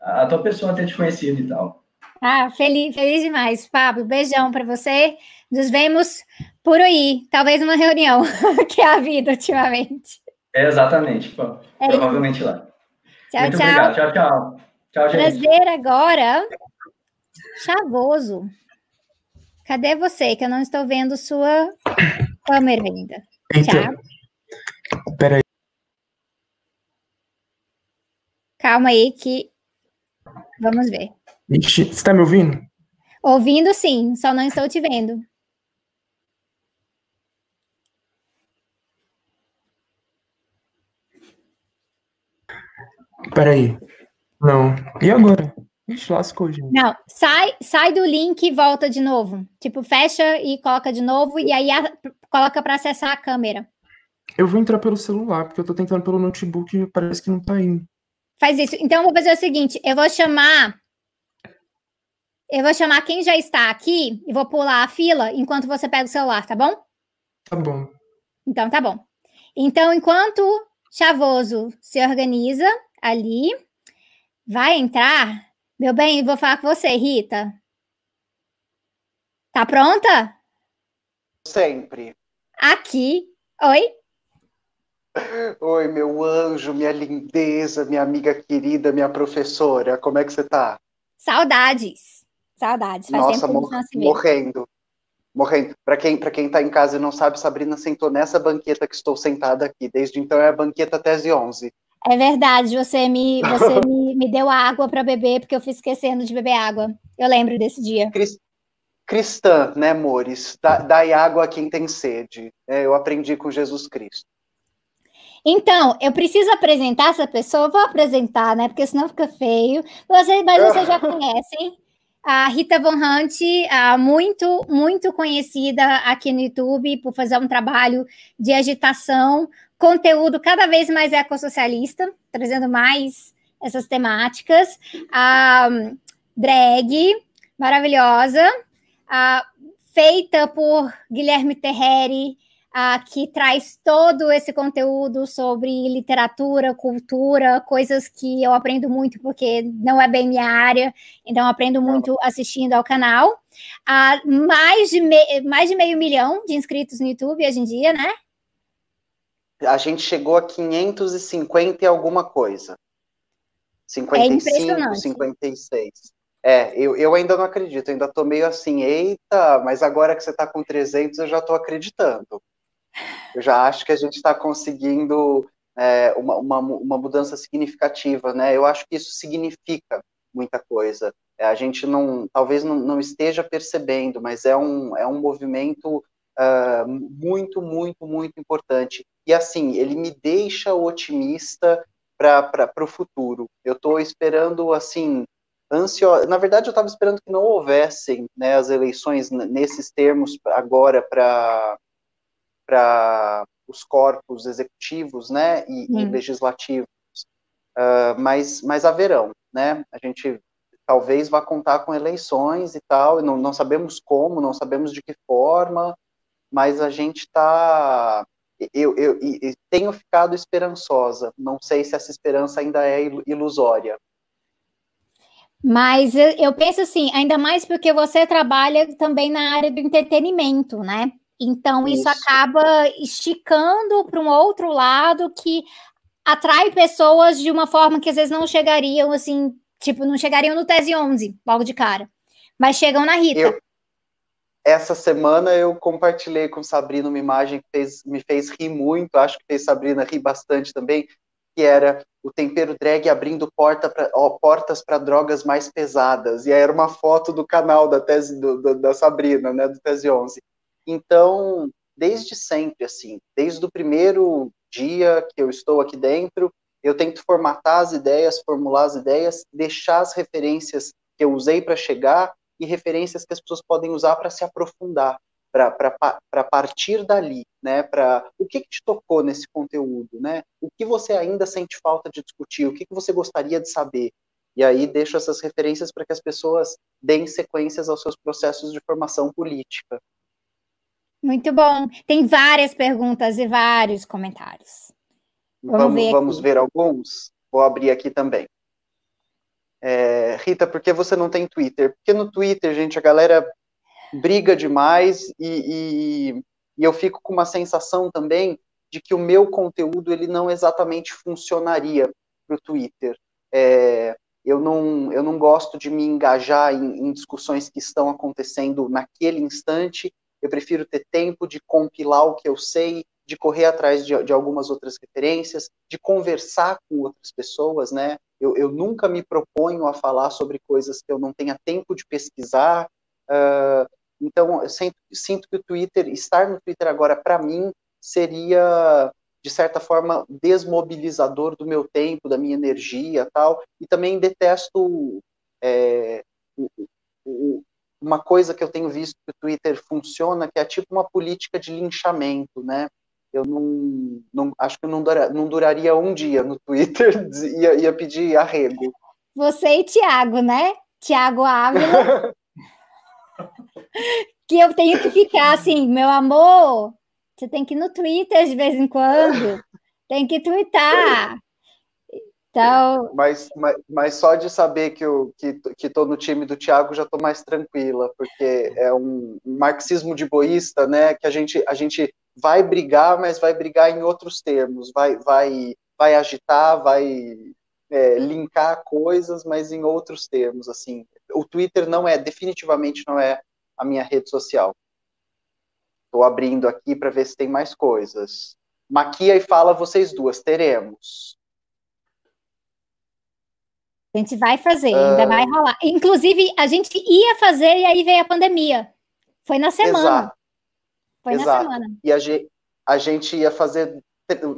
a tua pessoa ter te conhecido e tal. Ah, feliz, feliz demais, Pablo. Beijão para você. Nos vemos por aí, talvez numa reunião, que é a vida ultimamente. É exatamente, pô. É provavelmente lá. Tchau, Muito tchau. Obrigado. Tchau, tchau. Tchau, gente. Prazer agora. Chavoso. Cadê você? Que eu não estou vendo sua câmera ainda. Então. Peraí. Calma aí que Vamos ver. Ixi, você está me ouvindo? Ouvindo sim, só não estou te vendo. Peraí. Não. E agora? Ixi, lascou, gente. Não, sai, sai do link e volta de novo. Tipo, fecha e coloca de novo e aí a, coloca para acessar a câmera. Eu vou entrar pelo celular, porque eu tô tentando pelo notebook e parece que não tá indo. Faz isso. Então, eu vou fazer o seguinte: eu vou chamar. Eu vou chamar quem já está aqui e vou pular a fila enquanto você pega o celular, tá bom? Tá bom. Então, tá bom. Então, enquanto Chavoso se organiza ali, vai entrar. Meu bem, vou falar com você, Rita. Tá pronta? Sempre. Aqui. Oi? Oi, meu anjo, minha lindeza, minha amiga querida, minha professora, como é que você tá? Saudades. Saudades. Faz Nossa, tempo mor morrendo. Morrendo. Para quem, pra quem tá em casa e não sabe, Sabrina sentou nessa banqueta que estou sentada aqui. Desde então é a banqueta Tese 11. É verdade, você me, você me, me deu água para beber, porque eu fui esquecendo de beber água. Eu lembro desse dia. Cristã, né, amores? Dai água a quem tem sede. É, eu aprendi com Jesus Cristo. Então, eu preciso apresentar essa pessoa, vou apresentar, né? Porque senão fica feio. Você, mas vocês já conhecem. A Rita Von Hunt, muito, muito conhecida aqui no YouTube por fazer um trabalho de agitação, conteúdo cada vez mais ecossocialista, trazendo mais essas temáticas. A drag, maravilhosa, a, feita por Guilherme Terreri, uh, que traz todo esse conteúdo sobre literatura, cultura, coisas que eu aprendo muito porque não é bem minha área, então aprendo muito assistindo ao canal. Uh, mais, de mais de meio milhão de inscritos no YouTube hoje em dia, né? A gente chegou a 550 e alguma coisa. 55, é 56. É, eu, eu ainda não acredito, ainda tô meio assim, eita, mas agora que você tá com 300, eu já tô acreditando. Eu já acho que a gente está conseguindo é, uma, uma, uma, mudança significativa, né? Eu acho que isso significa muita coisa. É, a gente não, talvez não, não, esteja percebendo, mas é um, é um movimento uh, muito, muito, muito importante. E assim, ele me deixa otimista para o futuro. Eu estou esperando, assim, ansiosa. Na verdade, eu estava esperando que não houvessem né, as eleições nesses termos agora para para os corpos executivos né, e, e legislativos, uh, mas, mas haverão. Né? A gente talvez vá contar com eleições e tal, não, não sabemos como, não sabemos de que forma, mas a gente está. Eu, eu, eu, tenho ficado esperançosa, não sei se essa esperança ainda é ilusória. Mas eu penso assim, ainda mais porque você trabalha também na área do entretenimento, né? Então, isso, isso acaba esticando para um outro lado que atrai pessoas de uma forma que às vezes não chegariam, assim, tipo, não chegariam no Tese 11, logo de cara, mas chegam na Rita. Eu, essa semana eu compartilhei com Sabrina uma imagem que fez, me fez rir muito, acho que fez Sabrina rir bastante também, que era o tempero drag abrindo porta pra, ó, portas para drogas mais pesadas. E aí era uma foto do canal da tese do, do, da Sabrina, né, do Tese 11. Então, desde sempre, assim, desde o primeiro dia que eu estou aqui dentro, eu tento formatar as ideias, formular as ideias, deixar as referências que eu usei para chegar e referências que as pessoas podem usar para se aprofundar, para partir dali, né? Para o que, que, te tocou nesse conteúdo, né? O que você ainda sente falta de discutir? O que, que você gostaria de saber? E aí deixo essas referências para que as pessoas deem sequências aos seus processos de formação política. Muito bom. Tem várias perguntas e vários comentários. Vamos, vamos ver, vamos ver alguns? Vou abrir aqui também. É, Rita, por que você não tem Twitter? Porque no Twitter, gente, a galera briga demais e, e, e eu fico com uma sensação também de que o meu conteúdo ele não exatamente funcionaria para o Twitter. É, eu, não, eu não gosto de me engajar em, em, discussões que estão acontecendo naquele instante. Eu prefiro ter tempo de compilar o que eu sei, de correr atrás de, de algumas outras referências, de conversar com outras pessoas, né? Eu, eu, nunca me proponho a falar sobre coisas que eu não tenha tempo de pesquisar. Uh, então, eu sinto, sinto, que o Twitter, estar no Twitter agora, para mim, seria, de certa forma, desmobilizador do meu tempo, da minha energia tal. E também detesto é, uma coisa que eu tenho visto que o Twitter funciona, que é tipo uma política de linchamento, né? Eu não, não acho que não, dura, não duraria um dia no Twitter, ia, ia pedir arrego. Você e Tiago, né? Tiago Ávila. que eu tenho que ficar assim, meu amor, você tem que ir no Twitter de vez em quando, tem que twittar. Então... Mas, mas, mas só de saber que eu que, que tô no time do Thiago já tô mais tranquila, porque é um, um marxismo de boísta, né? Que a gente, a gente vai brigar, mas vai brigar em outros termos, vai, vai, vai agitar, vai é, linkar coisas, mas em outros termos, assim. O Twitter não é, definitivamente não é a minha rede social. Estou abrindo aqui para ver se tem mais coisas. Maquia e fala vocês duas, teremos. A gente vai fazer, ainda uh... vai rolar. Inclusive, a gente ia fazer e aí veio a pandemia. Foi na semana. Exato. Foi Exato. na semana. E a gente, a gente ia fazer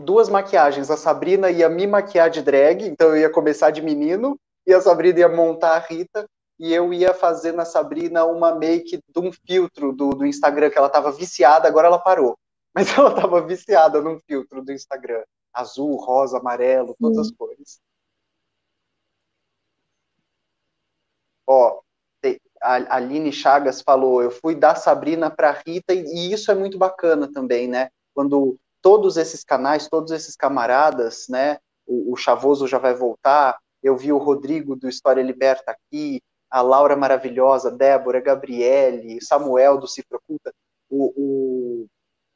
duas maquiagens. A Sabrina ia me maquiar de drag, então eu ia começar de menino, e a Sabrina ia montar a Rita, e eu ia fazer na Sabrina uma make de um filtro do, do Instagram, que ela estava viciada, agora ela parou. Mas ela estava viciada num filtro do Instagram. Azul, rosa, amarelo, todas Sim. as cores. Ó, a Aline Chagas falou, eu fui da Sabrina para Rita, e, isso é muito bacana também, né? Quando todos esses canais, todos esses camaradas, né? O, o Chavoso já vai voltar, eu vi o Rodrigo do História Liberta aqui, a Laura maravilhosa, Débora, Gabriele, Samuel do Cifra Oculta, o, o,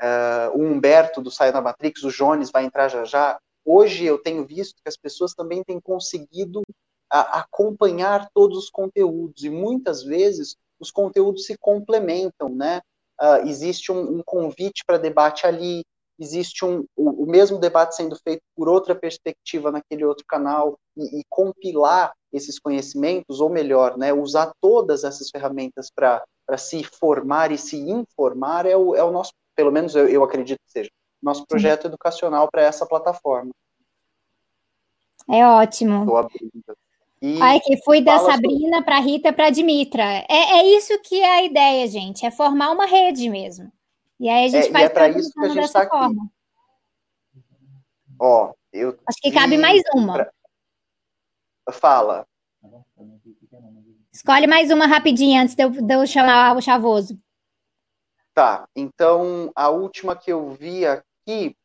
uh, o Humberto do Saia da Matrix, o Jones vai entrar já já. Hoje eu tenho visto que as pessoas também têm conseguido acompanhar todos os conteúdos e muitas vezes os conteúdos se complementam, né? Uh, existe um, um convite para debate ali, existe um, o, o, mesmo debate sendo feito por outra perspectiva naquele outro canal e, e compilar esses conhecimentos, ou melhor, né, usar todas essas ferramentas para se formar e se informar é o, é o nosso, pelo menos eu, eu acredito que seja, nosso projeto Sim. educacional para essa plataforma. É ótimo. Estou abrindo. E Ai, que fui da Sabrina sobre... para Rita para Dimitra. É, é isso que é a ideia, gente, é formar uma rede mesmo. E aí a gente é, faz é para isso que a gente está aqui. Ó, eu acho que cabe mais uma. Pra... Fala. Escolhe mais uma rapidinho antes de eu, de eu chamar o chavoso. Tá, então a última que eu vi aqui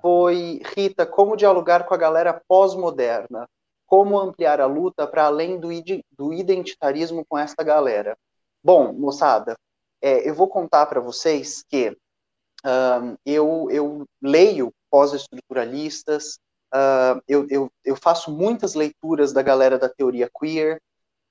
foi Rita, como dialogar com a galera pós-moderna como ampliar a luta para além do, do, identitarismo com essa galera. Bom, moçada, é, eu vou contar para vocês que uh, eu, eu, leio pós-estruturalistas, uh, eu, eu, eu, faço muitas leituras da galera da teoria queer,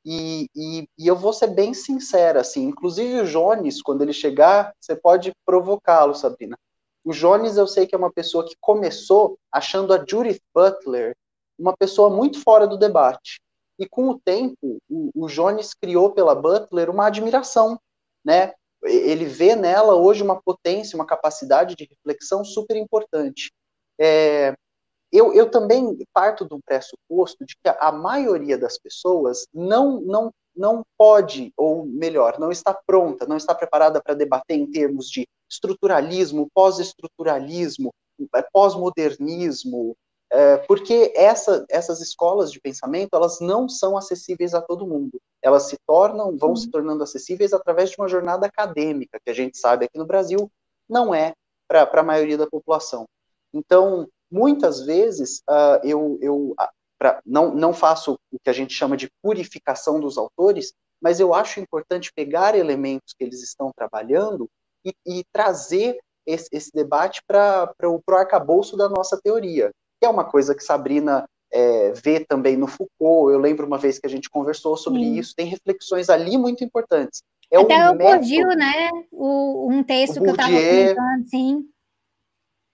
e, e, e, eu vou ser bem sincera, assim, inclusive o Jones, quando ele chegar, você pode provocá-lo, Sabrina. O Jones, eu sei que é uma pessoa que começou achando a Judith Butler uma pessoa muito fora do debate. E com o tempo, o, o Jones criou pela Butler uma admiração, né? Ele vê nela hoje uma potência, uma capacidade de reflexão super importante. É, eu, eu também parto do pressuposto de que a maioria das pessoas não, não, não pode, ou melhor, não está pronta, não está preparada para debater em termos de estruturalismo, pós-estruturalismo, é, pós-modernismo, é, porque essa, essas escolas de pensamento elas não são acessíveis a todo mundo. Elas se tornam, vão se tornando acessíveis através de uma jornada acadêmica, que a gente sabe aqui no Brasil não é para a maioria da população. Então, muitas vezes, uh, eu, eu pra, não, não faço o que a gente chama de purificação dos autores, mas eu acho importante pegar elementos que eles estão trabalhando e, e trazer esse, esse debate para o arcabouço da nossa teoria, que é uma coisa que Sabrina é, vê também no Foucault. Eu lembro uma vez que a gente conversou sobre Sim. isso, tem reflexões ali muito importantes. É Até um o Bourdieu, né? O, um texto que eu estava comentando, sim.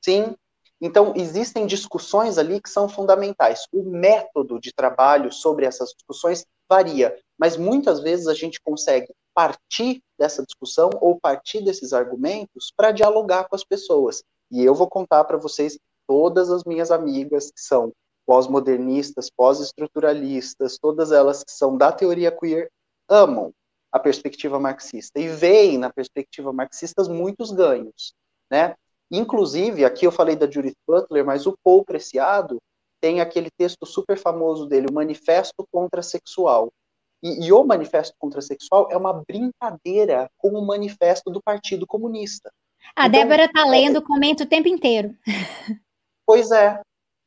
Sim, então, existem discussões ali que são fundamentais. O método de trabalho sobre essas discussões varia, mas muitas vezes a gente consegue partir dessa discussão ou partir desses argumentos para dialogar com as pessoas. E eu vou contar para vocês todas as minhas amigas que são pós-modernistas, pós-estruturalistas, todas elas que são da teoria queer, amam a perspectiva marxista e veem na perspectiva marxista muitos ganhos, né? Inclusive, aqui eu falei da Judith Butler, mas o Paul Preciado tem aquele texto super famoso dele, o Manifesto Contrasexual. E, e o Manifesto Contrasexual é uma brincadeira com o manifesto do Partido Comunista. A então, Débora está é lendo, comenta o tempo inteiro. Pois é,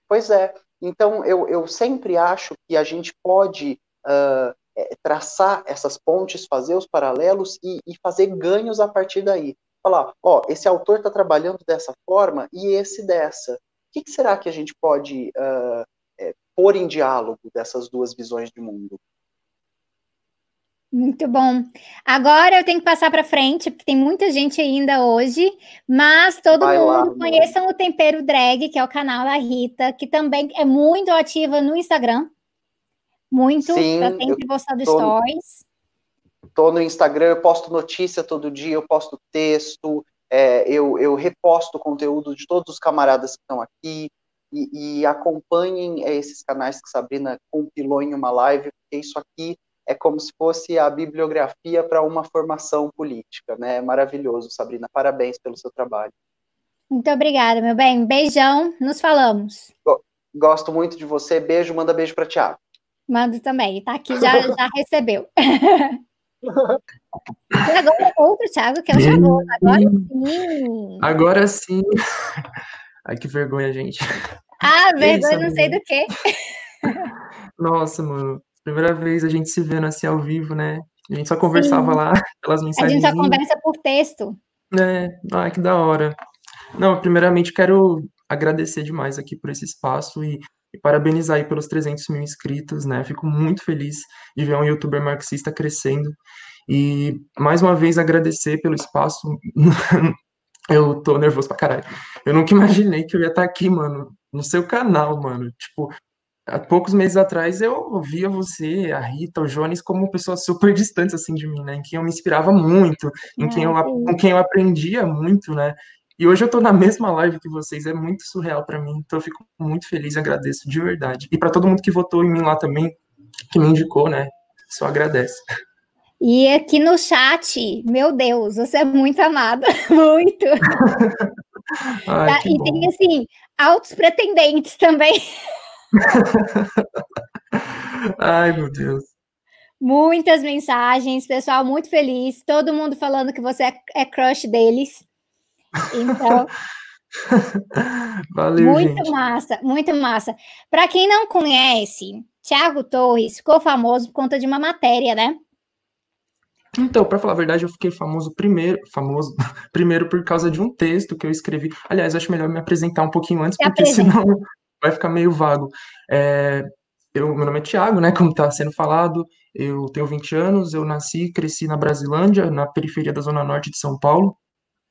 pois é. Então, eu, eu sempre acho que a gente pode uh, traçar essas pontes, fazer os paralelos e, e fazer ganhos a partir daí falar, ó, esse autor está trabalhando dessa forma e esse dessa. O que, que será que a gente pode uh, é, pôr em diálogo dessas duas visões de mundo? Muito bom. Agora eu tenho que passar para frente, porque tem muita gente ainda hoje, mas todo Vai mundo lá, conheçam o Tempero Drag, que é o canal da Rita, que também é muito ativa no Instagram. Muito, Sim, tá sempre postando tô... stories. Estou no Instagram, eu posto notícia todo dia, eu posto texto, é, eu, eu reposto conteúdo de todos os camaradas que estão aqui e, e acompanhem é, esses canais que Sabrina compilou em uma live, porque isso aqui é como se fosse a bibliografia para uma formação política, né? É maravilhoso, Sabrina. Parabéns pelo seu trabalho. Muito obrigada, meu bem. Beijão, nos falamos. Gosto muito de você. Beijo, manda beijo para Tiago. Mando também, tá aqui, já, já recebeu. E agora outro Thiago que é o Thiago. Agora sim. Agora sim. Ai, que vergonha, gente. Ah, vergonha, não sei do que. Nossa, mano. Primeira vez a gente se vendo assim ao vivo, né? A gente só conversava sim. lá pelas mensagens. A gente só conversa por texto. É, ai, que da hora. Não, primeiramente quero agradecer demais aqui por esse espaço e e parabenizar aí pelos 300 mil inscritos, né? Fico muito feliz de ver um youtuber marxista crescendo. E, mais uma vez, agradecer pelo espaço. eu tô nervoso pra caralho. Eu nunca imaginei que eu ia estar aqui, mano, no seu canal, mano. Tipo, há poucos meses atrás eu via você, a Rita, o Jones como pessoas super distantes assim de mim, né? Em quem eu me inspirava muito, em quem eu, com quem eu aprendia muito, né? E hoje eu tô na mesma live que vocês, é muito surreal para mim. Então eu fico muito feliz, agradeço de verdade. E para todo mundo que votou em mim lá também, que me indicou, né? Só agradece. E aqui no chat, meu Deus, você é muito amada, muito. Ai, tá? E bom. tem assim, altos pretendentes também. Ai, meu Deus. Muitas mensagens, pessoal muito feliz, todo mundo falando que você é, é crush deles. Então, Valeu, muito gente. massa, muito massa. Para quem não conhece, Tiago Torres ficou famoso por conta de uma matéria, né? Então, para falar a verdade, eu fiquei famoso primeiro, famoso primeiro por causa de um texto que eu escrevi. Aliás, acho melhor me apresentar um pouquinho antes, Se porque apresenta. senão vai ficar meio vago. É, eu, meu nome é Tiago, né? Como está sendo falado, eu tenho 20 anos, eu nasci e cresci na Brasilândia, na periferia da Zona Norte de São Paulo.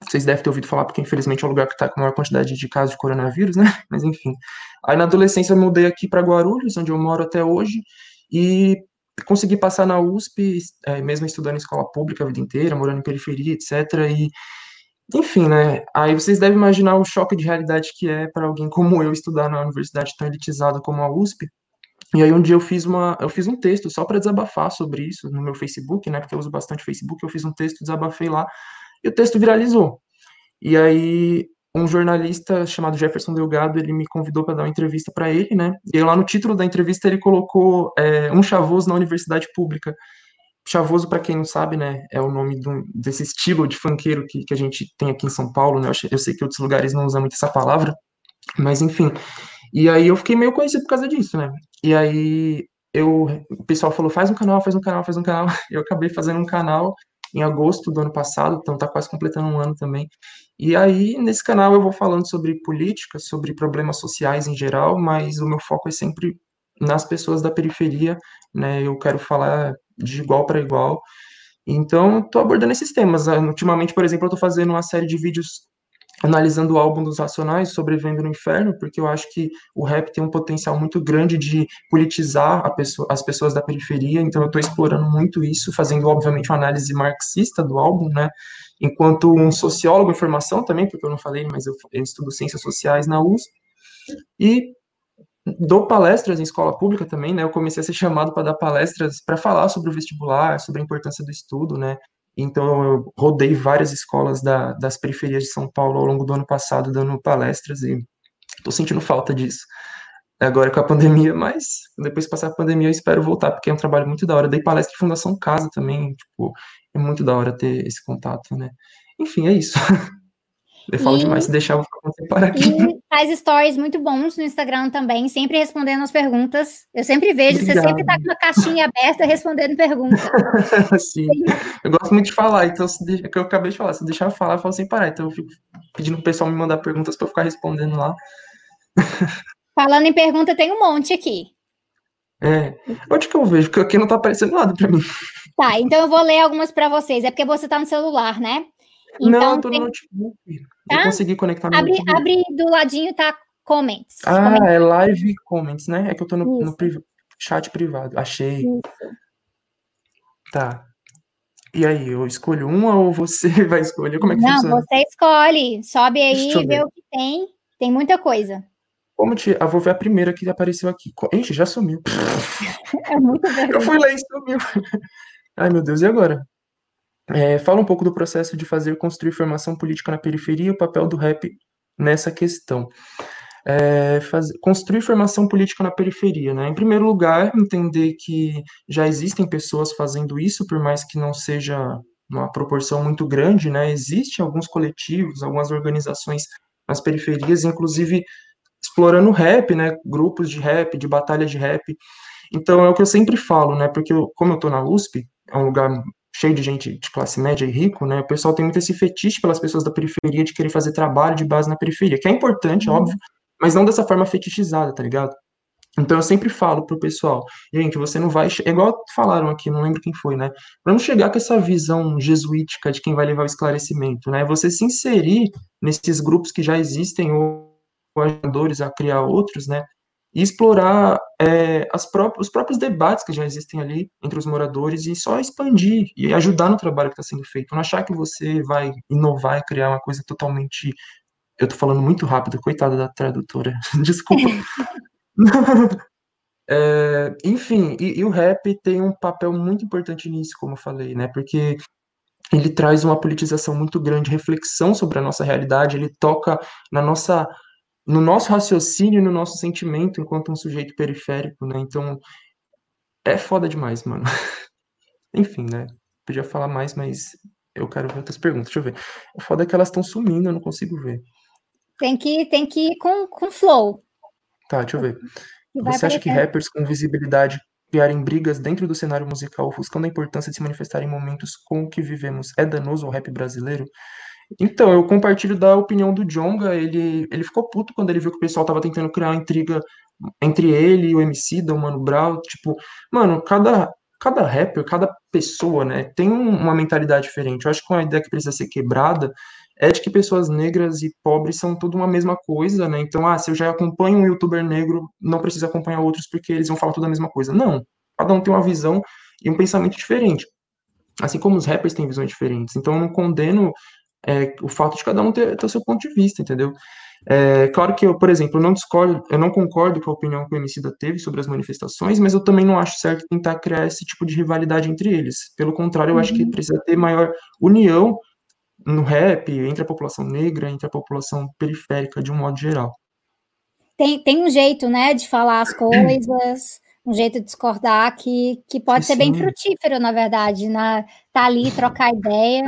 Vocês devem ter ouvido falar, porque infelizmente é o lugar que está com a maior quantidade de casos de coronavírus, né? Mas enfim. Aí na adolescência eu mudei aqui para Guarulhos, onde eu moro até hoje, e consegui passar na USP, é, mesmo estudando em escola pública a vida inteira, morando em periferia, etc. E, enfim, né? Aí vocês devem imaginar o choque de realidade que é para alguém como eu estudar na universidade tão elitizada como a USP. E aí um dia eu fiz uma, eu fiz um texto só para desabafar sobre isso no meu Facebook, né? Porque eu uso bastante Facebook, eu fiz um texto, desabafei lá, e o texto viralizou. E aí um jornalista chamado Jefferson Delgado, ele me convidou para dar uma entrevista para ele, né? E lá no título da entrevista ele colocou é, um chavoso na universidade pública. Chavoso, para quem não sabe, né, é o nome do, desse estilo de funkeiro que, que a gente tem aqui em São Paulo, né? Eu, eu sei que outros lugares não usam muito essa palavra, mas enfim. E aí eu fiquei meio conhecido por causa disso, né? E aí eu, o pessoal falou, faz um canal, faz um canal, faz um canal. Eu acabei fazendo um canal em agosto do ano passado, então tá quase completando um ano também. E aí, nesse canal, eu vou falando sobre política, sobre problemas sociais em geral, mas o meu foco é sempre nas pessoas da periferia, né? Eu quero falar de igual para igual. Então, estou abordando esses temas. Ultimamente, por exemplo, eu estou fazendo uma série de vídeos analisando o álbum dos Racionais, Sobrevivendo no Inferno, porque eu acho que o rap tem um potencial muito grande de politizar pessoa, as pessoas da periferia, então eu estou explorando muito isso, fazendo, obviamente, uma análise marxista do álbum, né, enquanto um sociólogo em formação também, porque eu não falei, mas eu, eu estudo ciências sociais na USP, e dou palestras em escola pública também, né, eu comecei a ser chamado para dar palestras para falar sobre o vestibular, sobre a importância do estudo, né, então, eu rodei várias escolas da, das periferias de São Paulo ao longo do ano passado, dando palestras, e estou sentindo falta disso agora com a pandemia, mas depois passar a pandemia eu espero voltar, porque é um trabalho muito da hora. Dei palestra de Fundação Casa também, tipo, é muito da hora ter esse contato, né? Enfim, é isso. Eu falo e, demais, se deixar, eu vou parar aqui. Faz stories muito bons no Instagram também, sempre respondendo as perguntas. Eu sempre vejo, Obrigado. você sempre tá com uma caixinha aberta respondendo perguntas. Sim. Sim. Eu gosto muito de falar, então, se deixa, que eu acabei de falar, se deixar eu falar, eu falo sem parar. Então, eu fico pedindo pro pessoal me mandar perguntas para eu ficar respondendo lá. Falando em pergunta, tem um monte aqui. É. Onde que eu vejo? Porque aqui não tá aparecendo nada para mim. Tá, então eu vou ler algumas para vocês. É porque você tá no celular, né? Então, não, eu tô tem... no notebook. Tá? Eu consegui conectar no abre, notebook. Abre do ladinho, tá? Comments. Ah, comments. é live comments, né? É que eu tô no, no priv... chat privado. Achei. Isso. Tá. E aí, eu escolho uma ou você vai escolher? Como é que Não, funciona? Não, você escolhe. Sobe aí e vê o que tem. Tem muita coisa. Como te... Eu vou ver a primeira que apareceu aqui. Ixi, já sumiu. É muito verdade. Eu fui lá e sumiu. Ai, meu Deus, e agora? É, fala um pouco do processo de fazer construir formação política na periferia e o papel do rap nessa questão. É, faz, construir formação política na periferia, né? Em primeiro lugar, entender que já existem pessoas fazendo isso, por mais que não seja uma proporção muito grande, né? Existem alguns coletivos, algumas organizações nas periferias, inclusive explorando rap, né? Grupos de rap, de batalha de rap. Então é o que eu sempre falo, né? Porque eu, como eu tô na USP, é um lugar cheio de gente de classe média e rico, né? O pessoal tem muito esse fetiche pelas pessoas da periferia de querer fazer trabalho de base na periferia, que é importante, uhum. óbvio, mas não dessa forma fetichizada, tá ligado? Então eu sempre falo pro pessoal, gente, você não vai, é igual falaram aqui, não lembro quem foi, né? Vamos chegar com essa visão jesuítica de quem vai levar o esclarecimento, né? Você se inserir nesses grupos que já existem ou ajudadores a criar outros, né? E explorar é, os próprios debates que já existem ali entre os moradores e só expandir e ajudar no trabalho que está sendo feito. Não achar que você vai inovar e criar uma coisa totalmente. Eu estou falando muito rápido, coitada da tradutora, desculpa. é, enfim, e, e, o rap tem um papel muito importante nisso, como eu falei, né? Porque ele traz uma politização muito grande, reflexão sobre a nossa realidade, ele toca na nossa no nosso raciocínio, no nosso sentimento enquanto um sujeito periférico, né? Então, é foda demais, mano. Enfim, né? Podia falar mais, mas eu quero ver outras perguntas. Deixa eu ver. O foda é que elas estão sumindo, eu não consigo ver. Tem que, tem que ir com, com flow. Tá, deixa eu ver. Você acha que rappers com visibilidade criarem brigas dentro do cenário musical, ofuscando a importância de se manifestar em momentos com o que vivemos, é danoso ao rap brasileiro? Então, eu compartilho da opinião do Jonga, ele, ele ficou puto quando ele viu que o pessoal tava tentando criar uma intriga entre ele e o MC da Mano Brown, tipo, mano, cada, cada rapper, cada pessoa, né, tem um, uma mentalidade diferente. Eu acho que uma ideia que precisa ser quebrada é de que pessoas negras e pobres são tudo uma mesma coisa, né? Então, ah, se eu já acompanho um youtuber negro, não preciso acompanhar outros porque eles vão falar tudo a mesma coisa. Não. Cada um tem uma visão e um pensamento diferente. Assim como os rappers têm visões diferentes. Então, eu não condeno é, o fato de cada um ter, ter o seu ponto de vista, entendeu? É, claro que eu, por exemplo, não discordo, eu não concordo com a opinião que o Emicida teve sobre as manifestações, mas eu também não acho certo tentar criar esse tipo de rivalidade entre eles. Pelo contrário, eu uhum. acho que uhum. precisa ter maior união no rap, entre a população negra, entre a população periférica, de um modo geral. Tem, tem um jeito, né, de falar as coisas, um jeito de discordar que, que pode Sim. ser bem frutífero, na verdade, na, tá ali, trocar ideia.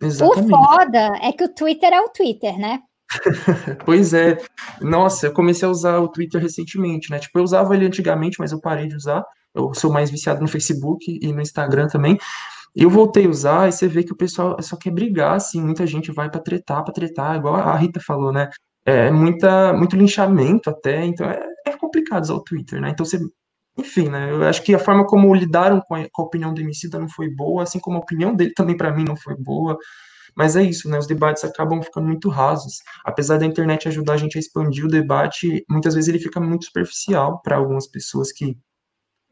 Exatamente. O foda é que o Twitter é o Twitter, né? pois é. Nossa, eu comecei a usar o Twitter recentemente, né? Tipo, eu usava ele antigamente, mas eu parei de usar. Eu sou mais viciado no Facebook e no Instagram também. Eu voltei a usar e você vê que o pessoal só quer brigar, assim, muita gente vai para tretar, para tretar, igual a Rita falou, né? É muita, muito linchamento até, então é, é complicado usar o Twitter, né? Então você, enfim, né? Eu acho que a forma como lidaram com a, com a opinião do Emicida não foi boa, assim como a opinião dele também para mim não foi boa. Mas é isso, né? Os debates acabam ficando muito rasos. Apesar da internet ajudar a gente a expandir o debate, muitas vezes ele fica muito superficial para algumas pessoas que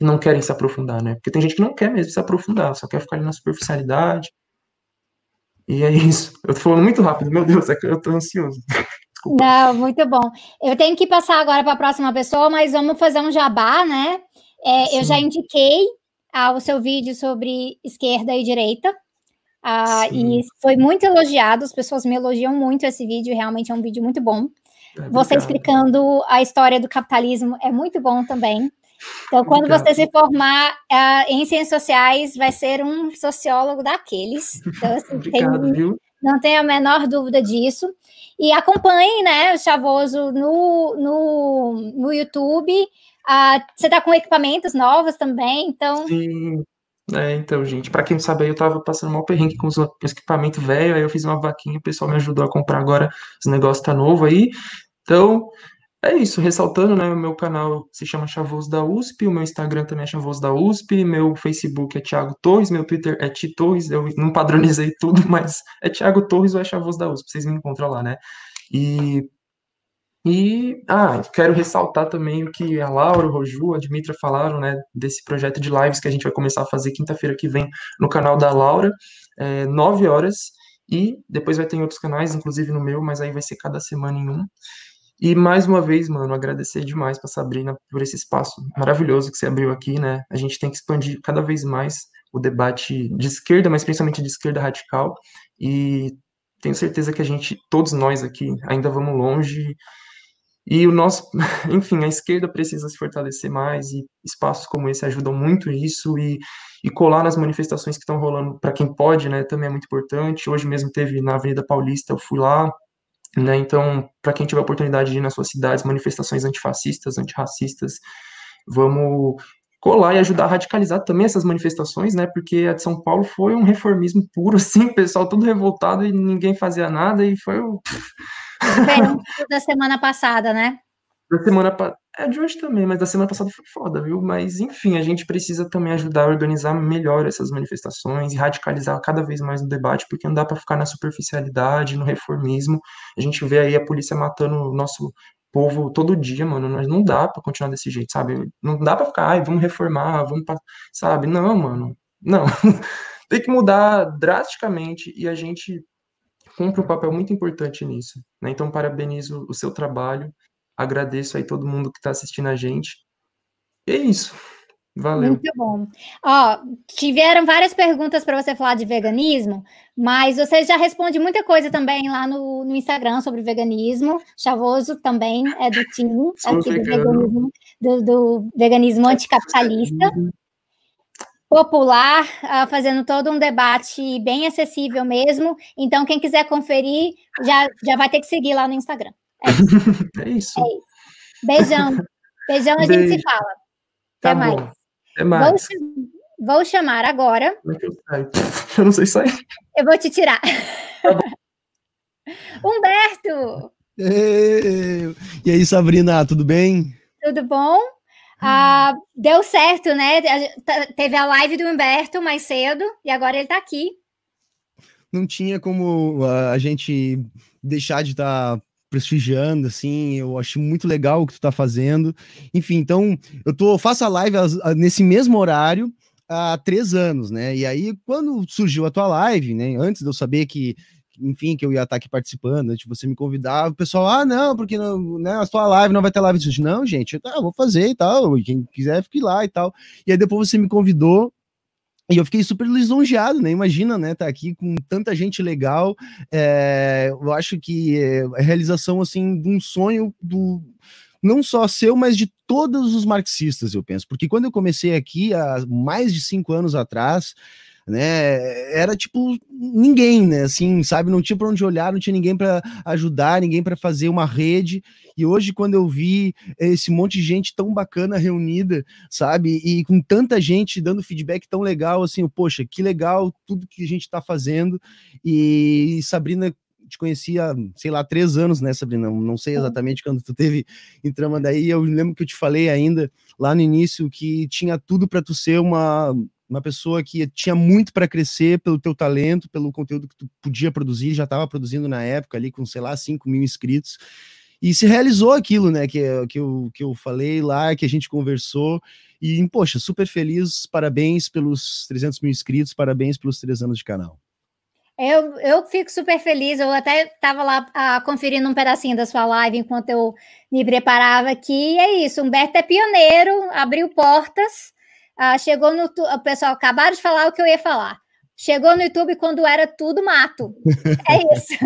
não querem se aprofundar, né? Porque tem gente que não quer mesmo se aprofundar, só quer ficar ali na superficialidade. E é isso. Eu tô falando muito rápido, meu Deus, é eu tô ansioso. Desculpa. Não, muito bom. Eu tenho que passar agora para a próxima pessoa, mas vamos fazer um jabá, né? É, eu já indiquei ah, o seu vídeo sobre esquerda e direita. Ah, e foi muito elogiado, as pessoas me elogiam muito esse vídeo, realmente é um vídeo muito bom. É, Você explicando a história do capitalismo é muito bom também. Então, quando Obrigado. você se formar uh, em ciências sociais, vai ser um sociólogo daqueles. Então, assim, Obrigado, tem, viu? não tenho a menor dúvida disso. E acompanhe, né, o Chavoso no, no, no YouTube. Uh, você está com equipamentos novos também, então. Sim. É, então, gente, para quem não sabe, eu tava passando mal perrengue com os equipamentos velho, aí eu fiz uma vaquinha, o pessoal me ajudou a comprar agora, os negócios tá novo aí. Então, é isso, ressaltando, né? O meu canal se chama Chavoso da USP, o meu Instagram também é Chavoso da USP, meu Facebook é Thiago Torres, meu Twitter é Ti Torres, eu não padronizei tudo, mas é Thiago Torres ou é Chavoso da USP, vocês me encontram lá, né? E, e ah, quero ressaltar também o que a Laura, o Roju, a Dimitra falaram, né? Desse projeto de lives que a gente vai começar a fazer quinta-feira que vem no canal da Laura, é, 9 horas, e depois vai ter em outros canais, inclusive no meu, mas aí vai ser cada semana em um. E mais uma vez, mano, agradecer demais para Sabrina por esse espaço maravilhoso que você abriu aqui, né? A gente tem que expandir cada vez mais o debate de esquerda, mas principalmente de esquerda radical. E tenho certeza que a gente, todos nós aqui, ainda vamos longe. E o nosso, enfim, a esquerda precisa se fortalecer mais e espaços como esse ajudam muito isso e, e colar nas manifestações que estão rolando para quem pode, né? Também é muito importante. Hoje mesmo teve na Avenida Paulista, eu fui lá, né? Então, para quem tiver oportunidade de ir nas suas cidades, manifestações antifascistas, antirracistas, vamos colar e ajudar a radicalizar também essas manifestações, né? Porque a de São Paulo foi um reformismo puro, assim, pessoal tudo revoltado e ninguém fazia nada e foi o. da semana passada, né? Da semana. É, de hoje também, mas da semana passada foi foda, viu? Mas, enfim, a gente precisa também ajudar a organizar melhor essas manifestações e radicalizar cada vez mais o debate, porque não dá para ficar na superficialidade, no reformismo. A gente vê aí a polícia matando o nosso povo todo dia, mano. Nós não dá para continuar desse jeito, sabe? Não dá para ficar, ai, vamos reformar, vamos, pra... sabe? Não, mano. Não. Tem que mudar drasticamente e a gente cumpre um papel muito importante nisso. Né? Então, parabenizo o seu trabalho Agradeço aí todo mundo que está assistindo a gente. E é isso. Valeu. Muito bom. Ó, tiveram várias perguntas para você falar de veganismo, mas você já responde muita coisa também lá no, no Instagram sobre veganismo. Chavoso também é do time aqui do veganismo, do, do veganismo anticapitalista. Popular, uh, fazendo todo um debate bem acessível mesmo. Então, quem quiser conferir, já, já vai ter que seguir lá no Instagram. É isso. é isso. É isso. Beijão. Beijão, a Beijo. gente se fala. Tá Até bom. mais. Até mais. Vou, vou, chamar agora. É? Eu não sei sair. Eu vou te tirar. Tá Humberto! E aí, Sabrina, tudo bem? Tudo bom? Ah, deu certo, né? Teve a live do Humberto mais cedo e agora ele tá aqui. não tinha como a gente deixar de estar tá prestigiando, assim, eu acho muito legal o que tu tá fazendo. Enfim, então, eu tô, faço a live nesse mesmo horário há três anos, né? E aí, quando surgiu a tua live, né? Antes de eu saber que enfim, que eu ia estar aqui participando, de você me convidar, o pessoal, ah, não, porque não, né, a sua live não vai ter live. Eu disse, não, gente, tá, eu vou fazer e tal, quem quiser fique lá e tal. E aí depois você me convidou, e eu fiquei super lisonjeado, né? Imagina, né? Tá aqui com tanta gente legal. É, eu acho que é a realização, assim, de um sonho do não só seu, mas de todos os marxistas, eu penso. Porque quando eu comecei aqui, há mais de cinco anos atrás, né? Era tipo ninguém, né? Assim, sabe? Não tinha para onde olhar, não tinha ninguém para ajudar, ninguém para fazer uma rede. E hoje, quando eu vi esse monte de gente tão bacana reunida, sabe? E com tanta gente dando feedback tão legal, assim, poxa, que legal tudo que a gente está fazendo. E Sabrina te conhecia, sei lá, três anos, né, Sabrina? Não sei exatamente quando tu teve em daí. Eu lembro que eu te falei ainda lá no início que tinha tudo para tu ser uma uma pessoa que tinha muito para crescer pelo teu talento, pelo conteúdo que tu podia produzir, já estava produzindo na época ali com, sei lá, 5 mil inscritos, e se realizou aquilo, né, que, que, eu, que eu falei lá, que a gente conversou, e, poxa, super feliz, parabéns pelos 300 mil inscritos, parabéns pelos três anos de canal. Eu, eu fico super feliz, eu até estava lá ah, conferindo um pedacinho da sua live enquanto eu me preparava aqui, e é isso, Humberto é pioneiro, abriu portas, ah, chegou no. O pessoal acabaram de falar o que eu ia falar. Chegou no YouTube quando era tudo mato. É isso.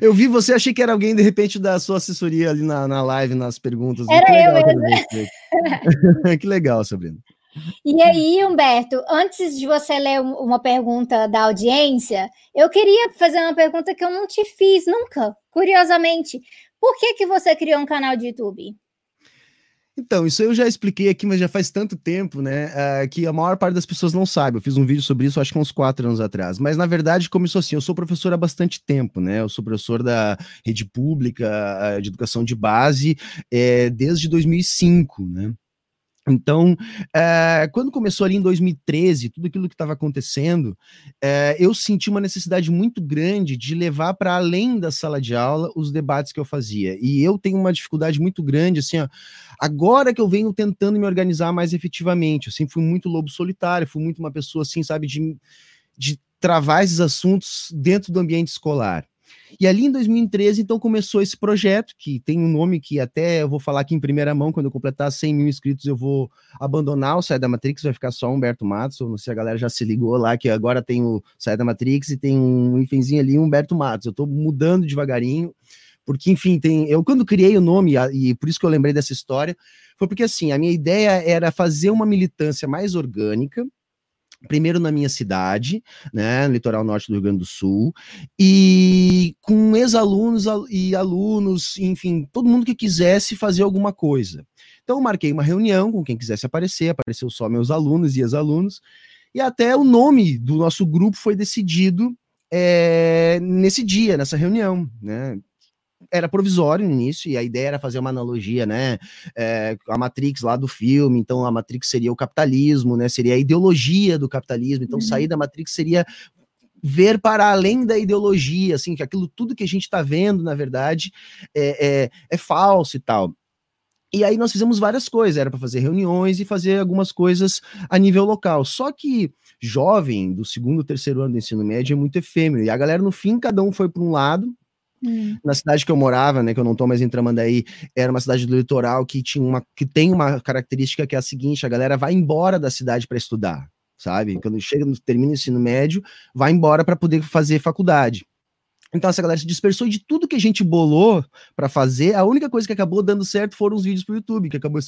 eu vi você, achei que era alguém, de repente, da sua assessoria ali na, na live, nas perguntas. Era eu mesmo. que legal, Sabrina. E aí, Humberto, antes de você ler uma pergunta da audiência, eu queria fazer uma pergunta que eu não te fiz nunca, curiosamente. Por que, que você criou um canal de YouTube? Então, isso eu já expliquei aqui, mas já faz tanto tempo, né? Uh, que a maior parte das pessoas não sabe. Eu fiz um vídeo sobre isso, acho que uns quatro anos atrás. Mas, na verdade, começou assim: eu sou professor há bastante tempo, né? Eu sou professor da rede pública uh, de educação de base é, desde 2005, né? Então, é, quando começou ali em 2013, tudo aquilo que estava acontecendo, é, eu senti uma necessidade muito grande de levar para além da sala de aula os debates que eu fazia. E eu tenho uma dificuldade muito grande, assim, ó, agora que eu venho tentando me organizar mais efetivamente. Sempre fui muito lobo solitário, fui muito uma pessoa, assim, sabe, de, de travar esses assuntos dentro do ambiente escolar. E ali em 2013, então, começou esse projeto, que tem um nome que até eu vou falar aqui em primeira mão, quando eu completar 100 mil inscritos, eu vou abandonar o Sai da Matrix, vai ficar só Humberto Matos, ou não sei se a galera já se ligou lá, que agora tem o Sai da Matrix e tem um enfimzinho ali, Humberto Matos. Eu estou mudando devagarinho, porque, enfim, tem. Eu, quando criei o nome, e por isso que eu lembrei dessa história, foi porque, assim, a minha ideia era fazer uma militância mais orgânica, primeiro na minha cidade, né, no litoral norte do Rio Grande do Sul, e com ex-alunos e alunos, enfim, todo mundo que quisesse fazer alguma coisa. Então, marquei uma reunião com quem quisesse aparecer, apareceu só meus alunos e ex-alunos, e até o nome do nosso grupo foi decidido é, nesse dia, nessa reunião, né? Era provisório no início, e a ideia era fazer uma analogia, né? É, a Matrix lá do filme, então a Matrix seria o capitalismo, né? Seria a ideologia do capitalismo, então uhum. sair da Matrix seria ver para além da ideologia, assim, que aquilo tudo que a gente está vendo, na verdade, é, é, é falso e tal. E aí nós fizemos várias coisas, era para fazer reuniões e fazer algumas coisas a nível local. Só que jovem, do segundo, terceiro ano do ensino médio, é muito efêmero. E a galera, no fim, cada um foi para um lado, Hum. Na cidade que eu morava, né, que eu não tô mais em Tramandaí, era uma cidade do litoral que tinha uma que tem uma característica que é a seguinte, a galera vai embora da cidade para estudar, sabe? Quando chega, termina o ensino médio, vai embora para poder fazer faculdade. Então essa galera se dispersou de tudo que a gente bolou para fazer. A única coisa que acabou dando certo foram os vídeos pro YouTube, que acabou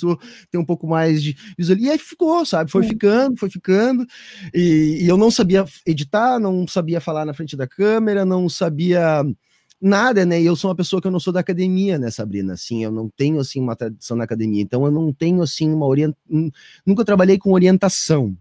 ter um pouco mais de visual. E aí ficou, sabe? Foi ficando, foi ficando. E, e eu não sabia editar, não sabia falar na frente da câmera, não sabia nada, né? E eu sou uma pessoa que eu não sou da academia, né, Sabrina? Assim, eu não tenho assim uma tradição na academia, então eu não tenho assim uma orientação, nunca trabalhei com orientação.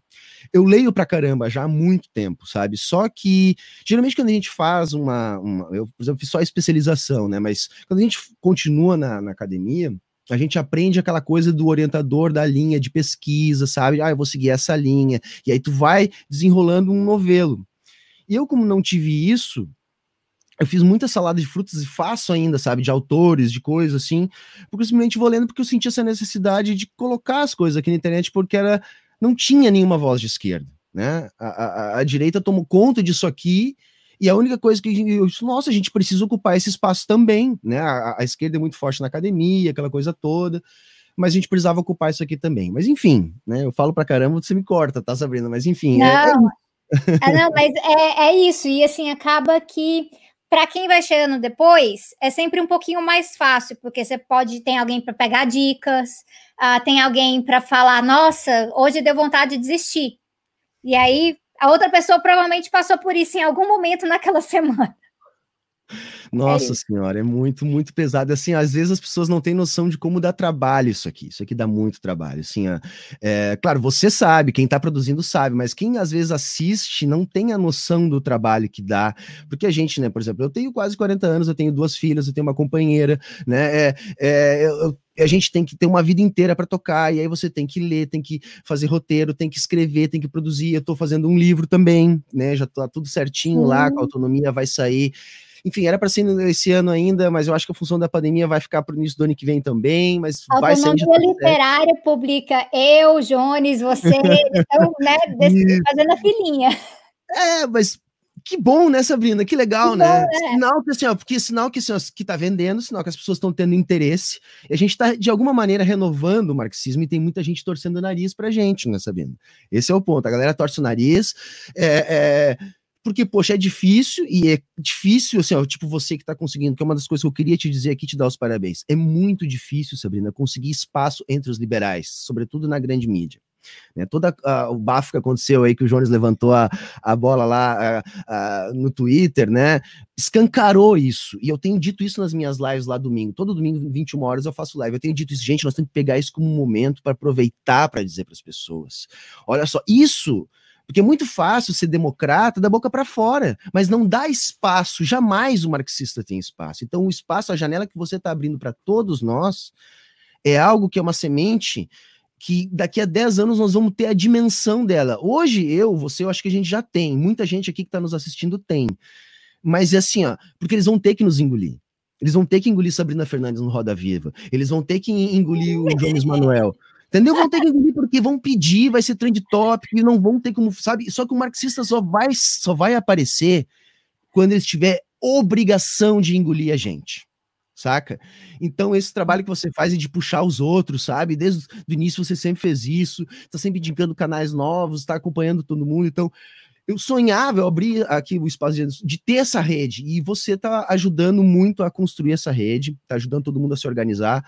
Eu leio pra caramba já há muito tempo, sabe? Só que geralmente quando a gente faz uma, uma eu, por exemplo, fiz só especialização, né? Mas quando a gente continua na, na academia, a gente aprende aquela coisa do orientador da linha de pesquisa, sabe? Ah, eu vou seguir essa linha. E aí tu vai desenrolando um novelo. E eu, como não tive isso, eu fiz muita salada de frutas e faço ainda, sabe, de autores, de coisas assim, porque eu simplesmente vou lendo porque eu senti essa necessidade de colocar as coisas aqui na internet, porque era, não tinha nenhuma voz de esquerda, né? A, a, a direita tomou conta disso aqui, e a única coisa que eu disse, nossa, a gente precisa ocupar esse espaço também, né? A, a, esquerda é muito forte na academia, aquela coisa toda, mas a gente precisava ocupar isso aqui também. Mas enfim, né? Eu falo pra caramba, você me corta, tá, Sabrina? Mas enfim. Não, é, é... não mas é, é isso, e assim, acaba que para quem vai chegando depois, é sempre um pouquinho mais fácil, porque você pode ter alguém para pegar dicas, uh, tem alguém para falar, nossa, hoje deu vontade de desistir. E aí a outra pessoa provavelmente passou por isso em algum momento naquela semana. Nossa é senhora, é muito, muito pesado. Assim, às vezes as pessoas não têm noção de como dá trabalho isso aqui. Isso aqui dá muito trabalho. Assim, é, claro, você sabe, quem está produzindo sabe, mas quem às vezes assiste não tem a noção do trabalho que dá. Porque a gente, né, por exemplo, eu tenho quase 40 anos, eu tenho duas filhas, eu tenho uma companheira, né? É, é, eu, a gente tem que ter uma vida inteira para tocar, e aí você tem que ler, tem que fazer roteiro, tem que escrever, tem que produzir. Eu estou fazendo um livro também, né? Já tá tudo certinho uhum. lá, com a autonomia vai sair. Enfim, era para ser esse ano ainda, mas eu acho que a função da pandemia vai ficar para o início do ano que vem também, mas a vai sair. A literária publica eu, Jones, você, então, né, desse, fazendo a filinha. É, mas que bom, né, Sabrina? Que legal, que né? Bom, é. Sinal que assim, ó, porque sinal que, assim, ó, que tá vendendo, sinal que as pessoas estão tendo interesse. E a gente está de alguma maneira, renovando o marxismo e tem muita gente torcendo o nariz pra gente, né, Sabrina? Esse é o ponto. A galera torce o nariz. É, é porque, poxa, é difícil, e é difícil, assim, ó, tipo, você que está conseguindo, que é uma das coisas que eu queria te dizer aqui, te dar os parabéns. É muito difícil, Sabrina, conseguir espaço entre os liberais, sobretudo na grande mídia. Né, toda o bafo que aconteceu aí, que o Jones levantou a, a bola lá a, a, no Twitter, né? Escancarou isso. E eu tenho dito isso nas minhas lives lá domingo. Todo domingo, 21 horas, eu faço live. Eu tenho dito isso, gente, nós temos que pegar isso como um momento para aproveitar para dizer para as pessoas. Olha só, isso porque é muito fácil ser democrata da boca para fora, mas não dá espaço, jamais o marxista tem espaço. Então, o espaço, a janela que você está abrindo para todos nós, é algo que é uma semente que daqui a 10 anos nós vamos ter a dimensão dela. Hoje, eu, você, eu acho que a gente já tem, muita gente aqui que está nos assistindo tem. Mas é assim, ó, porque eles vão ter que nos engolir. Eles vão ter que engolir Sabrina Fernandes no Roda Viva. Eles vão ter que engolir o Jones Manuel. Entendeu? Vão ter que engolir porque vão pedir, vai ser trend topic, e não vão ter como, sabe? Só que o marxista só vai, só vai aparecer quando ele tiver obrigação de engolir a gente, saca? Então, esse trabalho que você faz é de puxar os outros, sabe? Desde o início você sempre fez isso, tá sempre indicando canais novos, tá acompanhando todo mundo. Então, eu sonhava, eu abri aqui o espaço de, de ter essa rede, e você tá ajudando muito a construir essa rede, tá ajudando todo mundo a se organizar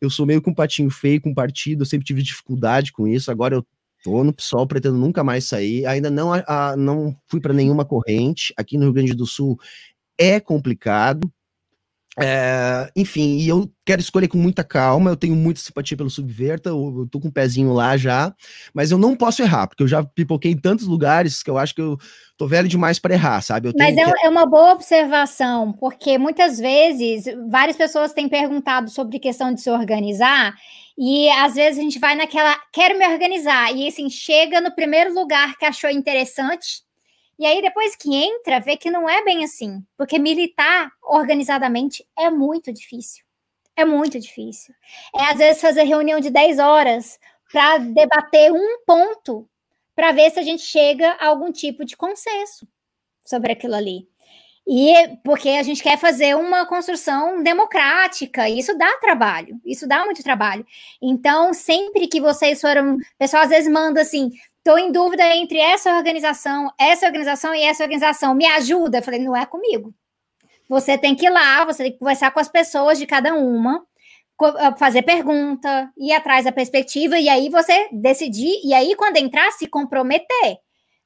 eu sou meio com um patinho feio com partido, eu sempre tive dificuldade com isso, agora eu tô no PSOL, pretendo nunca mais sair, ainda não, a, não fui para nenhuma corrente, aqui no Rio Grande do Sul é complicado, é, enfim, e eu quero escolher com muita calma, eu tenho muita simpatia pelo Subverta, eu, eu tô com o um pezinho lá já, mas eu não posso errar, porque eu já pipoquei em tantos lugares que eu acho que eu tô velho demais para errar, sabe? mas é, que... é uma boa observação, porque muitas vezes várias pessoas têm perguntado sobre questão de se organizar, e às vezes a gente vai naquela, quero me organizar, e assim, chega no primeiro lugar que achou interessante, e aí, depois que entra, vê que não é bem assim, porque militar organizadamente é muito difícil. É muito difícil. É, às vezes, fazer reunião de 10 horas para debater um ponto para ver se a gente chega a algum tipo de consenso sobre aquilo ali. E porque a gente quer fazer uma construção democrática, e isso dá trabalho, isso dá muito trabalho. Então, sempre que vocês foram, o pessoal às vezes manda assim, Estou em dúvida entre essa organização, essa organização e essa organização. Me ajuda? Eu falei, não é comigo. Você tem que ir lá, você tem que conversar com as pessoas de cada uma, ah, fazer pergunta, ir atrás da perspectiva, e aí você decidir, e aí, quando entrar, se comprometer.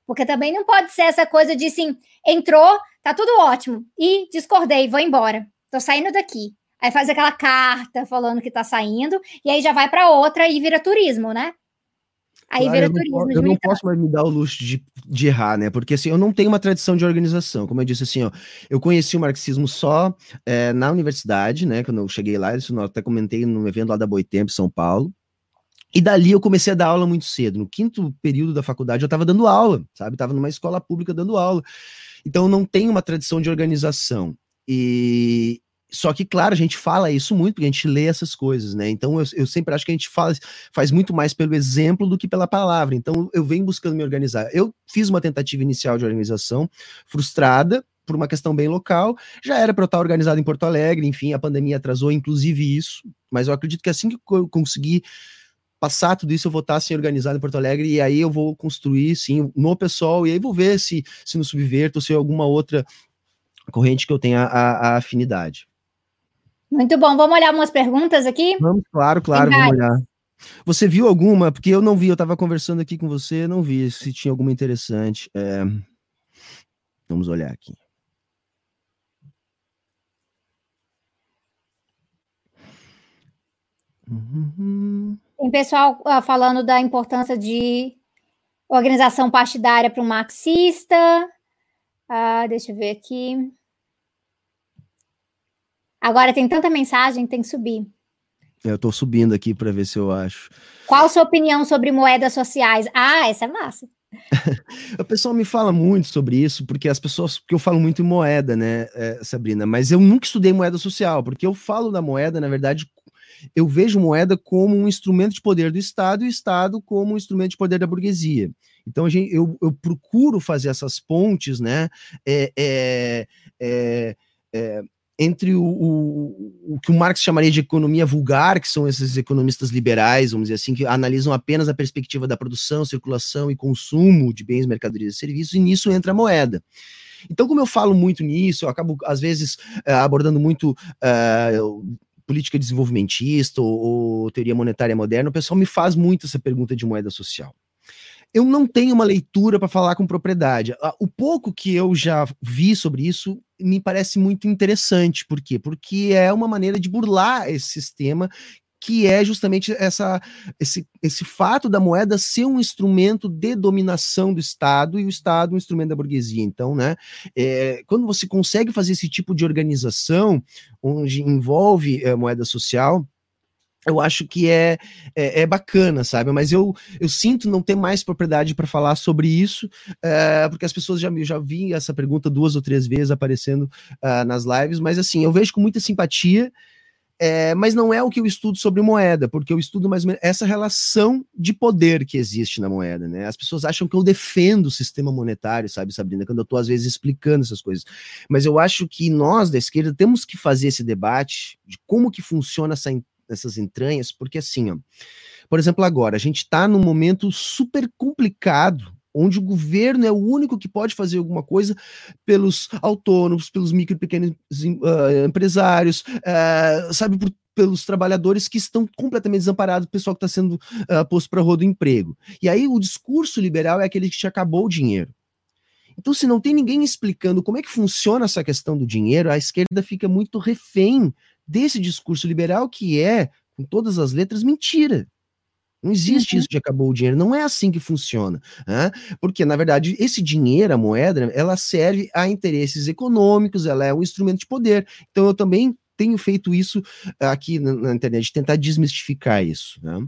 Porque também não pode ser essa coisa de assim, entrou, tá tudo ótimo, e discordei, vou embora, tô saindo daqui. Aí faz aquela carta falando que tá saindo, e aí já vai para outra e vira turismo, né? Aí claro, vira eu turismo. Não, eu não posso mais me dar o luxo de, de errar, né? Porque assim, eu não tenho uma tradição de organização. Como eu disse assim, ó, eu conheci o marxismo só é, na universidade, né? Quando eu cheguei lá, isso eu até comentei no evento lá da Boitempo, São Paulo. E dali eu comecei a dar aula muito cedo. No quinto período da faculdade eu estava dando aula, sabe? Estava numa escola pública dando aula. Então não tem uma tradição de organização. E, só que, claro, a gente fala isso muito, porque a gente lê essas coisas, né? Então, eu, eu sempre acho que a gente fala, faz muito mais pelo exemplo do que pela palavra. Então, eu venho buscando me organizar. Eu fiz uma tentativa inicial de organização, frustrada, por uma questão bem local. Já era para eu estar organizado em Porto Alegre, enfim, a pandemia atrasou inclusive isso, mas eu acredito que assim que eu conseguir passar tudo isso, eu vou estar assim organizado em Porto Alegre e aí eu vou construir sim no pessoal e aí vou ver se se no subverto ou se alguma outra corrente que eu tenha a, a afinidade. Muito bom. Vamos olhar umas perguntas aqui? Vamos, claro, claro, vamos olhar. Você viu alguma? Porque eu não vi, eu estava conversando aqui com você, não vi se tinha alguma interessante. É... Vamos olhar aqui. Tem pessoal uh, falando da importância de organização partidária para um marxista. Uh, deixa eu ver aqui. Agora tem tanta mensagem, tem que subir. Eu estou subindo aqui para ver se eu acho. Qual a sua opinião sobre moedas sociais? Ah, essa é massa. o pessoal me fala muito sobre isso, porque as pessoas, porque eu falo muito em moeda, né, é, Sabrina, mas eu nunca estudei moeda social, porque eu falo da moeda, na verdade, eu vejo moeda como um instrumento de poder do Estado e o Estado como um instrumento de poder da burguesia. Então, gente, eu, eu procuro fazer essas pontes, né, é, é, é, é entre o, o, o, que o Marx chamaria de economia vulgar, que são esses economistas liberais, vamos dizer assim, que analisam apenas a perspectiva da produção, circulação e consumo de bens, mercadorias e serviços, e nisso entra a moeda. Então, como eu falo muito nisso, eu acabo, às vezes, uh, abordando muito uh, política desenvolvimentista ou, ou teoria monetária moderna, o pessoal me faz muito essa pergunta de moeda social eu não tenho uma leitura para falar com propriedade. O pouco que eu já vi sobre isso me parece muito interessante. Por quê? Porque é uma maneira de burlar esse sistema que é justamente essa, esse, esse fato da moeda ser um instrumento de dominação do Estado e o Estado um instrumento da burguesia. Então, né, é, quando você consegue fazer esse tipo de organização, onde envolve é, moeda social, eu acho que é, é, é, bacana, sabe? Mas eu, eu sinto não ter mais propriedade para falar sobre isso, é, porque as pessoas já, já vi essa pergunta duas ou três vezes aparecendo uh, nas lives, mas assim, eu vejo com muita simpatia, é, mas não é o que eu estudo sobre moeda, porque eu estudo mais essa relação de poder que existe na moeda, né? As pessoas acham que eu defendo o sistema monetário, sabe, Sabrina, quando eu estou às vezes explicando essas coisas. Mas eu acho que nós da esquerda temos que fazer esse debate de como que funciona essa nessas entranhas, porque assim, ó, por exemplo, agora, a gente está num momento super complicado, onde o governo é o único que pode fazer alguma coisa pelos autônomos, pelos micro e pequenos uh, empresários, uh, sabe, por, pelos trabalhadores que estão completamente desamparados, o pessoal que está sendo uh, posto para rua do emprego. E aí o discurso liberal é aquele que te acabou o dinheiro. Então, se não tem ninguém explicando como é que funciona essa questão do dinheiro, a esquerda fica muito refém desse discurso liberal que é, com todas as letras, mentira. Não existe uhum. isso de acabou o dinheiro, não é assim que funciona. Né? Porque, na verdade, esse dinheiro, a moeda, ela serve a interesses econômicos, ela é um instrumento de poder. Então, eu também tenho feito isso aqui na, na internet, tentar desmistificar isso. Né?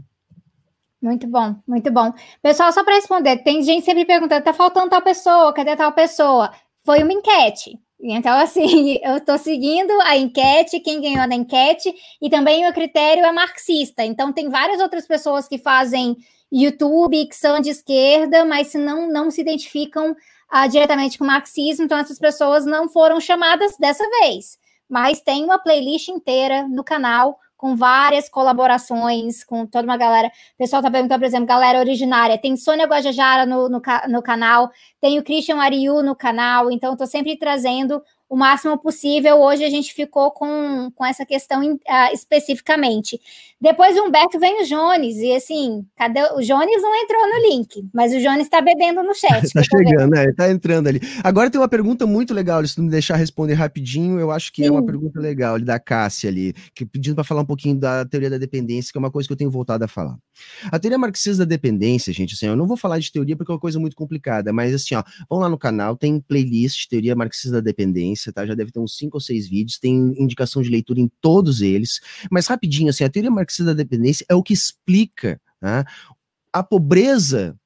Muito bom, muito bom. Pessoal, só para responder, tem gente sempre perguntando: tá faltando tal pessoa, cadê tal pessoa? Foi uma enquete. Então, assim, eu estou seguindo a enquete, quem ganhou na enquete, e também o critério é marxista. Então, tem várias outras pessoas que fazem YouTube, que são de esquerda, mas não, não se identificam uh, diretamente com o marxismo, então essas pessoas não foram chamadas dessa vez. Mas tem uma playlist inteira no canal com várias colaborações, com toda uma galera. O pessoal tá perguntando, por exemplo, galera originária. Tem Sônia Guajajara no, no, no canal, tem o Christian Ariu no canal, então tô sempre trazendo o máximo possível. Hoje a gente ficou com, com essa questão uh, especificamente. Depois o Humberto vem o Jones, e assim, cadê? O Jones não entrou no link, mas o Jones está bebendo no chat. tá chegando, né? Tá entrando ali. Agora tem uma pergunta muito legal, se tu me deixar responder rapidinho, eu acho que Sim. é uma pergunta legal ali da Cássia ali, que pedindo para falar um pouquinho da teoria da dependência, que é uma coisa que eu tenho voltado a falar. A teoria marxista da dependência, gente, assim, eu não vou falar de teoria porque é uma coisa muito complicada, mas assim, ó, vão lá no canal, tem playlist teoria marxista da dependência, tá? Já deve ter uns cinco ou seis vídeos, tem indicação de leitura em todos eles. Mas rapidinho, assim, a teoria marxista da dependência é o que explica né, a pobreza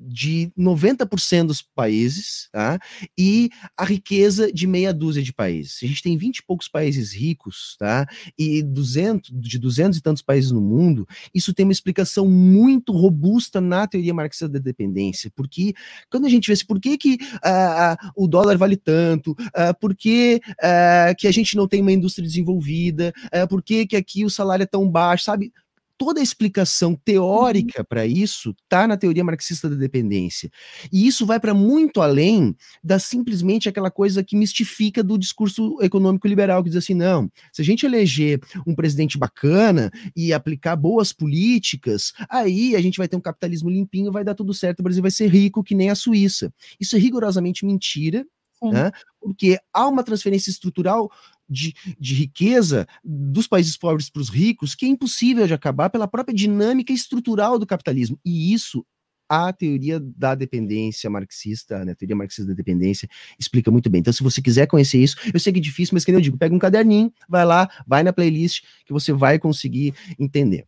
de 90% dos países tá? e a riqueza de meia dúzia de países. A gente tem 20 e poucos países ricos tá? e 200, de 200 e tantos países no mundo, isso tem uma explicação muito robusta na teoria marxista da dependência, porque quando a gente vê assim, por que, que uh, o dólar vale tanto, uh, por que, uh, que a gente não tem uma indústria desenvolvida, uh, por que, que aqui o salário é tão baixo, sabe? Toda a explicação teórica para isso está na teoria marxista da dependência. E isso vai para muito além da simplesmente aquela coisa que mistifica do discurso econômico liberal, que diz assim: não, se a gente eleger um presidente bacana e aplicar boas políticas, aí a gente vai ter um capitalismo limpinho, vai dar tudo certo, o Brasil vai ser rico que nem a Suíça. Isso é rigorosamente mentira. Né? Porque há uma transferência estrutural de, de riqueza dos países pobres para os ricos que é impossível de acabar pela própria dinâmica estrutural do capitalismo. E isso a teoria da dependência marxista, né, a teoria marxista da dependência, explica muito bem. Então, se você quiser conhecer isso, eu sei que é difícil, mas que eu digo, pega um caderninho, vai lá, vai na playlist, que você vai conseguir entender.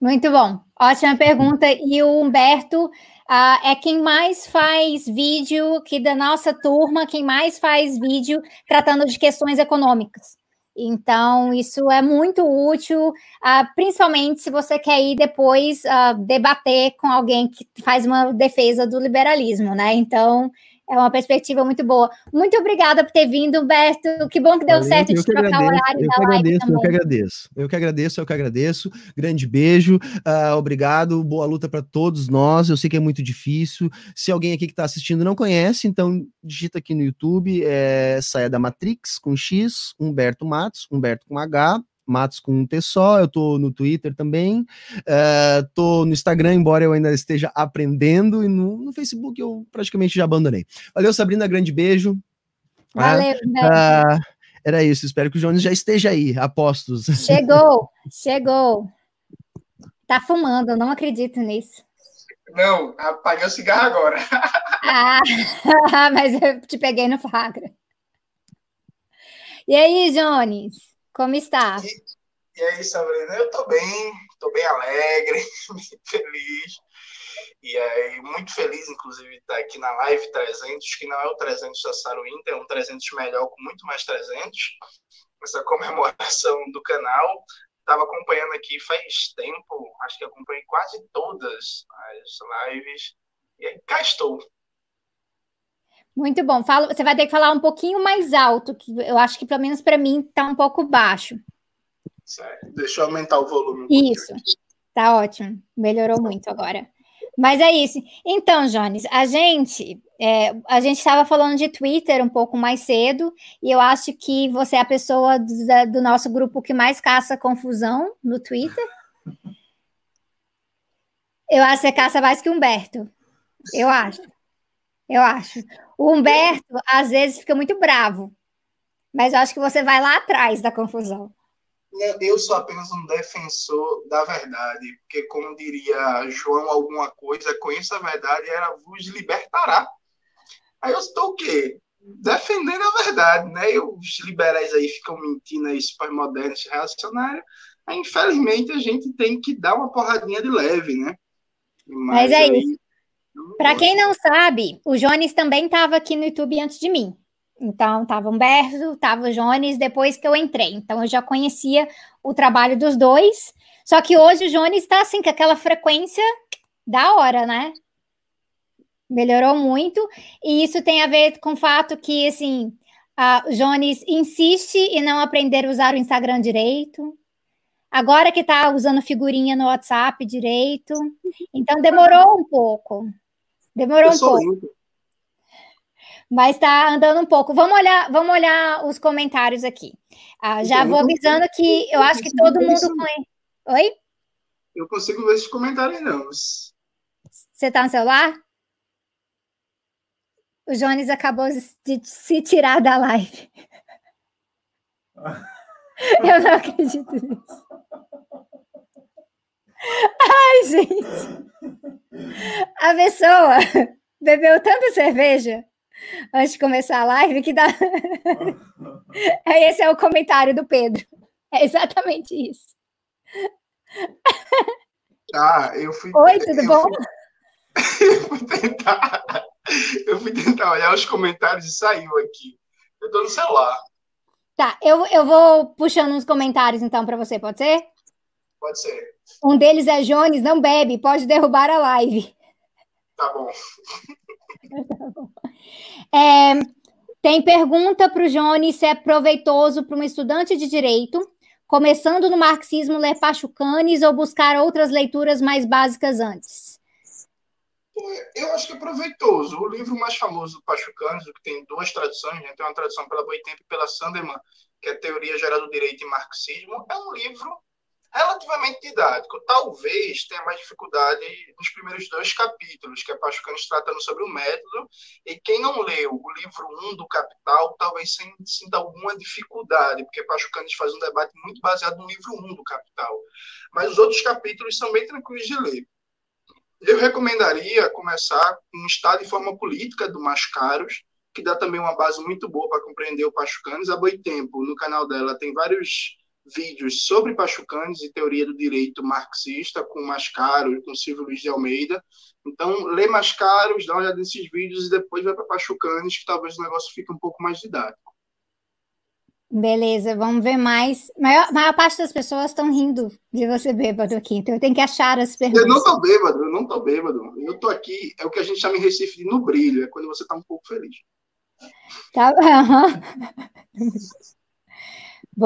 Muito bom. Ótima pergunta. E o Humberto uh, é quem mais faz vídeo que da nossa turma, quem mais faz vídeo tratando de questões econômicas. Então, isso é muito útil, uh, principalmente se você quer ir depois uh, debater com alguém que faz uma defesa do liberalismo, né? Então, é uma perspectiva muito boa. Muito obrigada por ter vindo, Humberto. Que bom que deu Valeu, certo de trocar agradeço, o horário eu da live agradeço, também. Eu que agradeço. Eu que agradeço, eu que agradeço. Grande beijo. Uh, obrigado. Boa luta para todos nós. Eu sei que é muito difícil. Se alguém aqui que está assistindo não conhece, então digita aqui no YouTube, é Saia da Matrix com X, Humberto Matos, Humberto com H, Matos com um T só, eu tô no Twitter também, uh, tô no Instagram, embora eu ainda esteja aprendendo, e no, no Facebook eu praticamente já abandonei. Valeu, Sabrina, grande beijo. Valeu, uh, uh, Era isso, espero que o Jones já esteja aí, apostos. Chegou, chegou. Tá fumando, eu não acredito nisso. Não, apaguei o cigarro agora. ah, mas eu te peguei no flagra. E aí, Jones? Como está? E, e aí, Sabrina? Eu tô bem, tô bem alegre, feliz. E aí, muito feliz, inclusive, de estar aqui na live 300, que não é o 300 da Saru Inter, é um 300 melhor com muito mais 300. Essa comemoração do canal. Estava acompanhando aqui faz tempo, acho que acompanhei quase todas as lives. E aí, cá estou. Muito bom. Fala, você vai ter que falar um pouquinho mais alto, que eu acho que pelo menos para mim está um pouco baixo. Certo. Deixa eu aumentar o volume. Um isso. Tá ótimo. Melhorou muito agora. Mas é isso. Então, Jones, a gente é, a gente estava falando de Twitter um pouco mais cedo, e eu acho que você é a pessoa do, do nosso grupo que mais caça confusão no Twitter. Eu acho que você caça mais que Humberto. Eu acho. Eu acho. O Humberto, às vezes, fica muito bravo. Mas eu acho que você vai lá atrás da confusão. Eu sou apenas um defensor da verdade, porque, como diria João alguma coisa, conheça a verdade e ela vos libertará. Aí eu estou o quê? Defendendo a verdade, né? E os liberais aí ficam mentindo aí, pós-modernos, reacionários. Aí, infelizmente, a gente tem que dar uma porradinha de leve, né? Mas, Mas é aí... isso. Para quem não sabe, o Jones também estava aqui no YouTube antes de mim. Então, estava Humberto, estava o Jones depois que eu entrei. Então, eu já conhecia o trabalho dos dois. Só que hoje o Jones está assim, com aquela frequência da hora, né? Melhorou muito. E isso tem a ver com o fato que, assim, o Jones insiste em não aprender a usar o Instagram direito. Agora que está usando figurinha no WhatsApp direito. Então, demorou um pouco. Demorou um pouco. Mas está andando um pouco. Vamos olhar, vamos olhar os comentários aqui. Ah, já então, vou avisando que eu acho que todo mundo conhece. Oi? Eu consigo ver esses comentários, não. Você está no celular? O Jones acabou de se tirar da live. Eu não acredito nisso. Ai, gente. A pessoa bebeu tanta cerveja antes de começar a live que dá. Esse é o comentário do Pedro. É exatamente isso. Ah, eu fui. Oi, tudo eu bom? Fui, fui tentar, eu fui tentar olhar os comentários e saiu aqui. Eu tô no celular. Tá, eu, eu vou puxando uns comentários então para você, pode ser? Pode ser. Um deles é Jones, não bebe, pode derrubar a live. Tá bom. tá bom. É, tem pergunta para o Jones se é proveitoso para um estudante de direito, começando no marxismo, ler Pachucanes ou buscar outras leituras mais básicas antes? Eu acho que é proveitoso. O livro mais famoso do Pachucanes, que tem duas traduções, né? tem uma tradução pela Boitempo e pela Sanderman, que é Teoria Geral do Direito e Marxismo, é um livro relativamente didático. Talvez tenha mais dificuldade nos primeiros dois capítulos, que é Pachucanes tratando sobre o método, e quem não leu o livro 1 um do Capital, talvez sinta alguma dificuldade, porque Pachucanes faz um debate muito baseado no livro 1 um do Capital. Mas os outros capítulos são bem tranquilos de ler. Eu recomendaria começar com Estado e Forma Política do Mascaros, que dá também uma base muito boa para compreender o Pachucanes. A Boitempo, no canal dela, tem vários vídeos sobre Pachucanes e teoria do direito marxista, com Mascaro e com Silvio Luiz de Almeida. Então, lê Mascaros, dá uma olhada nesses vídeos e depois vai para Pachucanes, que talvez o negócio fique um pouco mais didático. Beleza, vamos ver mais. A maior, maior parte das pessoas estão rindo de você bêbado aqui, então eu tenho que achar as perguntas. Eu não tô bêbado, eu não tô bêbado. Eu tô aqui, é o que a gente chama em Recife de no brilho, é quando você tá um pouco feliz. Tá,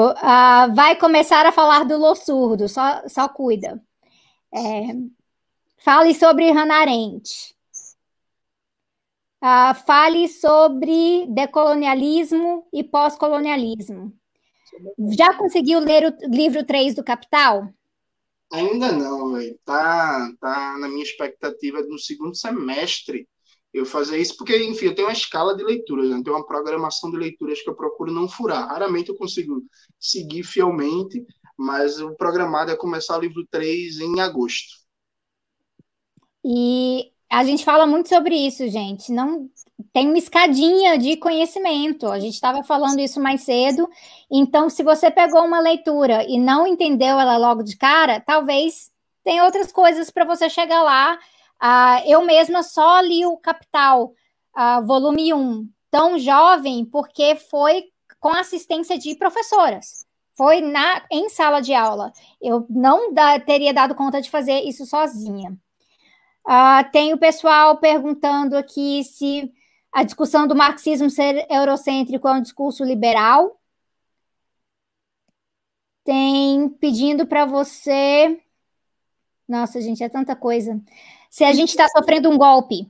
uhum. Uh, vai começar a falar do Lossurdo, só, só cuida. É, fale sobre Hannah Arendt. Uh, fale sobre decolonialismo e pós-colonialismo. Já conseguiu ler o livro 3 do Capital? Ainda não, velho. Tá, tá na minha expectativa no segundo semestre eu fazer isso, porque, enfim, eu tenho uma escala de leituras, né? eu tenho uma programação de leituras que eu procuro não furar. Raramente eu consigo seguir fielmente, mas o programado é começar o livro 3 em agosto. E a gente fala muito sobre isso, gente. Não tem uma escadinha de conhecimento. A gente estava falando isso mais cedo. Então, se você pegou uma leitura e não entendeu ela logo de cara, talvez tem outras coisas para você chegar lá Uh, eu mesma só li o Capital, uh, volume 1, tão jovem, porque foi com assistência de professoras. Foi na, em sala de aula. Eu não da, teria dado conta de fazer isso sozinha. Uh, tem o pessoal perguntando aqui se a discussão do marxismo ser eurocêntrico é um discurso liberal. Tem pedindo para você. Nossa, gente, é tanta coisa se a gente está sofrendo um golpe?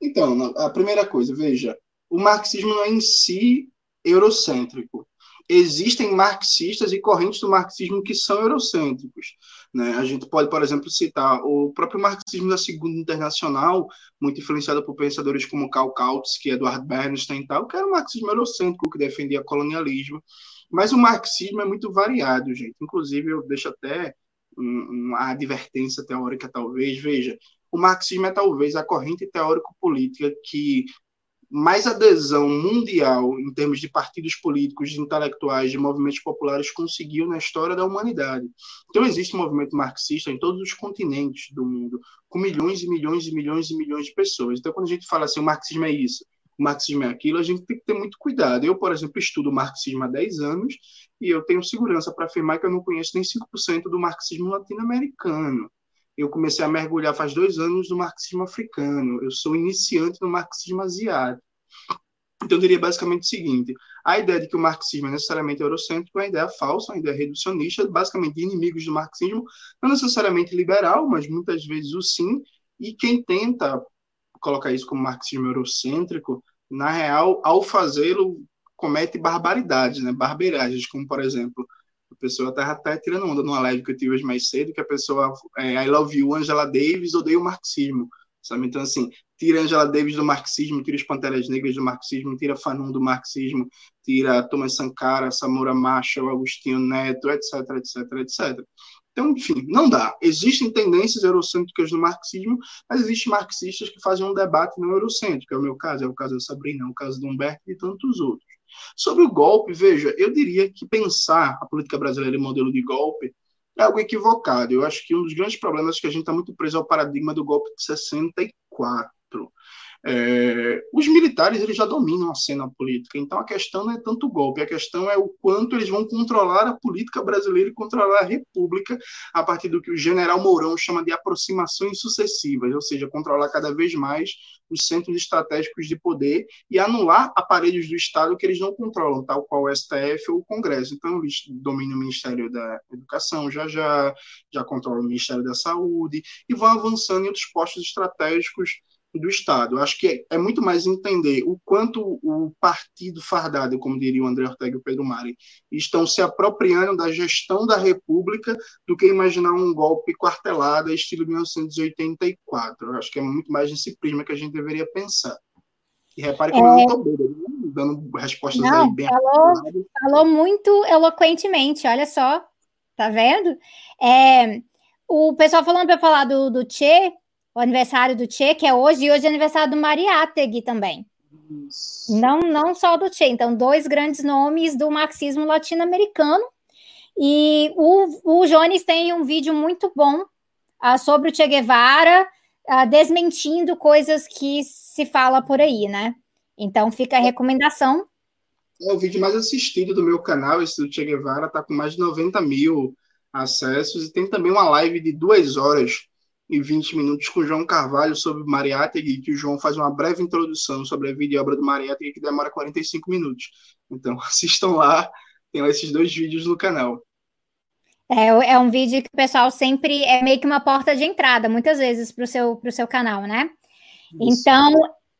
Então, a primeira coisa, veja, o marxismo não é em si eurocêntrico. Existem marxistas e correntes do marxismo que são eurocêntricos. Né? A gente pode, por exemplo, citar o próprio marxismo da Segunda Internacional, muito influenciado por pensadores como Karl Kautsky, Eduard Bernstein e tal, que era um marxismo eurocêntrico que defendia colonialismo. Mas o marxismo é muito variado, gente. Inclusive, eu deixo até uma advertência teórica, talvez. Veja, o marxismo é talvez a corrente teórico-política que mais adesão mundial em termos de partidos políticos, de intelectuais, de movimentos populares conseguiu na história da humanidade. Então existe um movimento marxista em todos os continentes do mundo, com milhões e milhões e milhões e milhões de pessoas. Então quando a gente fala assim, o marxismo é isso, o marxismo é aquilo, a gente tem que ter muito cuidado. Eu, por exemplo, estudo marxismo há 10 anos e eu tenho segurança para afirmar que eu não conheço nem 5% do marxismo latino-americano. Eu comecei a mergulhar faz dois anos no marxismo africano. Eu sou iniciante no marxismo asiático. Então, eu diria basicamente o seguinte: a ideia de que o marxismo é necessariamente eurocêntrico é uma ideia falsa, uma ideia reducionista, basicamente inimigos do marxismo, não necessariamente liberal, mas muitas vezes o sim. E quem tenta colocar isso como marxismo eurocêntrico, na real, ao fazê-lo, comete barbaridades, né? Barberagens, como, por exemplo, a pessoa tá até tirando onda numa live que eu tive hoje mais cedo, que a pessoa, é, I love you, Angela Davis, odeia o marxismo, sabe? Então, assim, tira Angela Davis do marxismo, tira as Panteras Negras do marxismo, tira Fanon do marxismo, tira Thomas Sankara, Samura Machel, Agostinho Neto, etc, etc, etc. Então, enfim, não dá. Existem tendências eurocêntricas no marxismo, mas existem marxistas que fazem um debate não eurocêntrico. É o meu caso, é o caso da Sabrina, é o caso do Humberto e tantos outros. Sobre o golpe, veja, eu diria que pensar a política brasileira em modelo de golpe é algo equivocado. Eu acho que um dos grandes problemas é que a gente está muito preso ao paradigma do golpe de 64. 84. É, os militares eles já dominam a cena política, então a questão não é tanto o golpe, a questão é o quanto eles vão controlar a política brasileira e controlar a república a partir do que o general Mourão chama de aproximações sucessivas, ou seja, controlar cada vez mais os centros estratégicos de poder e anular aparelhos do Estado que eles não controlam, tal qual o STF ou o Congresso. Então, eles dominam o Ministério da Educação, já já, já controlam o Ministério da Saúde e vão avançando em outros postos estratégicos do Estado. Eu acho que é, é, muito mais entender o quanto o partido fardado, como diria o André Ortega e o Pedro Mari, estão se apropriando da gestão da República do que imaginar um golpe quartelado estilo 1984. Eu acho que é muito mais nesse prisma que a gente deveria pensar. E repare que é... eu não estou né? dando respostas não, aí bem falou, falou muito eloquentemente, olha só, tá vendo? É, o pessoal falando para falar do, do Che, o aniversário do Che, que é hoje, e hoje é aniversário do Mariátegui também. Não, não só do Che, então, dois grandes nomes do marxismo latino-americano. E o, o Jones tem um vídeo muito bom uh, sobre o Che Guevara, uh, desmentindo coisas que se fala por aí, né? Então, fica a recomendação. É o vídeo mais assistido do meu canal, esse do Che Guevara, tá com mais de 90 mil acessos, e tem também uma live de duas horas e 20 minutos com o João Carvalho sobre Mariátegui, que o João faz uma breve introdução sobre a vida e obra do Mariátegui, que demora 45 minutos. Então, assistam lá, tem lá esses dois vídeos no canal. É, é um vídeo que o pessoal sempre é meio que uma porta de entrada, muitas vezes, para o seu, seu canal, né? Isso. Então,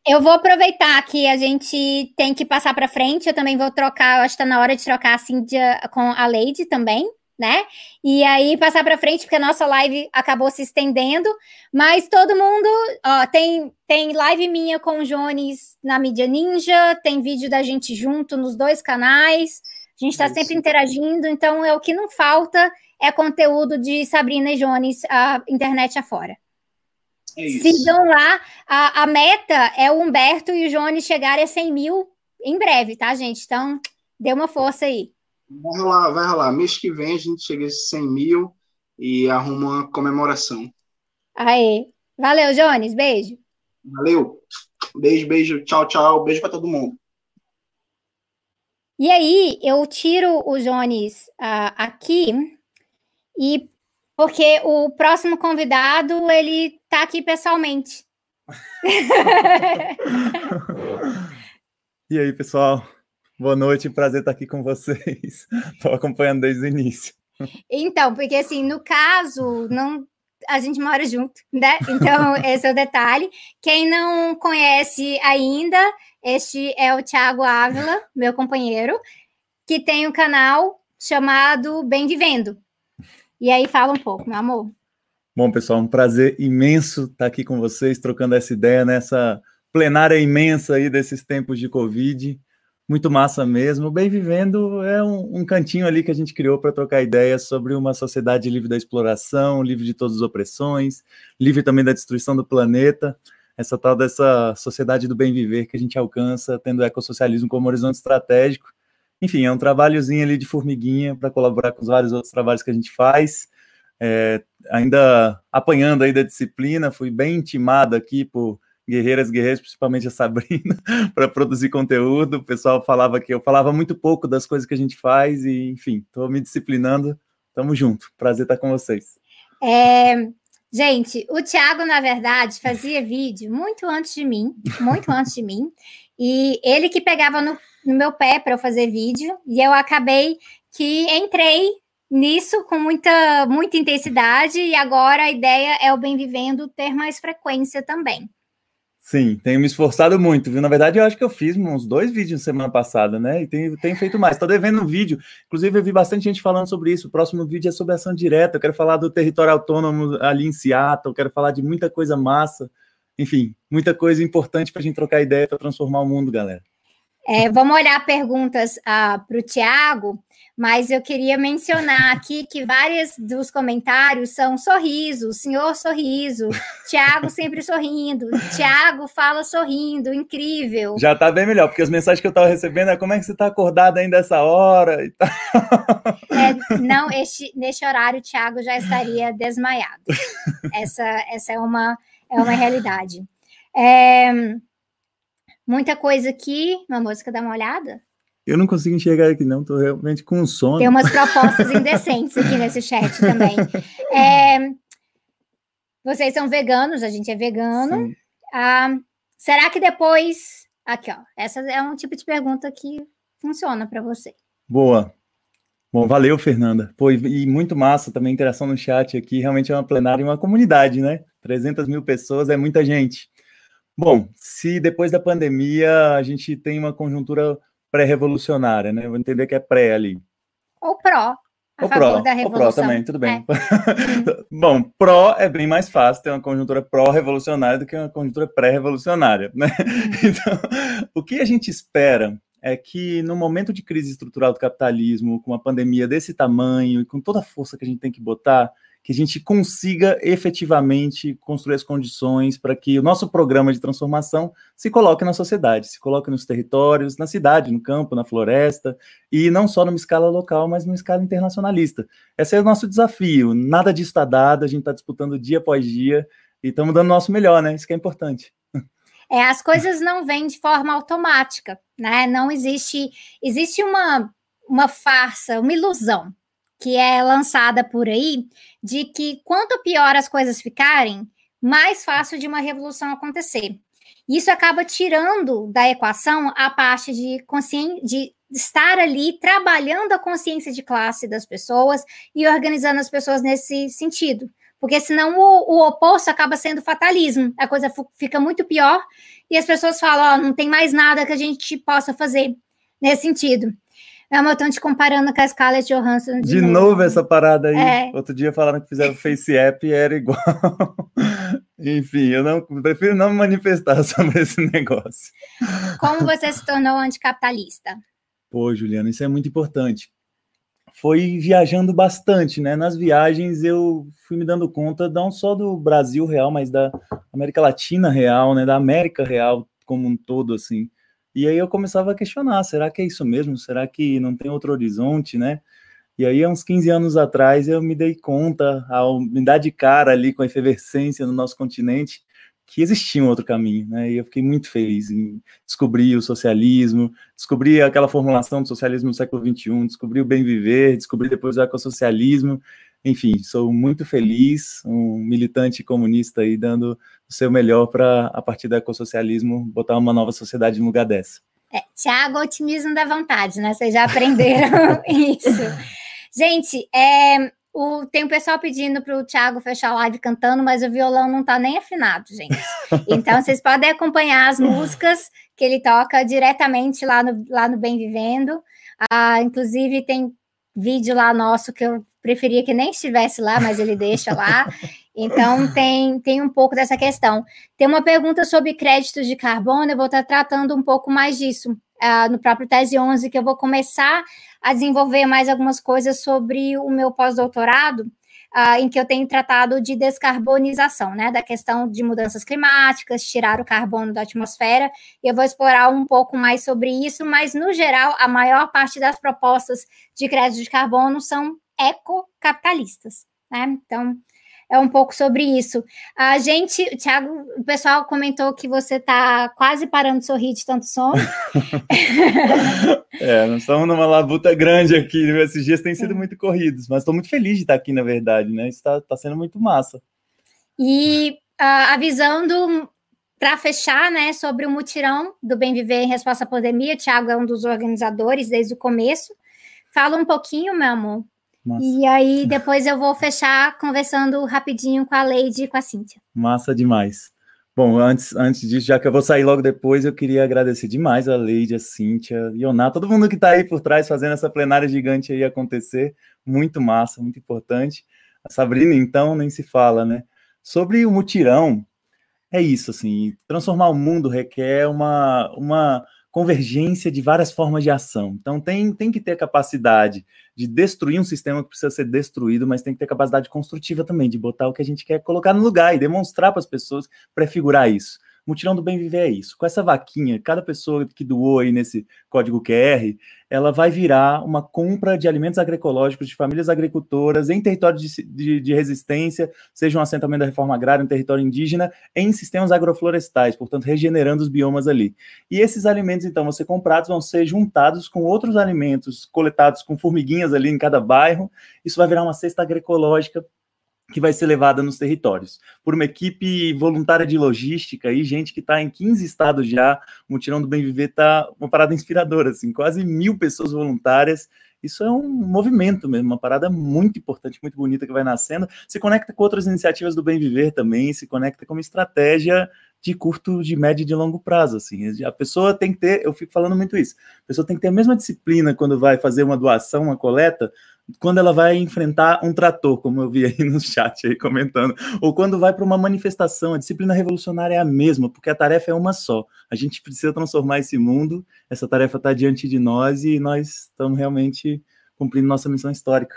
eu vou aproveitar que a gente tem que passar para frente, eu também vou trocar, eu acho que está na hora de trocar a Cíntia com a Leide também, né? E aí passar para frente, porque a nossa live acabou se estendendo, mas todo mundo, ó, tem, tem live minha com o Jones na mídia Ninja, tem vídeo da gente junto nos dois canais, a gente está sempre interagindo, então é o que não falta é conteúdo de Sabrina e Jones, a internet afora. É Sigam lá, a, a meta é o Humberto e o Jones chegarem a 100 mil em breve, tá, gente? Então, dê uma força aí. Vai rolar, vai rolar. Mês que vem a gente chega a 100 mil e arruma uma comemoração. Aê. Valeu, Jones. Beijo. Valeu. Beijo, beijo. Tchau, tchau. Beijo para todo mundo. E aí, eu tiro o Jones uh, aqui e porque o próximo convidado ele tá aqui pessoalmente. e aí, pessoal? Boa noite, prazer estar aqui com vocês. Estou acompanhando desde o início. Então, porque assim, no caso, não a gente mora junto, né? Então, esse é o detalhe. Quem não conhece ainda, este é o Thiago Ávila, meu companheiro, que tem um canal chamado Bem Vivendo. E aí, fala um pouco, meu amor. Bom, pessoal, um prazer imenso estar aqui com vocês, trocando essa ideia nessa plenária imensa aí desses tempos de Covid muito massa mesmo. Bem Vivendo é um, um cantinho ali que a gente criou para trocar ideias sobre uma sociedade livre da exploração, livre de todas as opressões, livre também da destruição do planeta. Essa tal dessa sociedade do bem viver que a gente alcança tendo o ecossocialismo como horizonte estratégico. Enfim, é um trabalhozinho ali de formiguinha para colaborar com os vários outros trabalhos que a gente faz. É, ainda apanhando aí da disciplina, fui bem intimado aqui por guerreiras, guerreiros, principalmente a Sabrina, para produzir conteúdo. O pessoal falava que eu falava muito pouco das coisas que a gente faz e, enfim, estou me disciplinando. Tamo junto. Prazer estar com vocês. É, gente, o Thiago, na verdade, fazia vídeo muito antes de mim, muito antes de mim, e ele que pegava no, no meu pé para eu fazer vídeo, e eu acabei que entrei nisso com muita, muita intensidade, e agora a ideia é o Bem Vivendo ter mais frequência também. Sim, tenho me esforçado muito, viu? Na verdade, eu acho que eu fiz uns dois vídeos semana passada, né? E tenho, tenho feito mais. Estou devendo um vídeo. Inclusive, eu vi bastante gente falando sobre isso. O próximo vídeo é sobre ação direta. Eu quero falar do território autônomo ali em Seattle. Eu quero falar de muita coisa massa. Enfim, muita coisa importante para a gente trocar ideia para transformar o mundo, galera. É, vamos olhar perguntas uh, ah, para o Tiago, mas eu queria mencionar aqui que vários dos comentários são sorriso, senhor sorriso, Tiago sempre sorrindo, Tiago fala sorrindo, incrível. Já está bem melhor, porque as mensagens que eu estava recebendo é como é que você está acordado ainda essa hora e tal. É, não, este, neste horário o Tiago já estaria desmaiado. Essa, essa é, uma, é uma realidade. É, muita coisa aqui. Uma música, dá uma olhada. Eu não consigo enxergar aqui, não, tô realmente com sono. Tem umas propostas indecentes aqui nesse chat também. É, vocês são veganos, a gente é vegano. Ah, será que depois. Aqui, ó. Essa é um tipo de pergunta que funciona para você. Boa. Bom, valeu, Fernanda. Pô, e muito massa também a interação no chat aqui. Realmente é uma plenária e uma comunidade, né? 300 mil pessoas é muita gente. Bom, se depois da pandemia a gente tem uma conjuntura pré-revolucionária, né? Eu vou entender que é pré ali. Ou pró. A o pró, da o revolução. pró também, tudo bem. Bom, pró é bem mais fácil ter uma conjuntura pró-revolucionária do que uma conjuntura pré-revolucionária, né? Então, o que a gente espera é que no momento de crise estrutural do capitalismo, com uma pandemia desse tamanho e com toda a força que a gente tem que botar, que a gente consiga efetivamente construir as condições para que o nosso programa de transformação se coloque na sociedade, se coloque nos territórios, na cidade, no campo, na floresta, e não só numa escala local, mas numa escala internacionalista. Esse é o nosso desafio. Nada disso está dado, a gente está disputando dia após dia e estamos dando o nosso melhor, né? Isso que é importante. É, as coisas não vêm de forma automática, né? Não existe. Existe uma, uma farsa, uma ilusão que é lançada por aí de que quanto pior as coisas ficarem, mais fácil de uma revolução acontecer. Isso acaba tirando da equação a parte de consciência de estar ali trabalhando a consciência de classe das pessoas e organizando as pessoas nesse sentido. Porque senão o, o oposto acaba sendo fatalismo. A coisa fica muito pior e as pessoas falam: oh, não tem mais nada que a gente possa fazer nesse sentido. É, mas eu tô te comparando com a Scarlett Johansson. De, de novo. novo. essa parada aí. É. Outro dia falaram que fizeram Face App e era igual. Enfim, eu não prefiro não me manifestar sobre esse negócio. Como você se tornou anticapitalista? Pô, Juliana, isso é muito importante. Foi viajando bastante, né? Nas viagens eu fui me dando conta não só do Brasil real, mas da América Latina real, né? Da América real como um todo, assim. E aí eu começava a questionar, será que é isso mesmo? Será que não tem outro horizonte, né? E aí, há uns 15 anos atrás, eu me dei conta, ao me dar de cara ali com a efervescência no nosso continente, que existia um outro caminho, né? E eu fiquei muito feliz em descobrir o socialismo, descobrir aquela formulação do socialismo do século XXI, descobrir o bem viver, descobrir depois o ecossocialismo. Enfim, sou muito feliz, um militante comunista aí dando o seu melhor para, a partir do ecossocialismo, botar uma nova sociedade no lugar dessa. É, Tiago, otimismo da vontade, né? Vocês já aprenderam isso. Gente, é, o, tem o pessoal pedindo para o Thiago fechar a live cantando, mas o violão não está nem afinado, gente. Então, vocês podem acompanhar as músicas que ele toca diretamente lá no, lá no Bem Vivendo. Ah, inclusive, tem vídeo lá nosso que eu preferia que nem estivesse lá, mas ele deixa lá. Então, tem, tem um pouco dessa questão. Tem uma pergunta sobre créditos de carbono, eu vou estar tratando um pouco mais disso uh, no próprio Tese 11, que eu vou começar a desenvolver mais algumas coisas sobre o meu pós-doutorado, uh, em que eu tenho tratado de descarbonização, né, da questão de mudanças climáticas, tirar o carbono da atmosfera, e eu vou explorar um pouco mais sobre isso, mas, no geral, a maior parte das propostas de crédito de carbono são ecocapitalistas, né, então é um pouco sobre isso. A gente, Thiago, o pessoal comentou que você está quase parando de sorrir de tanto sono. é, nós estamos numa labuta grande aqui. Esses dias têm sido muito corridos, mas estou muito feliz de estar aqui, na verdade, né? Está tá sendo muito massa. E uh, avisando para fechar, né, sobre o mutirão do Bem Viver em Resposta à Pandemia, o Thiago é um dos organizadores desde o começo. Fala um pouquinho, meu amor, Massa. E aí depois eu vou fechar conversando rapidinho com a Leide e com a Cíntia. Massa demais. Bom, antes, antes disso, já que eu vou sair logo depois, eu queria agradecer demais a Leide, a Cíntia, Ioná, todo mundo que está aí por trás fazendo essa plenária gigante aí acontecer. Muito massa, muito importante. A Sabrina, então, nem se fala, né? Sobre o mutirão, é isso, assim, transformar o mundo requer uma, uma convergência de várias formas de ação. Então, tem, tem que ter capacidade de destruir um sistema que precisa ser destruído, mas tem que ter capacidade construtiva também, de botar o que a gente quer colocar no lugar e demonstrar para as pessoas, prefigurar isso. Mutirão do Bem Viver é isso. Com essa vaquinha, cada pessoa que doou aí nesse código QR, ela vai virar uma compra de alimentos agroecológicos de famílias agricultoras em territórios de, de, de, resistência, seja um assentamento da reforma agrária, um território indígena, em sistemas agroflorestais, portanto, regenerando os biomas ali. E esses alimentos, então, vão ser comprados, vão ser juntados com outros alimentos coletados com formiguinhas ali em cada bairro. Isso vai virar uma cesta agroecológica que vai ser levada nos territórios, por uma equipe voluntária de logística e gente que está em 15 estados já, o Mutirão do Bem Viver está uma parada inspiradora, assim, quase mil pessoas voluntárias, isso é um movimento mesmo, uma parada muito importante, muito bonita que vai nascendo, se conecta com outras iniciativas do Bem Viver também, se conecta com uma estratégia de curto, de médio e de longo prazo, assim, a pessoa tem que ter, eu fico falando muito isso, a pessoa tem que ter a mesma disciplina quando vai fazer uma doação, uma coleta, quando ela vai enfrentar um trator, como eu vi aí no chat aí comentando, ou quando vai para uma manifestação, a disciplina revolucionária é a mesma, porque a tarefa é uma só. A gente precisa transformar esse mundo, essa tarefa está diante de nós e nós estamos realmente cumprindo nossa missão histórica.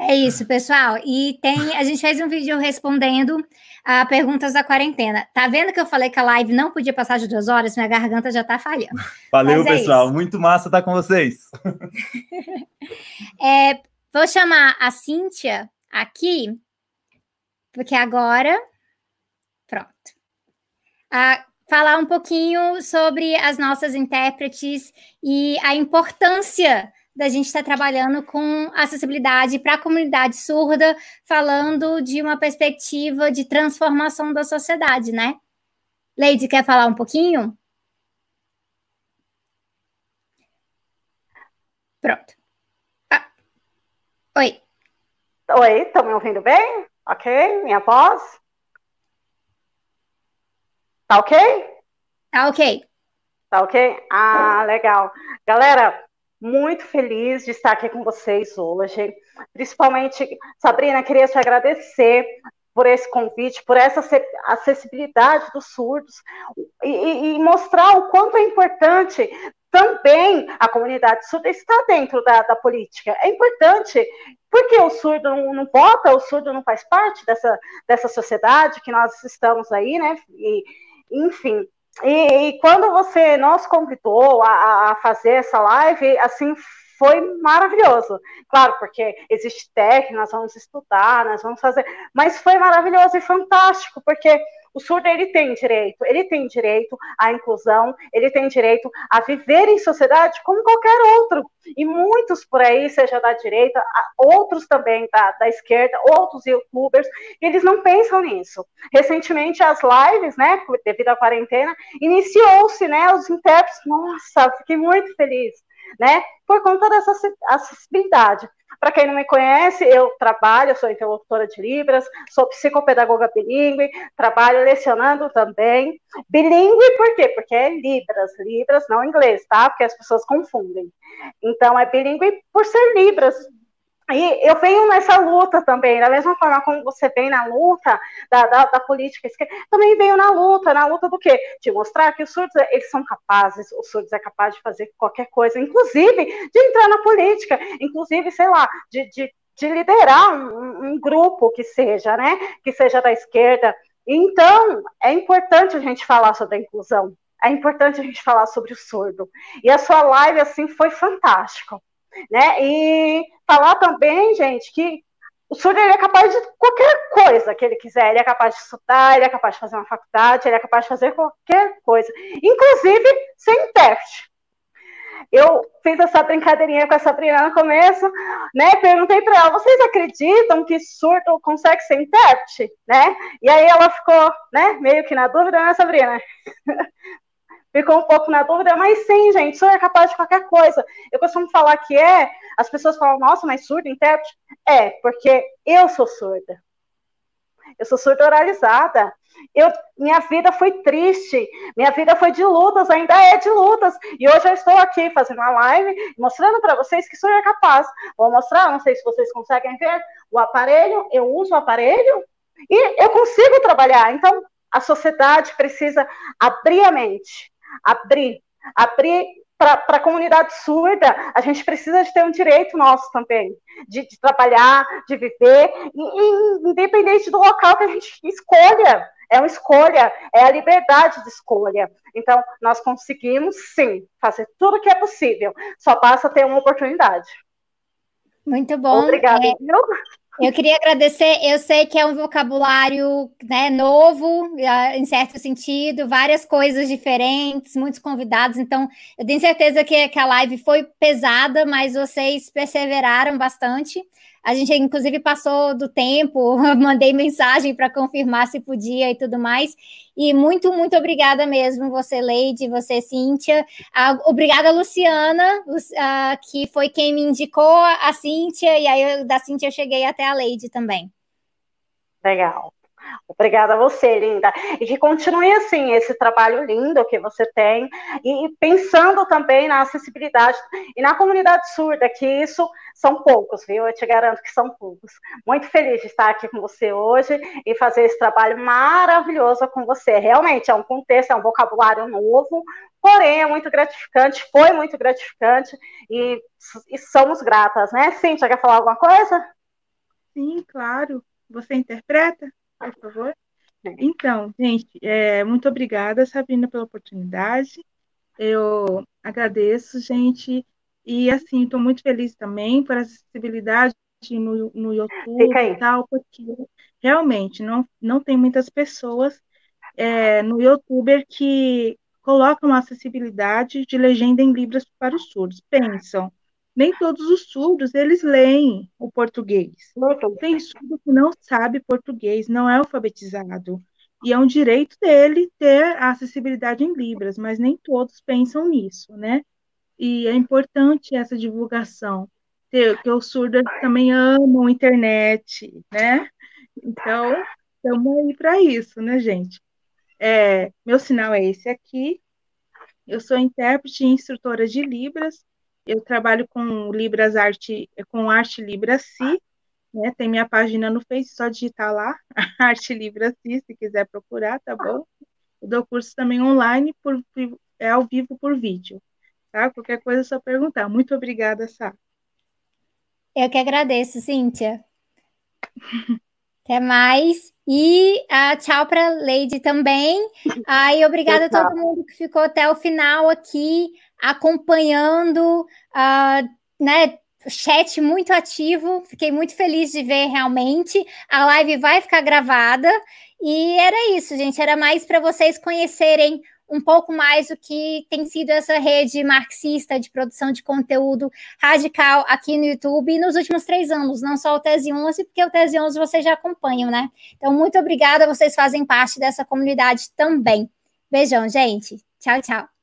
É isso, pessoal. E tem, a gente fez um vídeo respondendo a perguntas da quarentena. Tá vendo que eu falei que a live não podia passar de duas horas? Minha garganta já tá falhando. Valeu, é pessoal. Isso. Muito massa estar com vocês. é, Vou chamar a Cíntia aqui, porque agora. Pronto. A falar um pouquinho sobre as nossas intérpretes e a importância da gente estar trabalhando com acessibilidade para a comunidade surda, falando de uma perspectiva de transformação da sociedade, né? Leide, quer falar um pouquinho? Pronto. Oi. Oi, estão me ouvindo bem? Ok? Minha voz? Tá ok? Tá ok. Tá ok? Ah, legal. Galera, muito feliz de estar aqui com vocês hoje. Principalmente, Sabrina, queria te agradecer por esse convite, por essa acessibilidade dos surdos e, e, mostrar o quanto é importante também a comunidade surda está dentro da, da política. É importante, porque o surdo não, não, vota, o surdo não faz parte dessa, dessa sociedade que nós estamos aí, né? E, enfim. E, e quando você nos convidou a, a fazer essa live, assim, foi maravilhoso. Claro, porque existe técnica, nós vamos estudar, nós vamos fazer, mas foi maravilhoso e fantástico, porque o surdo ele tem direito, ele tem direito à inclusão, ele tem direito a viver em sociedade como qualquer outro. E muitos por aí, seja da direita, outros também da, da esquerda, outros youtubers, eles não pensam nisso. Recentemente as lives, né, devido à quarentena, iniciou-se, né, os intérpretes, nossa, fiquei muito feliz né? Por conta dessa acessibilidade. Para quem não me conhece, eu trabalho, sou interlocutora de Libras, sou psicopedagoga bilíngue, trabalho lecionando também. Bilíngue por quê? Porque é Libras, Libras não inglês, tá? Porque as pessoas confundem. Então é bilíngue por ser Libras, e eu venho nessa luta também, da mesma forma como você vem na luta da, da, da política também venho na luta, na luta do quê? De mostrar que os surdos, eles são capazes, os surdos é capaz de fazer qualquer coisa, inclusive de entrar na política, inclusive, sei lá, de, de, de liderar um, um grupo que seja, né, que seja da esquerda. Então, é importante a gente falar sobre a inclusão, é importante a gente falar sobre o surdo. E a sua live, assim, foi fantástico né? E falar também, gente, que o surdo é capaz de qualquer coisa que ele quiser. Ele é capaz de estudar, ele é capaz de fazer uma faculdade, ele é capaz de fazer qualquer coisa, inclusive ser intérprete. Eu fiz essa brincadeirinha com a Sabrina no começo, né? Perguntei para ela: vocês acreditam que surdo consegue ser intérprete, né? E aí ela ficou, né? Meio que na dúvida, né, Sabrina? ficou um pouco na dúvida, mas sim, gente, surdo é capaz de qualquer coisa. Eu costumo falar que é, as pessoas falam, nossa, mas surdo, intérprete? É, porque eu sou surda. Eu sou surda oralizada. Eu, minha vida foi triste, minha vida foi de lutas, ainda é de lutas. E hoje eu estou aqui fazendo uma live, mostrando para vocês que sou é capaz. Vou mostrar, não sei se vocês conseguem ver, o aparelho, eu uso o aparelho e eu consigo trabalhar. Então, a sociedade precisa abrir a mente abrir, abrir para a comunidade surda, a gente precisa de ter um direito nosso também, de, de trabalhar, de viver, e, e, independente do local que a gente escolha. é uma escolha, é a liberdade de escolha. Então, nós conseguimos, sim, fazer tudo o que é possível, só basta ter uma oportunidade. Muito bom. Obrigada. É, eu queria agradecer, eu sei que é um vocabulário né, novo, em certo sentido, várias coisas diferentes, muitos convidados, então eu tenho certeza que, que a live foi pesada, mas vocês perseveraram bastante. A gente, inclusive, passou do tempo, mandei mensagem para confirmar se podia e tudo mais. E muito, muito obrigada mesmo, você, Leide, você, Cíntia. Ah, obrigada, Luciana, que foi quem me indicou a Cíntia, e aí eu, da Cíntia eu cheguei até a Leide também. Legal. Obrigada a você, linda. E que continue assim, esse trabalho lindo que você tem, e pensando também na acessibilidade e na comunidade surda, que isso são poucos, viu? Eu te garanto que são poucos. Muito feliz de estar aqui com você hoje e fazer esse trabalho maravilhoso com você. Realmente é um contexto, é um vocabulário novo, porém é muito gratificante, foi muito gratificante e, e somos gratas, né? Cíntia, quer falar alguma coisa? Sim, claro. Você interpreta? Por favor? Então, gente, é, muito obrigada, Sabrina, pela oportunidade. Eu agradeço, gente. E, assim, estou muito feliz também por acessibilidade no, no YouTube e tal, porque realmente não, não tem muitas pessoas é, no YouTube que colocam acessibilidade de legenda em Libras para os surdos. Pensam, nem todos os surdos eles leem o português. Tem surdo que não sabe português, não é alfabetizado. E é um direito dele ter a acessibilidade em Libras, mas nem todos pensam nisso, né? E é importante essa divulgação, que os surdos também amam internet, né? Então, estamos aí para isso, né, gente? É, meu sinal é esse aqui. Eu sou intérprete e instrutora de Libras eu trabalho com Libras Arte, com Arte Libra Si, né? Tem minha página no Face, só digitar lá, Arte Libra Si, se quiser procurar, tá bom? Eu dou curso também online, por, é ao vivo por vídeo, tá? Qualquer coisa é só perguntar. Muito obrigada, Sá. Eu que agradeço, Cíntia. Até mais. E uh, tchau para Lady também. Ah, e obrigada a todo mundo que ficou até o final aqui acompanhando, uh, né? Chat muito ativo, fiquei muito feliz de ver realmente. A live vai ficar gravada e era isso, gente. Era mais para vocês conhecerem um pouco mais o que tem sido essa rede marxista de produção de conteúdo radical aqui no YouTube nos últimos três anos, não só o Tese 11, porque o Tese 11 vocês já acompanham, né? Então, muito obrigada, vocês fazem parte dessa comunidade também. Beijão, gente. Tchau, tchau.